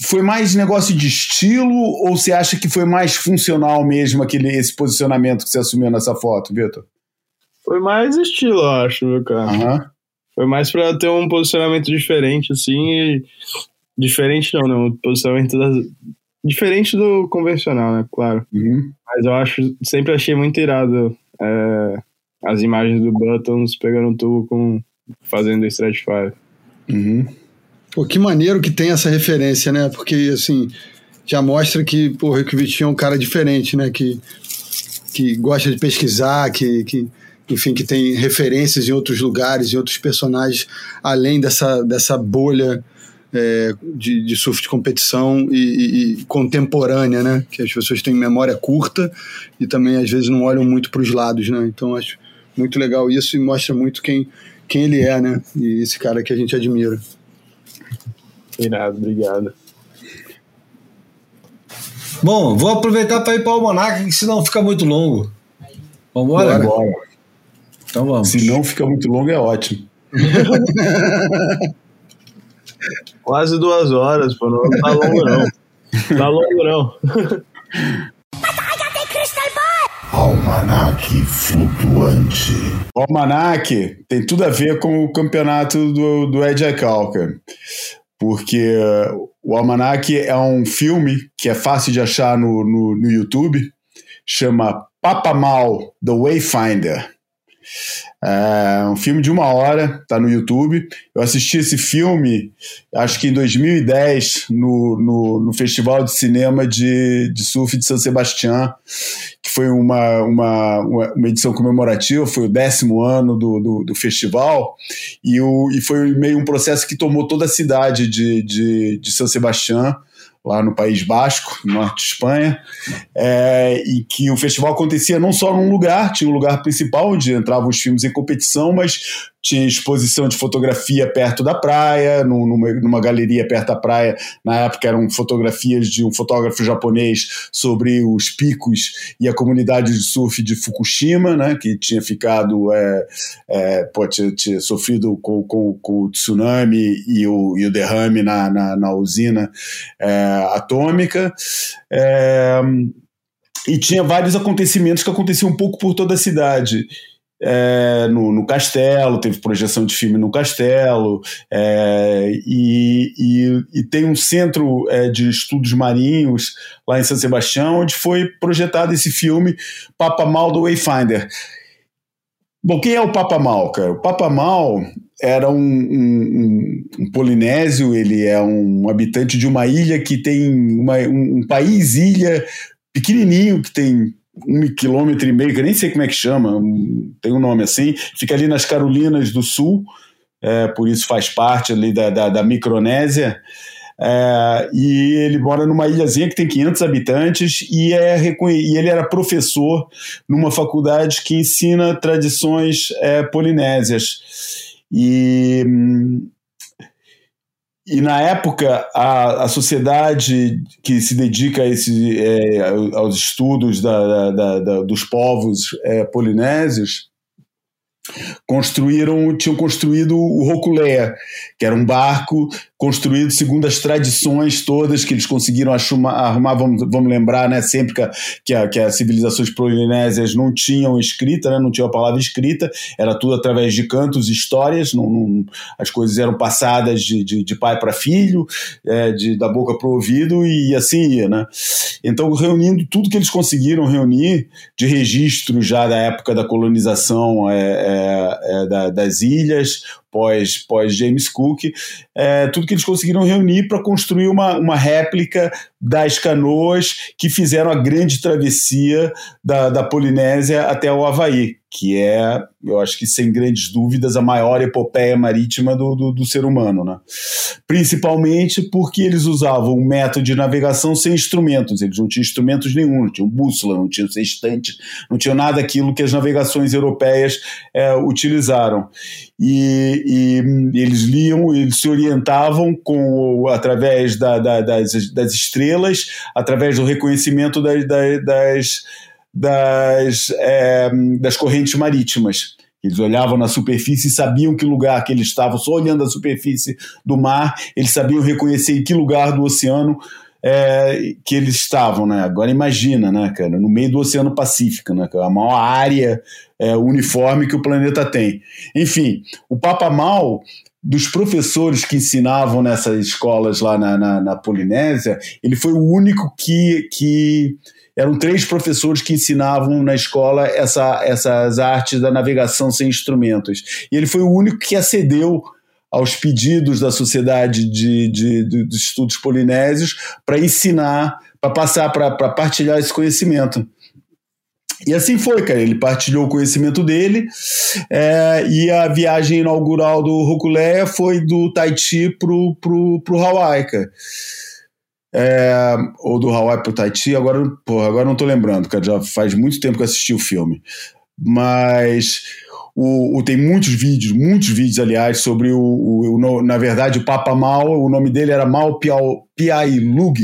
foi mais negócio de estilo ou você acha que foi mais funcional mesmo aquele, esse posicionamento que você assumiu nessa foto, Vitor? Foi mais estilo, eu acho, meu cara. Uhum. Foi mais pra ter um posicionamento diferente, assim, e... Diferente não, né? Um posicionamento das... Diferente do convencional, né? Claro. Uhum. Mas eu acho... Sempre achei muito irado é... as imagens do Buttons pegando tubo com... Fazendo Stretch 5. Uhum. Pô, que maneiro que tem essa referência, né? Porque, assim, já mostra que, porra, o Rick Vitinho é um cara diferente, né? Que, que gosta de pesquisar, que, que enfim, que tem referências em outros lugares, em outros personagens, além dessa, dessa bolha é, de, de, surf de competição e, e, e, contemporânea, né? Que as pessoas têm memória curta e também às vezes não olham muito para os lados, né? Então acho muito legal isso e mostra muito quem, quem ele é, né? E esse cara que a gente admira. Irado, obrigado. Bom, vou aproveitar para ir para o Almanac, que senão fica muito longo. Vamos embora? Então vamos. Se não fica muito longo, é ótimo. Quase duas horas, pô. Não tá longo, não. Tá longo, não. Almanac flutuante. O Almanac tem tudo a ver com o campeonato do, do Ed Calca. Porque o Almanac é um filme que é fácil de achar no, no, no YouTube. Chama Papa Mal, The Wayfinder. É um filme de uma hora, tá no YouTube. Eu assisti esse filme, acho que em 2010, no, no, no Festival de Cinema de, de Surf de São Sebastião, que foi uma, uma, uma edição comemorativa, foi o décimo ano do, do, do, festival, e, o, e foi meio um processo que tomou toda a cidade de, de, de São Sebastião lá no País Basco, norte de Espanha, é, e que o festival acontecia não só num lugar, tinha um lugar principal onde entravam os filmes em competição, mas tinha exposição de fotografia perto da praia, numa, numa galeria perto da praia. Na época eram fotografias de um fotógrafo japonês sobre os picos e a comunidade de surf de Fukushima, né, que tinha ficado, é, é, pô, tinha, tinha, sofrido com, com, com, o tsunami e o, e o derrame na, na, na usina é, atômica. É, e tinha vários acontecimentos que aconteciam um pouco por toda a cidade é, no, no, Castelo, teve projeção de filme no Castelo, é, e, e, e, tem um centro é, de estudos marinhos lá em São Sebastião, onde foi projetado esse filme Papa Mal do Wayfinder. Bom, quem é o Papa Mal, cara? O Papa Mal era um, um, um, polinésio, ele é um habitante de uma ilha que tem uma, um, um país-ilha pequenininho, que tem um quilômetro e meio, que nem sei como é que chama, tem um nome assim, fica ali nas Carolinas do Sul, é, por isso faz parte ali da, da, da Micronésia. É, e ele mora numa ilhazinha que tem 500 habitantes e, é, e ele era professor numa faculdade que ensina tradições é, polinésias. E, e na época, a, a sociedade que se dedica a esse, é, aos estudos da, da, da, dos povos é, polinésios construíram, tinham construído o Roculea, que era um barco construído segundo as tradições todas que eles conseguiram arrumar, arrumar vamos, vamos lembrar, né, sempre que, a, que, a, que as civilizações polinésias não tinham escrita, né, não tinham a palavra escrita, era tudo através de cantos e histórias, não, não, as coisas eram passadas de, de, de pai para filho, é, de, da boca para o ouvido e assim ia, né. Então, reunindo tudo que eles conseguiram reunir de registros já da época da colonização é, é, é da, das ilhas, pós, pós James Cook, é, tudo que eles conseguiram reunir para construir uma, uma réplica das canoas que fizeram a grande travessia da, da Polinésia até o Havaí, que é, eu acho que sem grandes dúvidas, a maior epopeia marítima do, do, do ser humano. Né? Principalmente porque eles usavam um método de navegação sem instrumentos, eles não tinham instrumentos nenhum, não tinham bússola, não tinham sextante, não tinham nada daquilo que as navegações europeias é, utilizaram. E, e, eles liam, eles se orientavam com, através da, da, das, das estrelas, através do reconhecimento das, das, das, é, das correntes marítimas. Eles olhavam na superfície e sabiam que lugar que eles estavam, só olhando a superfície do mar, eles sabiam reconhecer em que lugar do oceano é, que eles estavam, né? Agora imagina, né, cara, no meio do Oceano Pacífico, né, a maior área é, uniforme que o planeta tem. Enfim, o Papa Mal dos professores que ensinavam nessas escolas lá na, na, na Polinésia, ele foi o único que, que eram três professores que ensinavam na escola essa, essas artes da navegação sem instrumentos. E ele foi o único que acedeu aos pedidos da Sociedade de, de, de, de Estudos Polinésios para ensinar, para passar, para partilhar esse conhecimento. E assim foi, cara. Ele partilhou o conhecimento dele é, e a viagem inaugural do Rokuleia foi do Tahiti pro, pro, pro Hawaii, cara. É, ou do Hawaii pro Tahiti, agora, porra, agora não tô lembrando, cara. Já faz muito tempo que eu assisti o filme. Mas o, o, tem muitos vídeos, muitos vídeos, aliás, sobre o, o, o na verdade, o Papa Mal, o nome dele era Mal Piailug.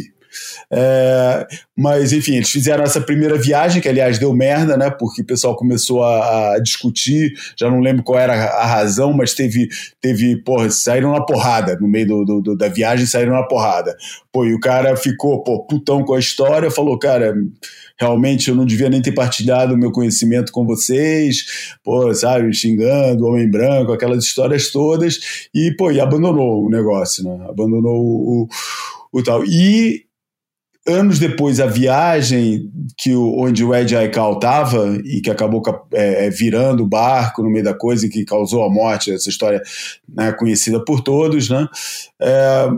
É, mas, enfim, eles fizeram essa primeira viagem, que aliás deu merda, né? Porque o pessoal começou a, a discutir, já não lembro qual era a razão, mas teve, teve porra, saíram na porrada no meio do, do, da viagem, saíram na porrada. Pô, e o cara ficou, pô, putão com a história, falou, cara realmente eu não devia nem ter partilhado o meu conhecimento com vocês, pô, sabe, xingando homem branco, aquelas histórias todas, e, pô, e abandonou o negócio, né? Abandonou o, o, o tal. E anos depois, a viagem que o, onde o Ed Aikau estava e que acabou é, é, virando o barco no meio da coisa e que causou a morte, essa história né, conhecida por todos, né? É,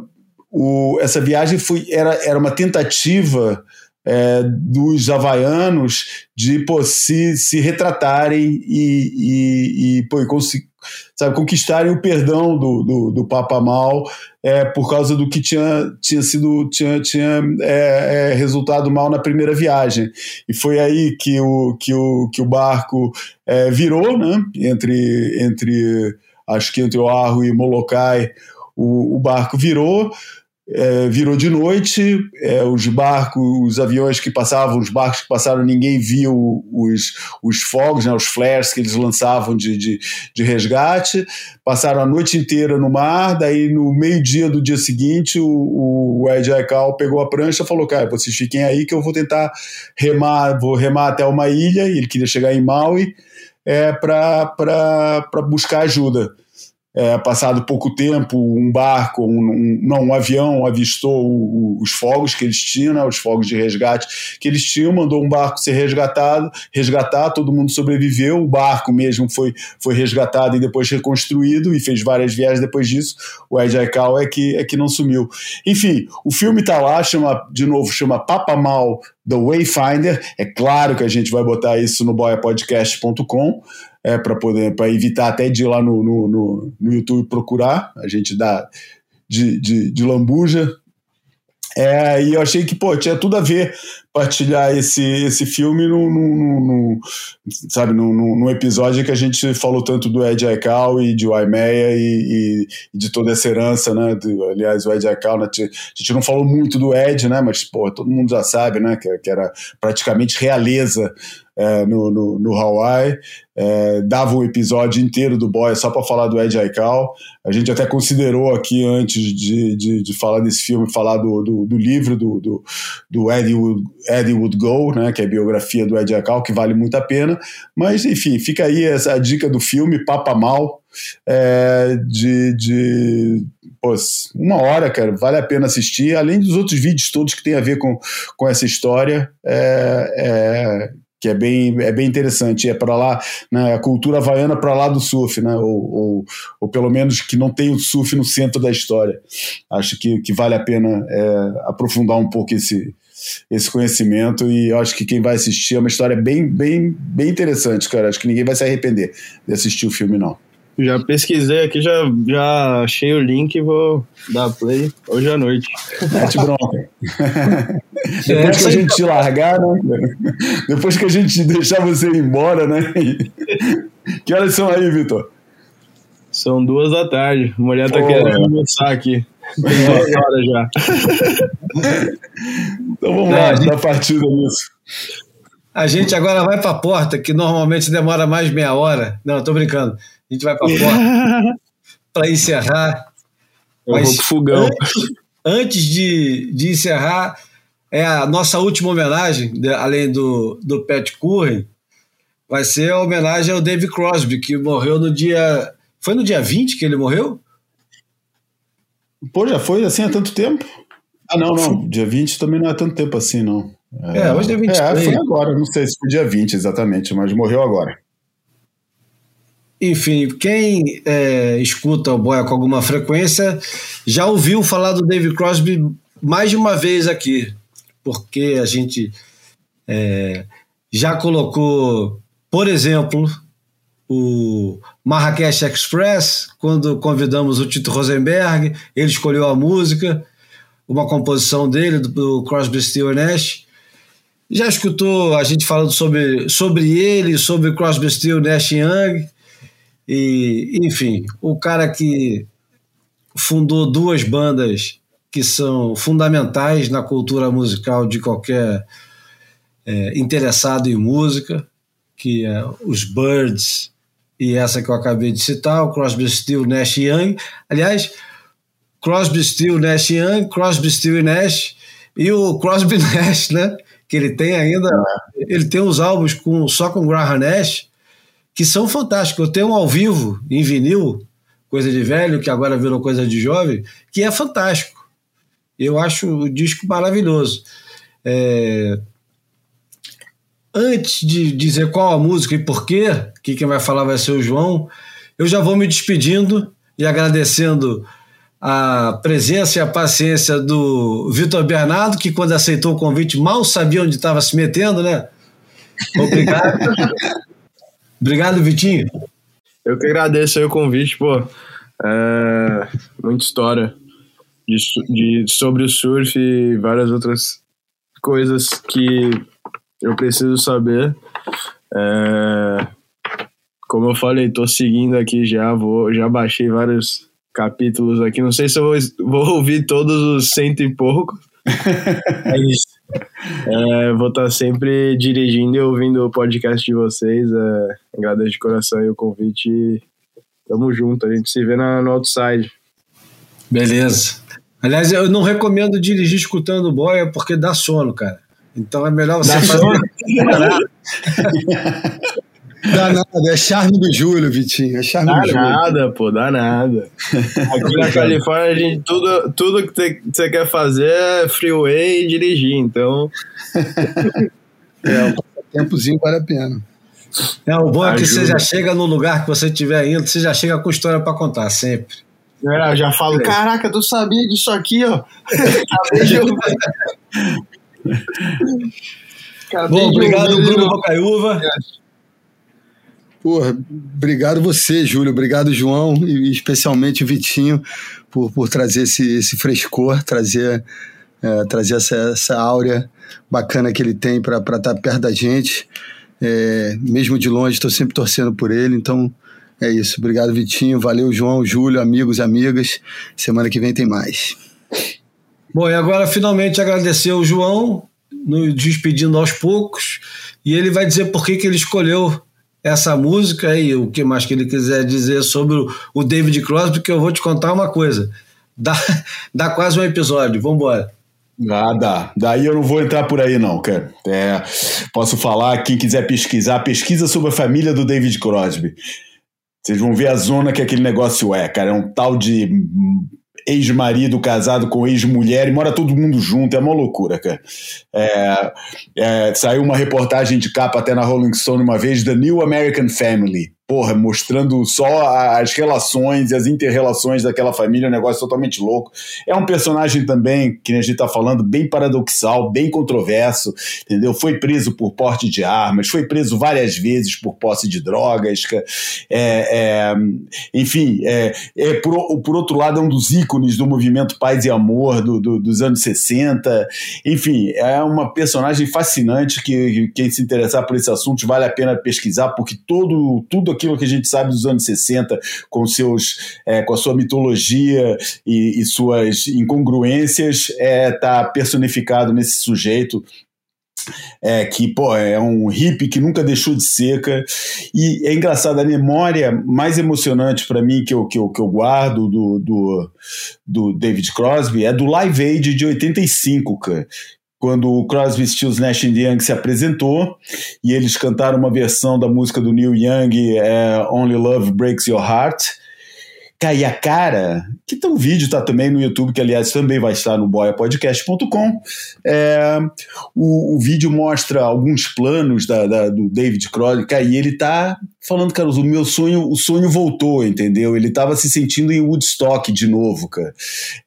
o, essa viagem foi, era, era uma tentativa é, dos havaianos de pô, se, se retratarem e, e, e, pô, sabe, conquistarem o perdão do, do, do Papa Mal é, por causa do que tinha, tinha sido tinha, tinha é, é, resultado mal na primeira viagem. E foi aí que o, que o, que o barco é, virou, né? Entre, entre acho que entre Oahu e Molokai, o, o barco virou é, virou de noite, é, os barcos, os aviões que passavam, os barcos que passaram, ninguém viu os, os fogos, né, os flares que eles lançavam de, de, de resgate. Passaram a noite inteira no mar, daí no meio-dia do dia seguinte, o, o Ed Aikau pegou a prancha e falou: Cara, vocês fiquem aí que eu vou tentar remar, vou remar até uma ilha, e ele queria chegar em Maui é, para buscar ajuda é, passado pouco tempo, um barco, um, um, não, um avião avistou o, o, os fogos que eles tinham, né, os fogos de resgate que eles tinham, mandou um barco ser resgatado, resgatar, todo mundo sobreviveu, o barco mesmo foi, foi resgatado e depois reconstruído e fez várias viagens depois disso, o Ed Aikau é que, é que não sumiu. Enfim, o filme está lá, chama, de novo, chama Papa Mal The Wayfinder. É claro que a gente vai botar isso no boiapodcast.com é, para poder para evitar até de ir lá no, no, no, no YouTube procurar. A gente dá de, de, de lambuja é, e eu achei que, pô, tinha tudo a ver partilhar esse, esse filme num, num, num sabe, num, num, episódio que a gente falou tanto do Ed Aikau e de Waimeia e, e, de toda essa herança, né? Do, aliás, o Ed Aikau, né, a gente não falou muito do Ed, né? Mas, pô, todo mundo já sabe, né? Que, que era praticamente realeza é, no, no, no, Hawaii, é, dava um episódio inteiro do Boy só para falar do Ed Aikau. A gente até considerou aqui, antes de, de, de falar desse filme, falar do, do, do livro do, do, do Eddie, Wood, Eddie Would Go, né, que é a biografia do Ed Aikau, que vale muito a pena. Mas, enfim, fica aí essa dica do filme, Papa Mal, é, de, de uma hora, cara, vale a pena assistir, além dos outros vídeos todos que tem a ver com, com essa história. É, é, que é bem, é bem interessante. É para lá, né, a cultura havaiana para lá do surf, né, ou, ou, ou, pelo menos que não tem o surf no centro da história. Acho que, que vale a pena é, aprofundar um pouco esse, esse conhecimento e eu acho que quem vai assistir é uma história bem, bem, bem interessante, cara. Acho que ninguém vai se arrepender de assistir o filme, não. Já pesquisei aqui, já, já achei o link e vou dar play hoje à noite. Mete bronca. Depois que a gente te largar, né? Depois que a gente deixar você ir embora, né? Que horas são aí, Vitor? São duas da tarde. A mulher tá oh. querendo almoçar aqui. Tem duas horas já. Então vamos lá, dá partida nisso. A gente agora vai para a porta, que normalmente demora mais meia hora. Não, tô brincando. A gente vai para a porta para encerrar. Eu Mas vou pro fogão. Antes, antes de, de encerrar, é a nossa última homenagem, além do, do Pat Curren, vai ser a homenagem ao Dave Crosby, que morreu no dia. Foi no dia 20 que ele morreu? Pô, já foi assim há tanto tempo? Ah, não, não. Dia 20 também não é tanto tempo assim, não. É, é hoje é 23. É, foi agora, não sei se foi dia 20 exatamente, mas morreu agora. Enfim, quem é, escuta o Boia com alguma frequência já ouviu falar do David Crosby mais de uma vez aqui, porque a gente é, já colocou, por exemplo, o Marrakech Express, quando convidamos o Tito Rosenberg, ele escolheu a música, uma composição dele, do, do Crosby, Steel Nash. Já escutou a gente falando sobre, sobre ele, sobre Crosby, Steel, Nash Young, e, enfim, o cara que fundou duas bandas que são fundamentais na cultura musical de qualquer é, interessado em música, que é os Birds e essa que eu acabei de citar, o Crosby, Steel, Nash Young. Aliás, Crosby, Steel, Nash Young, Crosby, Steel e Nash e o Crosby Nash, né? Que ele tem ainda, ele tem os álbuns com só com Graham Nash que são fantásticos. Eu tenho um ao vivo, em vinil, coisa de velho, que agora virou coisa de jovem, que é fantástico. Eu acho o disco maravilhoso. É... Antes de dizer qual a música e por quê, que quem vai falar vai ser o João, eu já vou me despedindo e agradecendo a presença e a paciência do Vitor Bernardo, que quando aceitou o convite mal sabia onde estava se metendo, né? Obrigado. Obrigado, Vitinho. Eu que agradeço aí o convite, pô. É, muita história de, de, sobre o surf e várias outras coisas que eu preciso saber. É, como eu falei, tô seguindo aqui já, vou, já baixei vários capítulos aqui. Não sei se eu vou, vou ouvir todos os cento e poucos. mas é, vou estar sempre dirigindo e ouvindo o podcast de vocês. É, agradeço de coração aí o convite. Tamo junto, a gente se vê na, no outside. Beleza. Aliás, eu não recomendo dirigir escutando boia porque dá sono, cara. Então é melhor você dá fazer. Sono. Dá nada, é charme do Júlio, Vitinho. É charme dá do Júlio. Dá nada, pô, dá nada. Aqui na Califórnia, a gente, tudo, tudo que você quer fazer é freeway e dirigir, então. é, um tempozinho vale a pena. É, o bom é que você já chega no lugar que você estiver indo, você já chega com história para contar, sempre. É, eu já falo, caraca, tu sabia disso aqui, ó. Bom, obrigado, Bruno Bocaiúva. Porra, obrigado você, Júlio. Obrigado, João, e especialmente o Vitinho, por, por trazer esse, esse frescor, trazer, é, trazer essa, essa áurea bacana que ele tem para estar tá perto da gente. É, mesmo de longe, estou sempre torcendo por ele. Então, é isso. Obrigado, Vitinho. Valeu, João, Júlio, amigos e amigas. Semana que vem tem mais. Bom, e agora finalmente agradecer o João, nos despedindo aos poucos, e ele vai dizer por que, que ele escolheu essa música e o que mais que ele quiser dizer sobre o David Crosby, que eu vou te contar uma coisa. Dá, dá quase um episódio. Vamos embora. Ah, dá. Daí eu não vou entrar por aí, não, cara. É, posso falar, quem quiser pesquisar, pesquisa sobre a família do David Crosby. Vocês vão ver a zona que aquele negócio é, cara. É um tal de ex-marido casado com ex-mulher e mora todo mundo junto, é uma loucura, cara. É, é, saiu uma reportagem de capa até na Rolling Stone uma vez, The New American Family porra, mostrando só as relações e as interrelações daquela família, um negócio totalmente louco. É um personagem também, que a gente está falando, bem paradoxal, bem controverso, entendeu? Foi preso por porte de armas, foi preso várias vezes por posse de drogas, é, é, enfim, é, é, por, por outro lado, é um dos ícones do movimento Paz e Amor do, do, dos anos 60, enfim, é uma personagem fascinante que quem se interessar por esse assunto vale a pena pesquisar, porque todo, tudo aquilo que a gente sabe dos anos 60, com, seus, é, com a sua mitologia e, e suas incongruências, está é, personificado nesse sujeito é, que pô, é um hippie que nunca deixou de seca. E é engraçado, a memória mais emocionante para mim que eu, que, eu, que eu guardo do, do, do David Crosby é do Live Aid de 85, cara quando o Crosby, Stills, Nash Young se apresentou e eles cantaram uma versão da música do Neil Young, é, Only Love Breaks Your Heart, cair a cara, que tem um vídeo, tá também no YouTube, que aliás também vai estar no boiapodcast.com. É, o, o, vídeo mostra alguns planos da, da, do David Crosby, e ele tá falando, cara, o meu sonho, o sonho voltou, entendeu? Ele tava se sentindo em Woodstock de novo, cara.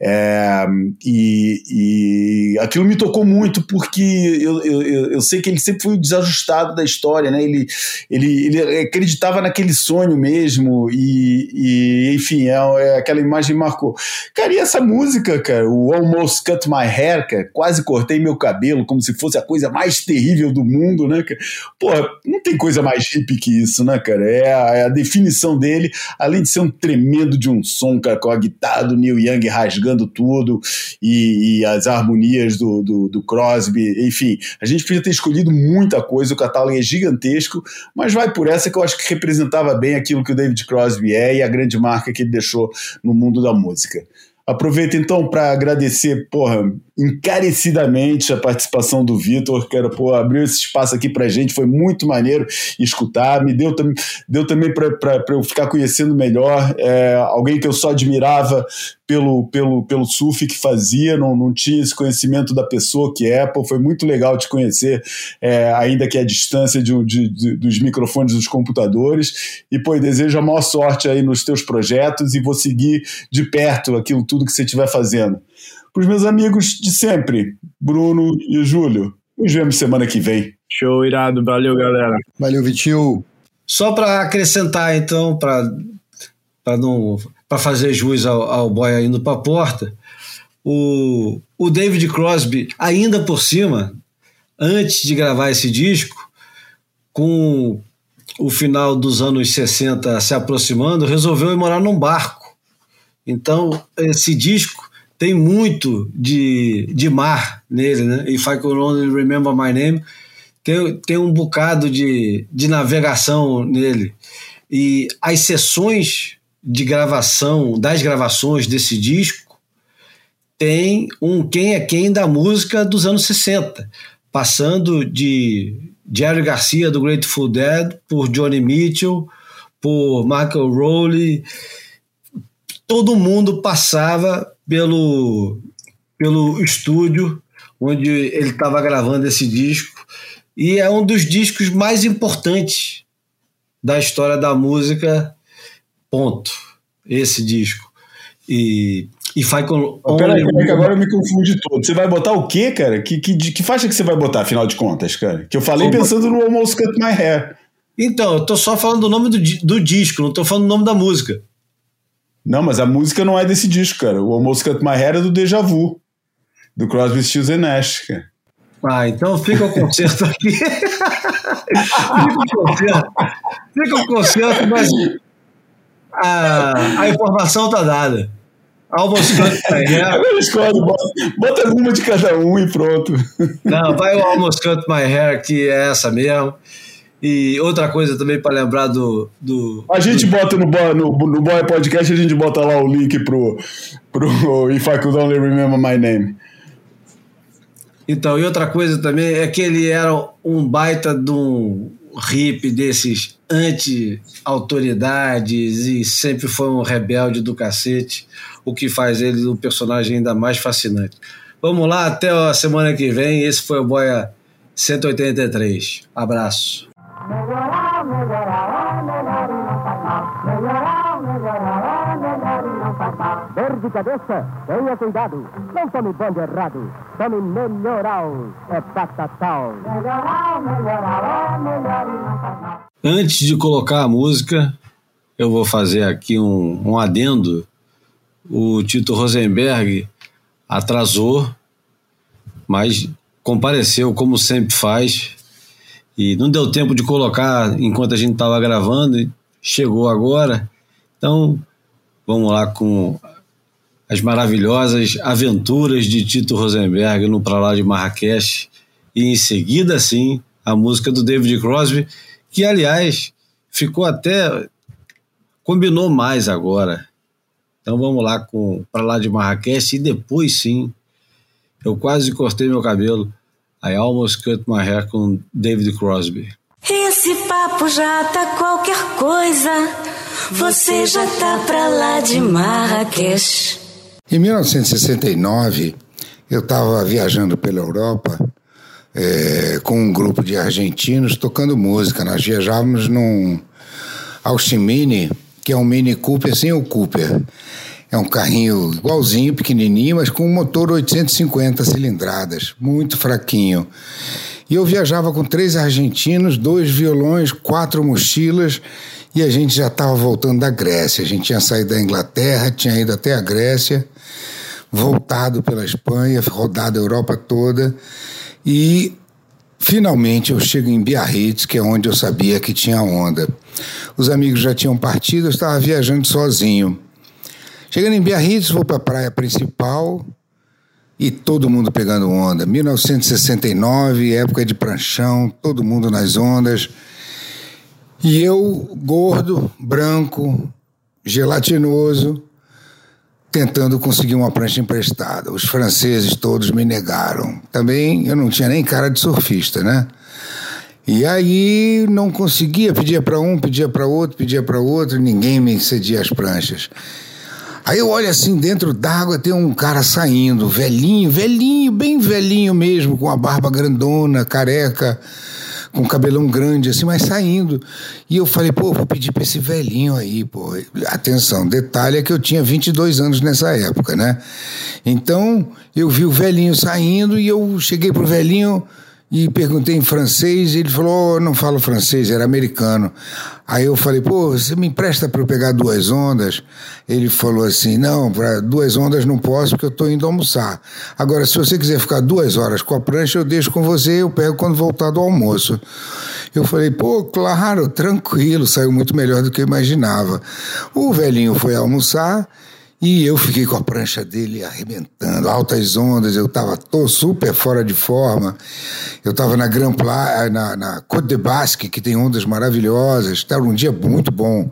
É, e, e aquilo me tocou muito porque eu, eu, eu sei que ele sempre foi o desajustado da história, né? Ele, ele, ele acreditava naquele sonho mesmo e, e enfim, enfim, é, é, aquela imagem marcou. Cara, e essa música, cara, o Almost Cut My Hair, cara, quase cortei meu cabelo, como se fosse a coisa mais terrível do mundo, né, cara? Porra, não tem coisa mais hippie que isso, né, cara? É a, é a definição dele, além de ser um tremendo de um som, cara, com a guitarra do Neil Young rasgando tudo e, e as harmonias do, do, do Crosby, enfim, a gente podia ter escolhido muita coisa, o catálogo é gigantesco, mas vai por essa que eu acho que representava bem aquilo que o David Crosby é e a grande marca que ele deixou no mundo da música. Aproveito então para agradecer, porra, encarecidamente a participação do Vitor, que era, pô, abriu esse espaço aqui pra gente, foi muito maneiro escutar, me deu, deu também para eu ficar conhecendo melhor é, alguém que eu só admirava pelo, pelo, pelo surf que fazia, não, não tinha esse conhecimento da pessoa que é, pô, foi muito legal te conhecer, é, ainda que a distância de, de, de, dos microfones dos computadores, e pô, desejo a maior sorte aí nos teus projetos e vou seguir de perto aquilo tudo que você estiver fazendo para os meus amigos de sempre, Bruno e Júlio. Nos vemos semana que vem. Show, irado. Valeu, galera. Valeu, Vitinho. Só para acrescentar, então, para não para fazer jus ao, ao boy indo para a porta, o, o David Crosby, ainda por cima, antes de gravar esse disco, com o final dos anos 60 se aproximando, resolveu ir morar num barco. Então, esse disco tem muito de, de mar nele, né? If I Could Only Remember My Name, tem, tem um bocado de, de navegação nele. E as sessões de gravação, das gravações desse disco, tem um quem é quem da música dos anos 60, passando de Jerry Garcia do Grateful Dead, por Johnny Mitchell, por Michael Rowley, todo mundo passava pelo, pelo estúdio onde ele estava gravando esse disco e é um dos discos mais importantes da história da música ponto esse disco e E faz com. Peraí, peraí, que agora eu me confundi todo. Você vai botar o quê, cara? Que, que, que faixa que você vai botar, afinal de contas, cara? Que eu falei Opa. pensando no Almost Cut My Hair. Então, eu tô só falando do nome do, do disco, não tô falando do nome da música. Não, mas a música não é desse disco, cara. O Almost Cut My Hair é do Deja Vu, do Crosby, Stills Nash, cara. Ah, então fica o concerto aqui. fica o concerto. Fica o concerto, mas a, a informação tá dada. Almost Cut My Hair. Eu escolho, bota, uma de cada um e pronto. Não, vai o Almost Cut My Hair, que é essa mesmo. E outra coisa também para lembrar do, do. A gente do... bota no no, no Boy Podcast, a gente bota lá o link pro, pro If I Could Only Remember My Name. Então, e outra coisa também é que ele era um baita de um hippie desses anti-autoridades e sempre foi um rebelde do cacete, o que faz ele um personagem ainda mais fascinante. Vamos lá, até a semana que vem. Esse foi o Boia 183. Abraço. De cabeça? Tenha cuidado. Não tome banho errado. Tome melhoral. É patatal. Melhorar, melhorar, melhor e não passar. Antes de colocar a música, eu vou fazer aqui um, um adendo. O Tito Rosenberg atrasou, mas compareceu como sempre faz e não deu tempo de colocar enquanto a gente estava gravando, chegou agora. Então, vamos lá com as maravilhosas aventuras de Tito Rosenberg no Pra Lá de Marrakech. E em seguida, sim, a música do David Crosby, que, aliás, ficou até. combinou mais agora. Então vamos lá com Pra Lá de Marrakech e depois, sim, eu quase cortei meu cabelo. I Almost Cut My Hair com David Crosby. Esse papo já tá qualquer coisa. Você já tá pra lá de Marrakech. Em 1969, eu estava viajando pela Europa é, com um grupo de argentinos tocando música. Nós viajávamos num Austin Mini, que é um Mini Cooper sem o Cooper. É um carrinho igualzinho, pequenininho, mas com um motor 850 cilindradas, muito fraquinho. E eu viajava com três argentinos, dois violões, quatro mochilas, e a gente já estava voltando da Grécia. A gente tinha saído da Inglaterra, tinha ido até a Grécia, voltado pela Espanha, rodado a Europa toda, e Finalmente eu chego em Biarritz, que é onde eu sabia que tinha onda. Os amigos já tinham partido, eu estava viajando sozinho. Chegando em Biarritz, vou para a praia principal e todo mundo pegando onda. 1969, época de pranchão, todo mundo nas ondas. E eu, gordo, branco, gelatinoso, tentando conseguir uma prancha emprestada. Os franceses todos me negaram. Também eu não tinha nem cara de surfista, né? E aí não conseguia, pedia para um, pedia para outro, pedia para outro, ninguém me cedia as pranchas. Aí eu olho assim, dentro d'água tem um cara saindo, velhinho, velhinho, bem velhinho mesmo, com a barba grandona, careca, com cabelão grande assim, mas saindo. E eu falei, pô, vou pedir pra esse velhinho aí, pô. Atenção, detalhe é que eu tinha 22 anos nessa época, né? Então, eu vi o velhinho saindo e eu cheguei pro velhinho e perguntei em francês, ele falou, oh, não falo francês, era americano. Aí eu falei, pô, você me empresta para eu pegar duas ondas? Ele falou assim, não, para duas ondas não posso porque eu estou indo almoçar. Agora, se você quiser ficar duas horas com a prancha, eu deixo com você, eu pego quando voltar do almoço. Eu falei, pô, claro, tranquilo, saiu muito melhor do que eu imaginava. O velhinho foi almoçar, e eu fiquei com a prancha dele arrebentando, altas ondas, eu estava super fora de forma. Eu estava na Grand Pla, na, na Côte de Basque, que tem ondas maravilhosas, estava um dia muito bom.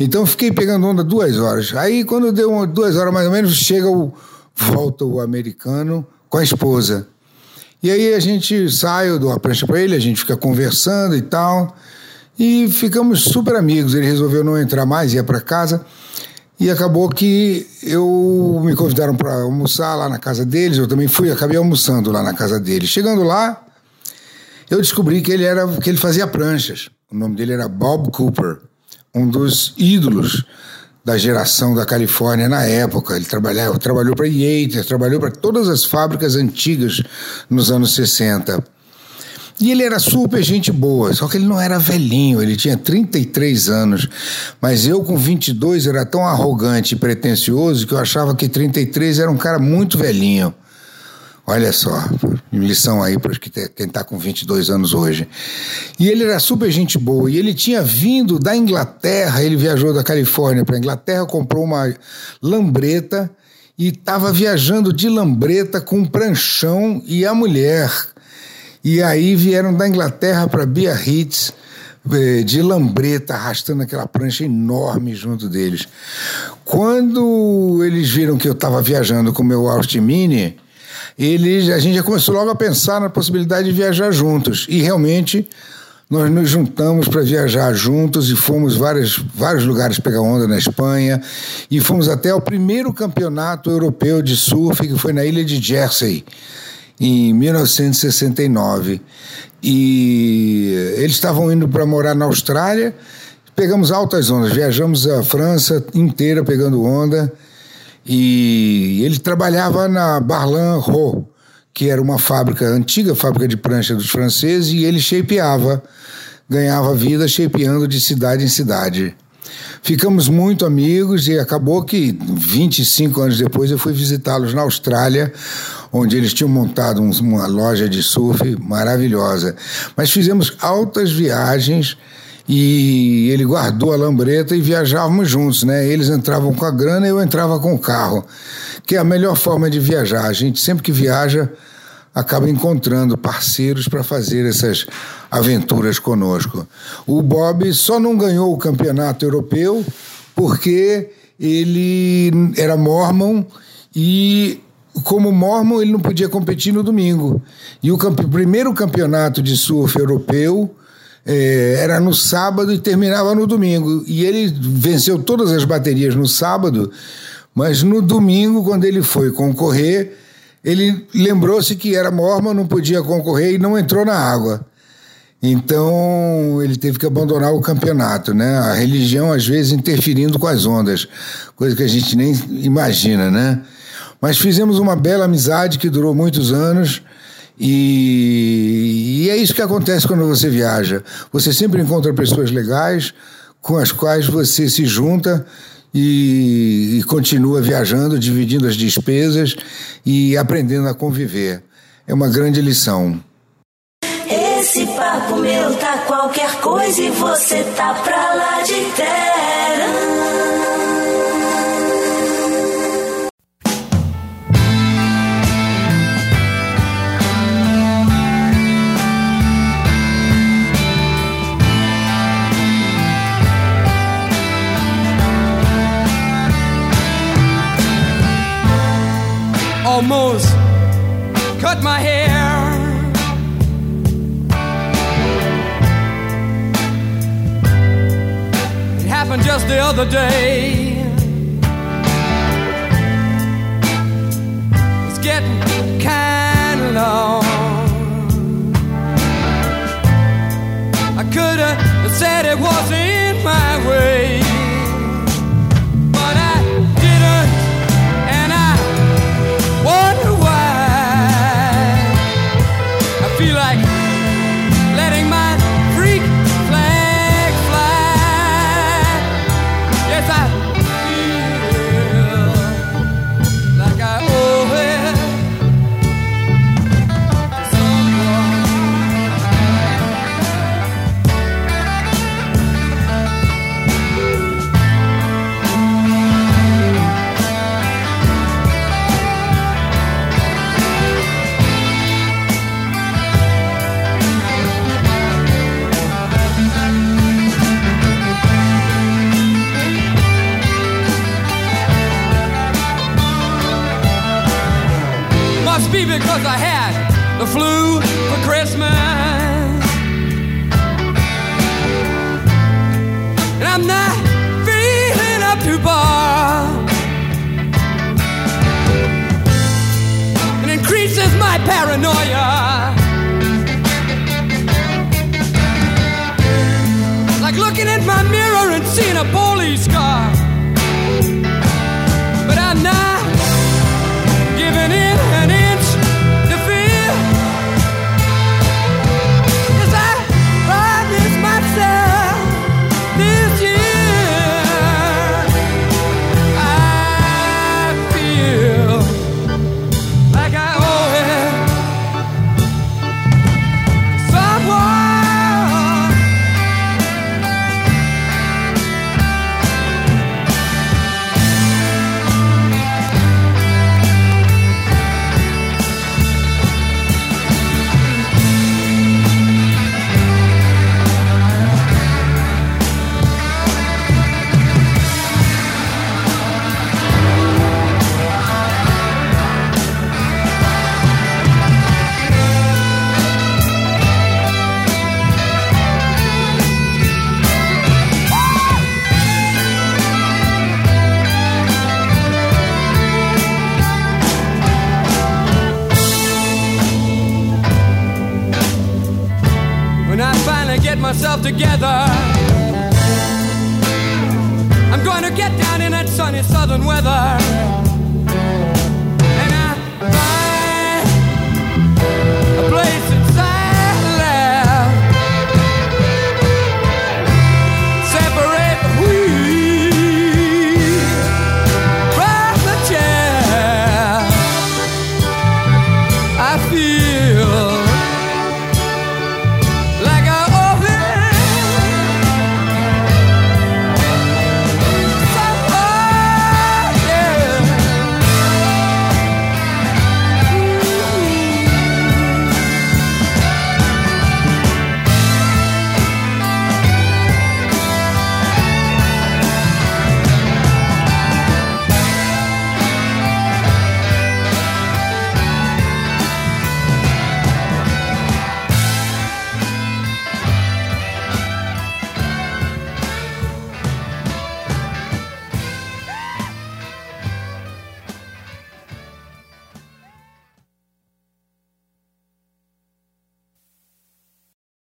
Então fiquei pegando onda duas horas. Aí quando deu duas horas mais ou menos, chega o volta o americano com a esposa. E aí a gente sai, eu dou a prancha para ele, a gente fica conversando e tal. E ficamos super amigos. Ele resolveu não entrar mais, ia para casa. E acabou que eu me convidaram para almoçar lá na casa deles, eu também fui, acabei almoçando lá na casa deles. Chegando lá, eu descobri que ele era que ele fazia pranchas. O nome dele era Bob Cooper, um dos ídolos da geração da Califórnia na época. Ele trabalhava, trabalhou para Yates, trabalhou para todas as fábricas antigas nos anos 60. E ele era super gente boa, só que ele não era velhinho, ele tinha 33 anos. Mas eu, com 22, era tão arrogante e pretencioso que eu achava que 33 era um cara muito velhinho. Olha só, lição aí para quem está com 22 anos hoje. E ele era super gente boa. E ele tinha vindo da Inglaterra, ele viajou da Califórnia para a Inglaterra, comprou uma lambreta e estava viajando de lambreta com um pranchão e a mulher. E aí vieram da Inglaterra para Biarritz eh, de lambreta, arrastando aquela prancha enorme junto deles. Quando eles viram que eu estava viajando com o meu Austin Mini, ele, a gente já começou logo a pensar na possibilidade de viajar juntos. E realmente nós nos juntamos para viajar juntos e fomos vários, vários lugares pegar onda na Espanha e fomos até o primeiro campeonato europeu de surf que foi na ilha de Jersey em 1969 e eles estavam indo para morar na Austrália. Pegamos altas ondas viajamos a França inteira pegando onda. E ele trabalhava na Barlan Ro, que era uma fábrica, antiga fábrica de prancha dos franceses, e ele shapeava, ganhava vida shapeando de cidade em cidade. Ficamos muito amigos e acabou que 25 anos depois eu fui visitá-los na Austrália, onde eles tinham montado uma loja de surf maravilhosa. Mas fizemos altas viagens e ele guardou a lambreta e viajávamos juntos, né? Eles entravam com a grana e eu entrava com o carro, que é a melhor forma de viajar. A gente sempre que viaja acaba encontrando parceiros para fazer essas aventuras conosco. O Bob só não ganhou o campeonato europeu porque ele era mormon e como mormon ele não podia competir no domingo. E o campe primeiro campeonato de surf europeu é, era no sábado e terminava no domingo. E ele venceu todas as baterias no sábado, mas no domingo, quando ele foi concorrer, ele lembrou-se que era mormon, não podia concorrer e não entrou na água. Então ele teve que abandonar o campeonato, né? A religião às vezes interferindo com as ondas, coisa que a gente nem imagina, né? Mas fizemos uma bela amizade que durou muitos anos. E, e, é isso que acontece quando você viaja. Você sempre encontra pessoas legais com as quais você se junta e, e continua viajando, dividindo as despesas e aprendendo a conviver. É uma grande lição. Esse papo meu tá qualquer coisa e você tá pra lá de terra.